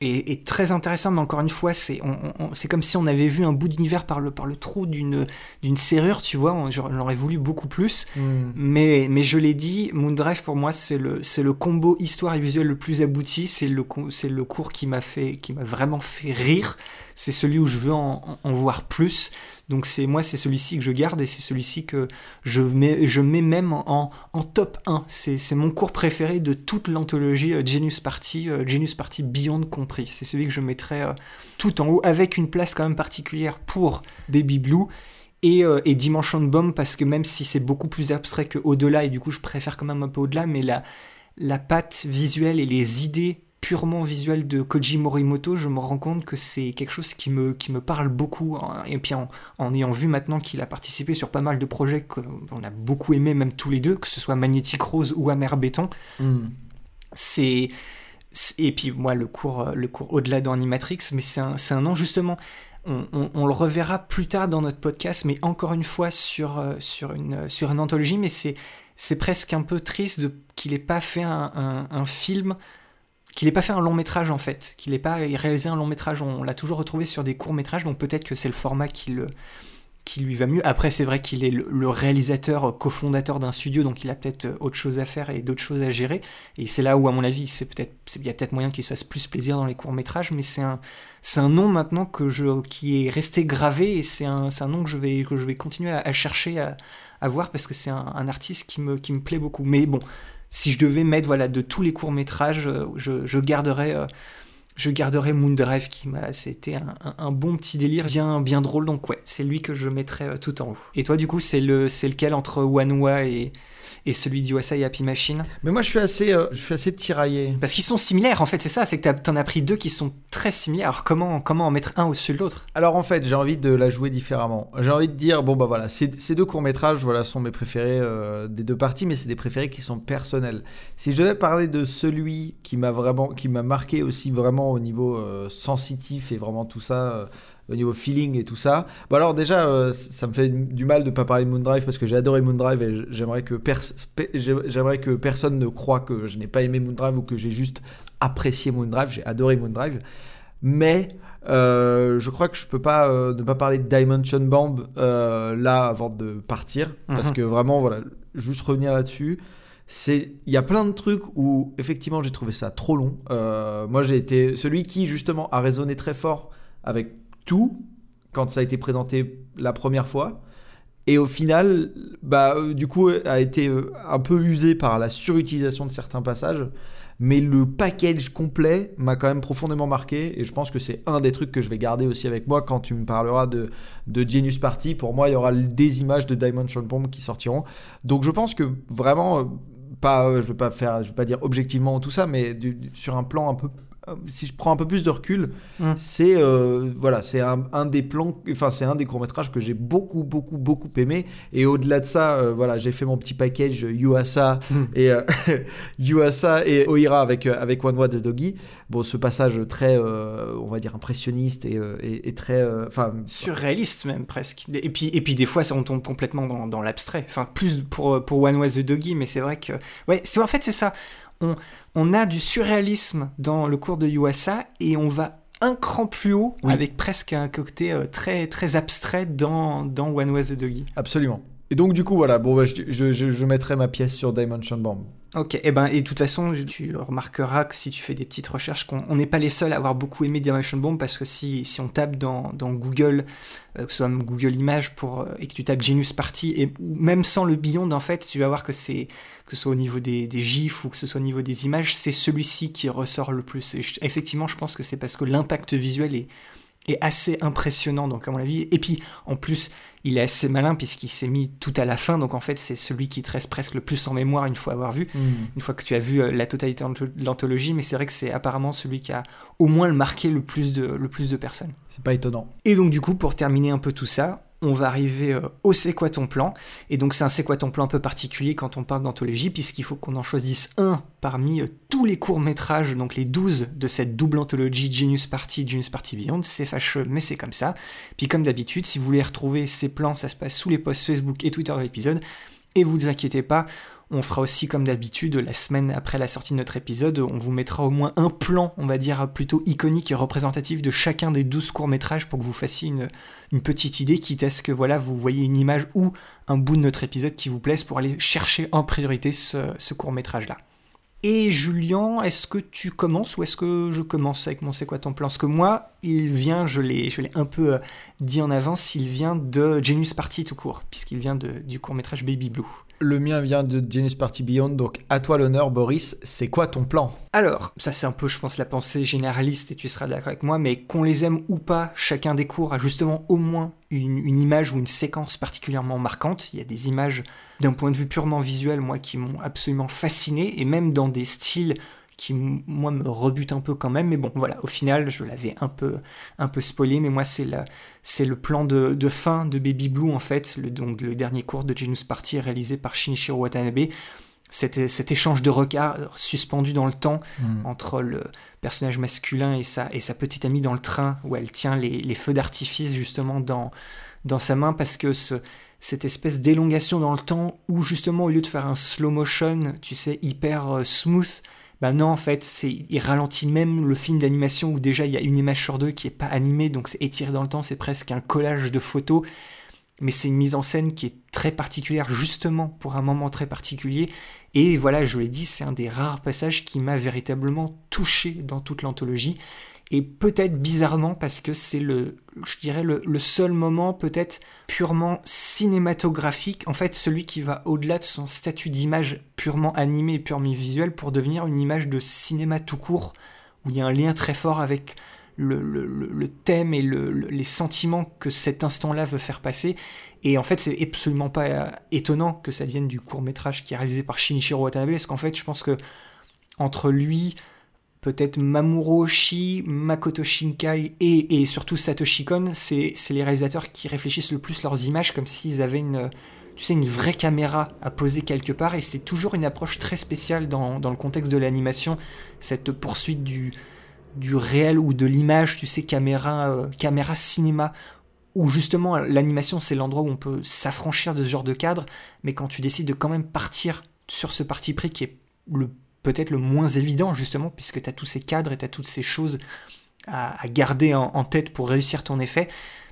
est, est très intéressant, mais encore une fois, c'est on, on- c'est comme si on avait vu un bout d'univers par le par le trou d'une d'une serrure, tu vois. On- J'aurais voulu beaucoup plus, Hmm. mais mais je l'ai dit, Moondrive pour moi c'est le c'est le combo histoire et visuel le plus abouti. C'est le le cours qui m'a fait qui m'a vraiment fait rire. C'est celui où je veux en, en- en voir plus. Donc c'est moi, c'est celui-ci que je garde et c'est celui-ci que je mets, je mets même en, en top 1. C'est mon cours préféré de toute l'anthologie euh, Genius Party, euh, Genius Party Beyond compris. C'est celui que je mettrais euh, tout en haut, avec une place quand même particulière pour Baby Blue. Et, et, Dimension Bomb parce que même si c'est beaucoup plus abstrait que au-delà et du coup je préfère quand même un peu au-delà mais la, la patte visuelle et les idées purement visuelles de Koji Morimoto, je me rends compte que c'est quelque chose qui me, qui me parle beaucoup. Hein. Et puis en, ayant vu maintenant qu'il a participé sur pas mal de projets qu'on a beaucoup aimé, même tous les deux, que ce soit Magnétique Rose ou Amer Béton, hmm. c'est. Et puis moi, le cours, le cours au-delà dans Animatrix, mais c'est un, un nom justement. On, le reverra plus tard dans notre podcast, mais encore une fois sur, euh, sur, une, sur une anthologie, mais c'est c'est presque un peu triste qu'il n'ait pas fait un, film, qu'il n'ait pas fait un long métrage en fait, qu'il n'ait pas réalisé un long métrage. On, l'a toujours retrouvé sur des courts métrages, donc peut-être que c'est le format qui, lui va mieux. Après, c'est vrai qu'il est le, réalisateur cofondateur d'un studio, donc il a peut-être autre chose à faire et d'autres choses à gérer. Et c'est là où, à mon avis, c'est peut-être, il y a peut-être moyen qu'il se fasse plus plaisir dans les courts métrages, mais c'est un, nom maintenant que je, qui est resté gravé et c'est un, nom que je vais, que je vais continuer à, chercher à voir parce que c'est un, artiste qui me plaît beaucoup. Mais bon, si je devais mettre de tous les courts-métrages, euh, je, garderais. Euh, je garderai Moondrive qui m'a c'était un, bon petit délire bien bien drôle donc ouais c'est lui que je mettrais euh, tout en haut et toi du coup c'est le c'est lequel entre Wanwa et et celui d'USA et Happy Machine. Mais moi, je suis assez, euh, je suis assez tiraillé. Parce qu'ils sont similaires, en fait, c'est ça, c'est que t'en as pris deux qui sont très similaires. Alors, comment, comment en mettre un au-dessus de l'autre? Alors, en fait, j'ai envie de la jouer différemment. J'ai envie de dire, bon, bah voilà, ces, deux courts-métrages, voilà, sont mes préférés euh, des deux parties, mais c'est des préférés qui sont personnels. Si je devais parler de celui qui m'a vraiment, qui m'a marqué aussi vraiment au niveau euh, sensitif et vraiment tout ça au niveau feeling et tout ça. Bon alors déjà, euh, ça me fait du mal de pas parler de Moondrive parce que j'ai adoré Moondrive et j'aimerais que, j'aimerais que personne ne croit que je n'ai pas aimé Moondrive ou que j'ai juste apprécié Moondrive. J'ai adoré Moondrive. Mais euh, je crois que je peux pas euh, ne pas parler de Dimension Bomb là avant de partir parce mhm. que vraiment voilà, juste revenir là-dessus c'est il y a plein de trucs où effectivement j'ai trouvé ça trop long. moi j'ai été celui qui justement a résonné très fort avec tout quand ça a été présenté la première fois. Et au final, bah, euh, du coup, a été euh, un peu usé par la surutilisation de certains passages. Mais le package complet m'a quand même profondément marqué. Et je pense que c'est un des trucs que je vais garder aussi avec moi quand tu me parleras de, de Genius Party. Pour moi, il y aura des images de Dimension Bomb qui sortiront. Donc je pense que vraiment, euh, pas, je ne vais pas faire, je vais pas dire objectivement tout ça, mais sur un plan un peu si je prends un peu plus de recul, hum. c'est euh, voilà, c'est un, des plans, enfin c'est un des courts métrages que j'ai beaucoup beaucoup beaucoup aimé. Et au-delà de ça, euh, voilà, j'ai fait mon petit package Yuasa hum. et euh, Yuasa et Oira avec avec One de Doggy. Bon, ce passage très, on va dire impressionniste et, et, très, enfin surréaliste même presque. Et puis et puis des fois, ça on tombe complètement dans, dans l'abstrait. Enfin plus pour pour One Way the Doggy, mais c'est vrai que ouais, c'est en fait c'est ça on, a du surréalisme dans le cours de Yuasa et on va un cran plus haut avec presque un côté euh, très, très abstrait dans, dans One Was the Doggy. Absolument. Et donc du coup voilà, bon, bah, je, je, mettrai ma pièce sur Dimension Bomb. Ok, et eh ben et de toute façon tu remarqueras que si tu fais des petites recherches qu'on n'est pas les seuls à avoir beaucoup aimé Dimension Bomb parce que si, si on tape dans, dans Google, euh, que ce soit Google Images pour, euh, et que tu tapes Genius Party et même sans le Beyond en fait, tu vas voir que c'est que ce soit au niveau des, des gifs ou que ce soit au niveau des images, c'est celui-ci qui ressort le plus. Effectivement, je pense que c'est parce que l'impact visuel est est assez impressionnant, donc à mon avis. Et puis, en plus, il est assez malin puisqu'il s'est mis tout à la fin, donc en fait, c'est celui qui te reste presque le plus en mémoire une fois avoir vu, hmm. une fois que tu as vu euh, la totalité de l'anthologie, mais c'est vrai que c'est apparemment celui qui a au moins le marqué le plus de, le plus de personnes. C'est pas étonnant. Et donc, du coup, pour terminer un peu tout ça, on va arriver euh, au C'est quoi ton plan? Et donc c'est un C'est quoi ton plan un peu particulier quand on parle d'anthologie, puisqu'il faut qu'on en choisisse un parmi euh, tous les courts-métrages, donc les 12 de cette double anthologie Genius Party, Genius Party Beyond. C'est fâcheux, mais c'est comme ça. Puis comme d'habitude, si vous voulez retrouver ces plans, ça se passe sous les posts Facebook et Twitter de l'épisode. Et vous inquiétez pas, on fera aussi comme d'habitude, la semaine après la sortie de notre épisode, on vous mettra au moins un plan, on va dire, plutôt iconique et représentatif de chacun des 12 courts-métrages pour que vous fassiez une, petite idée, quitte à ce que voilà, vous voyez une image ou un bout de notre épisode qui vous plaise pour aller chercher en priorité ce, court-métrage-là. Et Julien, est-ce que tu commences ou est-ce que je commence avec mon C'est quoi ton plan? Parce que moi, il vient, je l'ai, un peu euh, dit en avance, il vient de Genius Party tout court, puisqu'il vient du court métrage Baby Blue. Le mien vient de Genius Party Beyond, donc à toi l'honneur, Boris. C'est quoi ton plan? Alors, ça c'est un peu, je pense, la pensée généraliste et tu seras d'accord avec moi, mais qu'on les aime ou pas, chacun des cours a justement au moins une, une image ou une séquence particulièrement marquante. Il y a des images d'un point de vue purement visuel, moi, qui m'ont absolument fasciné, et même dans des styles qui moi me rebute un peu quand même mais bon voilà au final je l'avais un peu un peu spoilé mais moi c'est c'est le plan de, de, fin de Baby Blue en fait le donc le dernier cours de Genius Party réalisé par Shinichiro Watanabe cet, cet échange de regards suspendu dans le temps Mm. entre le personnage masculin et sa, et sa petite amie dans le train où elle tient les, les feux d'artifice justement dans, dans sa main parce que ce, cette espèce d'élongation dans le temps où justement au lieu de faire un slow motion, tu sais, hyper euh, smooth, bah non en fait, il ralentit même le film d'animation où déjà il y a une image sur deux qui est pas animée, donc c'est étiré dans le temps, c'est presque un collage de photos, mais c'est une mise en scène qui est très particulière justement pour un moment très particulier. Et voilà, je l'ai dit, c'est un des rares passages qui m'a véritablement touché dans toute l'anthologie. Et peut-être bizarrement parce que c'est le, je dirais, le, seul moment peut-être purement cinématographique, en fait celui qui va au-delà de son statut d'image purement animée et purement visuelle pour devenir une image de cinéma tout court, où il y a un lien très fort avec le, le, thème et le, les sentiments que cet instant-là veut faire passer. Et en fait, c'est absolument pas euh, étonnant que ça vienne du court métrage qui est réalisé par Shinichiro Watanabe, parce qu'en fait, je pense que entre lui, peut-être Mamoru Oshii, Makoto Shinkai et, surtout Satoshi Kon, c'est les réalisateurs qui réfléchissent le plus leurs images comme s'ils avaient une, tu sais, une vraie caméra à poser quelque part. Et c'est toujours une approche très spéciale dans, dans le contexte de l'animation, cette poursuite du, du réel ou de l'image, tu sais, caméra, euh, caméra cinéma, où justement l'animation c'est l'endroit où on peut s'affranchir de ce genre de cadre, mais quand tu décides de quand même partir sur ce parti pris qui est le peut-être le moins évident justement, puisque tu as tous ces cadres et tu as toutes ces choses à, garder en, tête pour réussir ton effet.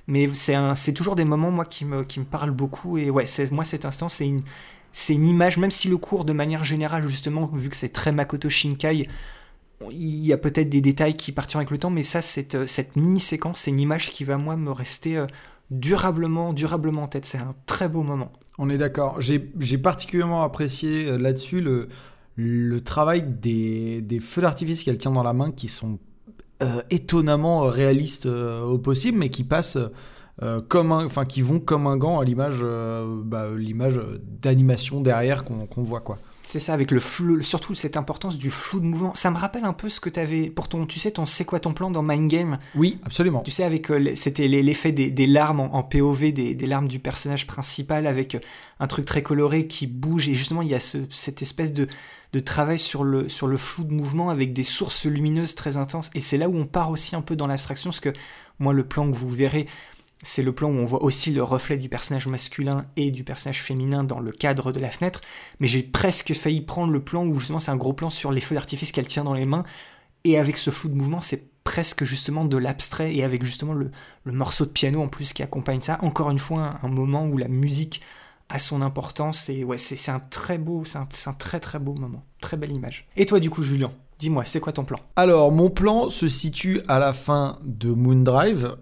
Mais c'est toujours des moments moi qui me, qui me parlent beaucoup et ouais, moi cet instant c'est une, c'est une image, même si le cours de manière générale justement, vu que c'est très Makoto Shinkai, il y a peut-être des détails qui partiront avec le temps, mais ça, cette, cette mini-séquence, c'est une image qui va, moi, me rester euh, durablement, durablement en tête. C'est un très beau moment. On est d'accord. J'ai particulièrement apprécié euh, là-dessus le, le travail des, des feux d'artifice qu'elle tient dans la main, qui sont euh, étonnamment réalistes euh, au possible, mais qui passent... Euh, comme un, enfin qui vont comme un gant à l'image, bah, l'image d'animation derrière qu'on qu voit quoi. C'est ça, avec le flou, surtout cette importance du flou de mouvement. Ça me rappelle un peu ce que tu avais pour ton, tu sais, ton C'est quoi ton plan dans Mind Game? Oui, absolument. Tu sais, avec, c'était l'effet des, des, larmes en, en POV, des, des, larmes du personnage principal, avec un truc très coloré qui bouge. Et justement, il y a ce, cette espèce de, de travail sur le, flou de mouvement avec des sources lumineuses très intenses. Et c'est là où on part aussi un peu dans l'abstraction, parce que moi, le plan que vous verrez, c'est le plan où on voit aussi le reflet du personnage masculin et du personnage féminin dans le cadre de la fenêtre, mais j'ai presque failli prendre le plan où justement c'est un gros plan sur les feux d'artifice qu'elle tient dans les mains, et avec ce flou de mouvement, c'est presque justement de l'abstrait, et avec justement le, morceau de piano en plus qui accompagne ça, encore une fois un moment où la musique a son importance, et ouais, c'est un très beau, c'est un, un très très beau moment, très belle image. Et toi du coup Julien Dis-moi, c'est quoi ton plan? Alors, mon plan se situe à la fin de Moondrive,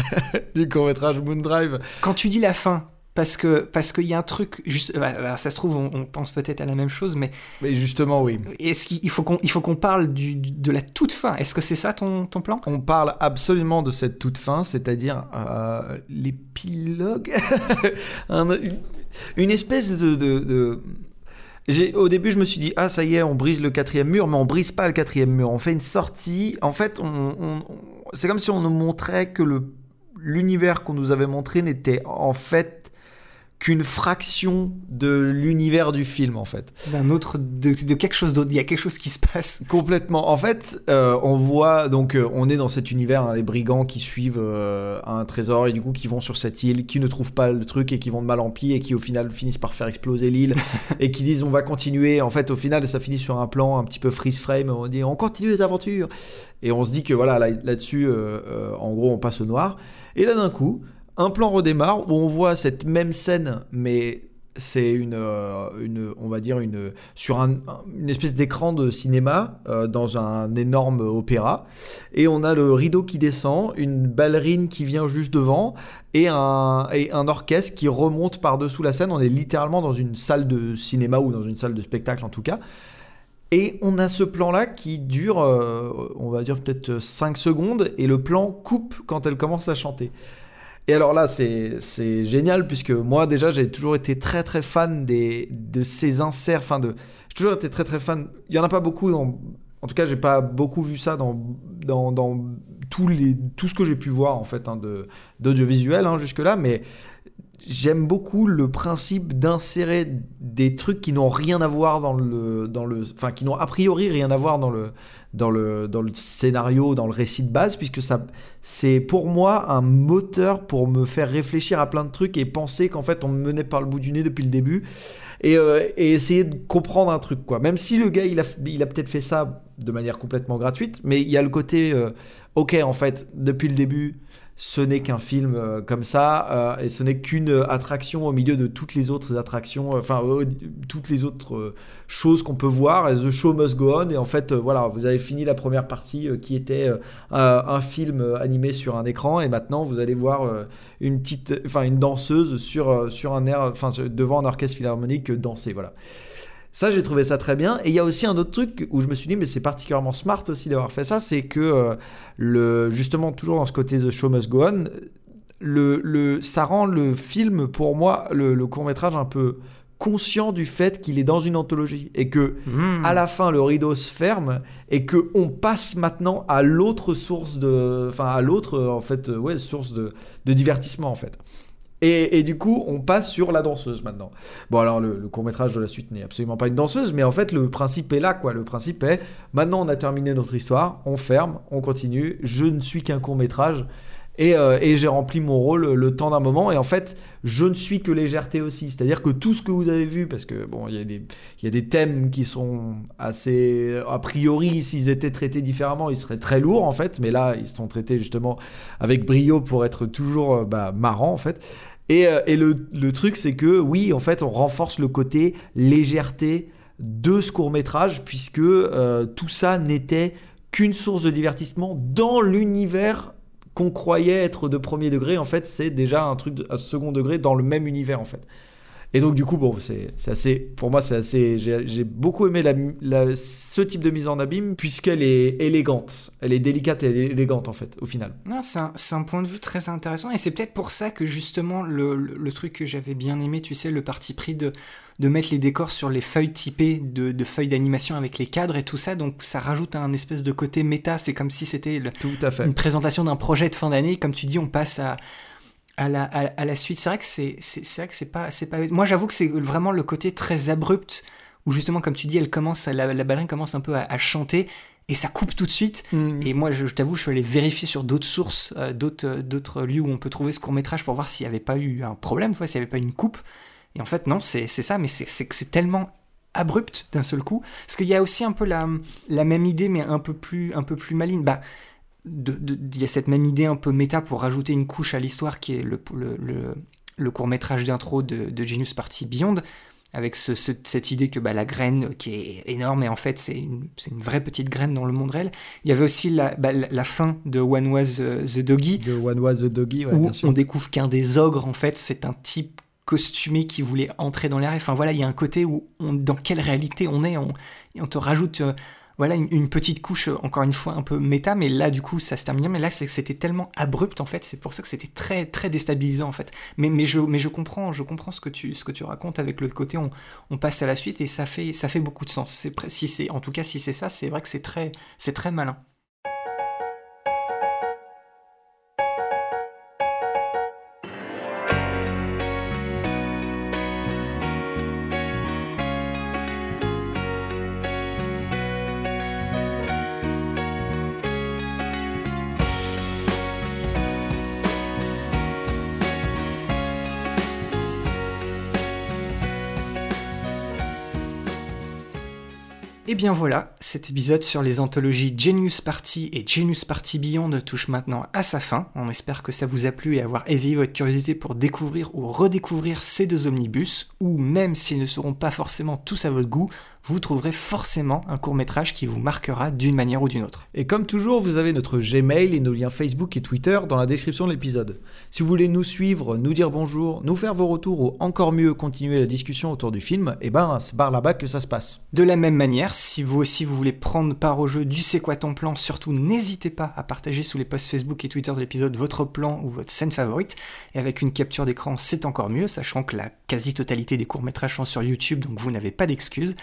du court-métrage Moondrive. Quand tu dis la fin, parce que parce qu'il y a un truc, juste, bah, ça se trouve, on, on pense peut-être à la même chose, mais. Mais justement, oui. Est-ce qu'il faut qu'on il faut qu'on parle du, de la toute fin? Est-ce que c'est ça ton, ton plan? On parle absolument de cette toute fin, c'est-à-dire euh, l'épilogue, une, une, espèce de, de, de au début, je me suis dit, ah, ça y est, on brise le quatrième mur, mais on brise pas le quatrième mur. On fait une sortie. En fait, on, on, c'est comme si on nous montrait que le, l'univers qu'on nous avait montré n'était en fait qu'une fraction de l'univers du film en fait. D'un autre, de, de, quelque chose d'autre. Il y a quelque chose qui se passe. Complètement. En fait, euh, on voit donc euh, on est dans cet univers, hein, les brigands qui suivent euh, un trésor et du coup qui vont sur cette île, qui ne trouvent pas le truc et qui vont de mal en pis et qui au final finissent par faire exploser l'île et qui disent on va continuer. En fait, au final, ça finit sur un plan un petit peu freeze frame. On dit on continue les aventures et on se dit que voilà là, là-dessus, euh, en gros, on passe au noir. Et là d'un coup un plan redémarre où on voit cette même scène, mais c'est une, euh, une, on va dire une, sur un, une espèce d'écran de cinéma euh, dans un énorme opéra, et on a le rideau qui descend, une ballerine qui vient juste devant, et un, et un orchestre qui remonte par dessous la scène. On est littéralement dans une salle de cinéma ou dans une salle de spectacle en tout cas. Et on a ce plan-là qui dure, euh, on va dire peut-être 5 secondes, et le plan coupe quand elle commence à chanter. Et alors là, c'est génial, puisque moi déjà, j'ai toujours été très très fan des, de ces inserts, enfin de... J'ai toujours été très très fan, il y en a pas beaucoup dans... En tout cas, j'ai pas beaucoup vu ça dans, dans, tous les, tout ce que j'ai pu voir en fait hein, d'audiovisuel hein, jusque-là, mais j'aime beaucoup le principe d'insérer des trucs qui n'ont rien à voir dans le, dans le, enfin qui n'ont a priori rien à voir dans le, dans le, dans le scénario, dans le récit de base, puisque ça, c'est pour moi un moteur pour me faire réfléchir à plein de trucs et penser qu'en fait on me menait par le bout du nez depuis le début. Et, euh, et essayer de comprendre un truc quoi. Même si le gars il a, il a peut-être fait ça de manière complètement gratuite, mais il y a le côté euh, ok en fait depuis le début ce n'est qu'un film euh, comme ça euh, et ce n'est qu'une attraction au milieu de toutes les autres attractions, euh, enfin toutes les autres choses qu'on peut voir. The show must go on. Et en fait, voilà, vous avez fini la première partie qui était un, film animé sur un écran et maintenant vous allez voir une petite, enfin une danseuse sur sur un air, enfin devant un orchestre philharmonique danser, voilà. Ça, j'ai trouvé ça très bien. Et il y a aussi un autre truc où je me suis dit, mais c'est particulièrement smart aussi d'avoir fait ça, c'est que euh, le, justement, toujours dans ce côté The Show Must Go On, le, le, ça rend le film, pour moi, le, le court-métrage un peu conscient du fait qu'il est dans une anthologie et que Mmh. à la fin le rideau se ferme et que on passe maintenant à l'autre source de enfin à l'autre en fait euh, ouais source de, de divertissement en fait et, du coup on passe sur la danseuse maintenant bon alors le, court métrage de la suite n'est absolument pas une danseuse mais en fait le principe est là quoi le principe est maintenant on a terminé notre histoire on ferme on continue je ne suis qu'un court métrage et, euh, et j'ai rempli mon rôle le temps d'un moment. Et en fait, je ne suis que légèreté aussi. C'est-à-dire que tout ce que vous avez vu, parce que bon, il y a des thèmes qui sont assez. A priori, s'ils étaient traités différemment, ils seraient très lourds en fait. Mais là, ils sont traités justement avec brio pour être toujours euh, bah, marrants en fait. Et, euh, le truc, c'est que oui, en fait, on renforce le côté légèreté de ce court métrage, puisque euh, tout ça n'était qu'une source de divertissement dans l'univers qu'on croyait être de premier degré, en fait, c'est déjà un truc de à second degré dans le même univers, en fait. Et donc, du coup, bon, c'est assez. Pour moi, c'est assez. J'ai beaucoup aimé la, la- ce type de mise en abîme, puisqu'elle est élégante. Elle est délicate et elle est élégante, en fait, au final. Non, c'est un, point de vue très intéressant et c'est peut-être pour ça que justement le, le- le truc que j'avais bien aimé, tu sais, le parti pris de, de mettre les décors sur les feuilles typées de, de feuilles d'animation avec les cadres et tout ça, donc ça rajoute un espèce de côté méta, c'est comme si c'était une présentation d'un projet de fin d'année, comme tu dis, on passe à, à, la, à, à la suite. C'est vrai que c'est c'est- c'est vrai que c'est pas, c'est pas... Moi j'avoue que c'est vraiment le côté très abrupt, où justement, comme tu dis, elle commence, la, la ballerine commence un peu à, à chanter, et ça coupe tout de suite. Mm. Et moi, je, je t'avoue, je suis allé vérifier sur d'autres sources, euh, d'autres, euh, d'autres lieux où on peut trouver ce court métrage pour voir s'il n'y avait pas eu un problème, s'il n'y avait pas une coupe. Et en fait, non, c'est c'est ça, mais c'est c'est c'est tellement abrupt d'un seul coup. Parce qu'il y a aussi un peu la, la même idée, mais un peu plus, un peu plus maligne. Bah, il y a cette même idée un peu méta pour rajouter une couche à l'histoire qui est le, le, le, le court métrage d'intro de, de Genius Party Beyond avec ce- ce- cette idée que bah, la graine qui est énorme et en fait c'est une, vraie petite graine dans le monde réel. Il y avait aussi la, bah, la, fin de One Was the Doggy De One Was the Doggy, ouais, où bien sûr. on découvre qu'un des ogres en fait c'est un type costumé qui voulait entrer dans l'air. Enfin voilà, il y a un côté où on, dans quelle réalité on est, on te rajoute euh, voilà une, petite couche euh, encore une fois un peu méta, mais là du coup ça se termine. Mais là c'était tellement abrupt en fait, c'est pour ça que c'était très très déstabilisant en fait. Mais, mais je mais je comprends je comprends ce que tu ce que tu racontes avec l'autre côté, on, on passe à la suite et ça fait ça fait beaucoup de sens. C'est si c'est en tout cas si c'est ça, c'est vrai que c'est très c'est très malin. Bien voilà, cet épisode sur les anthologies Genius Party et Genius Party Beyond touche maintenant à sa fin. On espère que ça vous a plu et avoir éveillé votre curiosité pour découvrir ou redécouvrir ces deux omnibus, ou même s'ils ne seront pas forcément tous à votre goût, vous trouverez forcément un court métrage qui vous marquera d'une manière ou d'une autre. Et comme toujours, vous avez notre Gmail et nos liens Facebook et Twitter dans la description de l'épisode. Si vous voulez nous suivre, nous dire bonjour, nous faire vos retours ou encore mieux continuer la discussion autour du film, eh ben c'est par là-bas que ça se passe. De la même manière, si vous aussi vous voulez prendre part au jeu du C'est quoi ton plan, surtout n'hésitez pas à partager sous les posts Facebook et Twitter de l'épisode votre plan ou votre scène favorite. Et avec une capture d'écran, c'est encore mieux, sachant que la quasi-totalité des courts-métrages sont sur YouTube, donc vous n'avez pas d'excuses.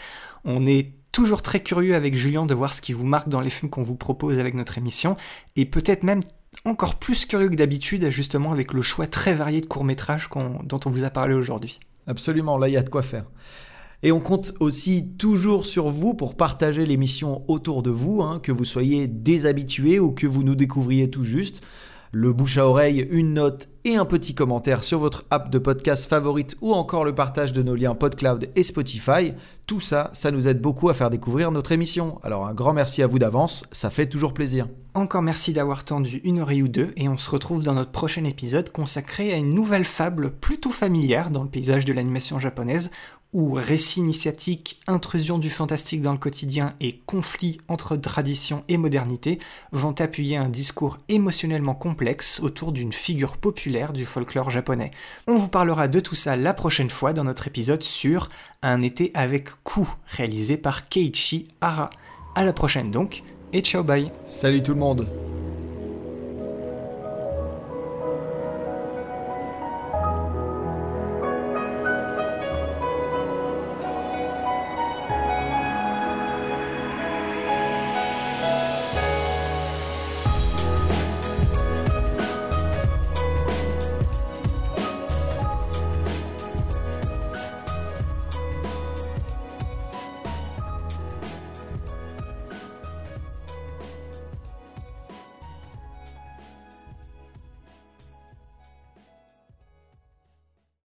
On est toujours très curieux avec Julien de voir ce qui vous marque dans les films qu'on vous propose avec notre émission, et peut-être même encore plus curieux que d'habitude, justement avec le choix très varié de courts-métrages dont on vous a parlé aujourd'hui. Absolument, là il y a de quoi faire. Et on compte aussi toujours sur vous pour partager l'émission autour de vous, hein, que vous soyez déshabitué ou que vous nous découvriez tout juste le bouche à oreille, une note et un petit commentaire sur votre app de podcast favorite ou encore le partage de nos liens PodCloud et Spotify. Tout ça, ça nous aide beaucoup à faire découvrir notre émission. Alors un grand merci à vous d'avance, ça fait toujours plaisir. Encore merci d'avoir tendu une oreille ou deux et on se retrouve dans notre prochain épisode consacré à une nouvelle fable plutôt familière dans le paysage de l'animation japonaise où récit initiatique, intrusion du fantastique dans le quotidien et conflit entre tradition et modernité vont appuyer un discours émotionnellement complexe autour d'une figure populaire du folklore japonais. On vous parlera de tout ça la prochaine fois dans notre épisode sur Un été avec coup, réalisé par Keiichi Hara. À la prochaine donc, et ciao bye Salut tout le monde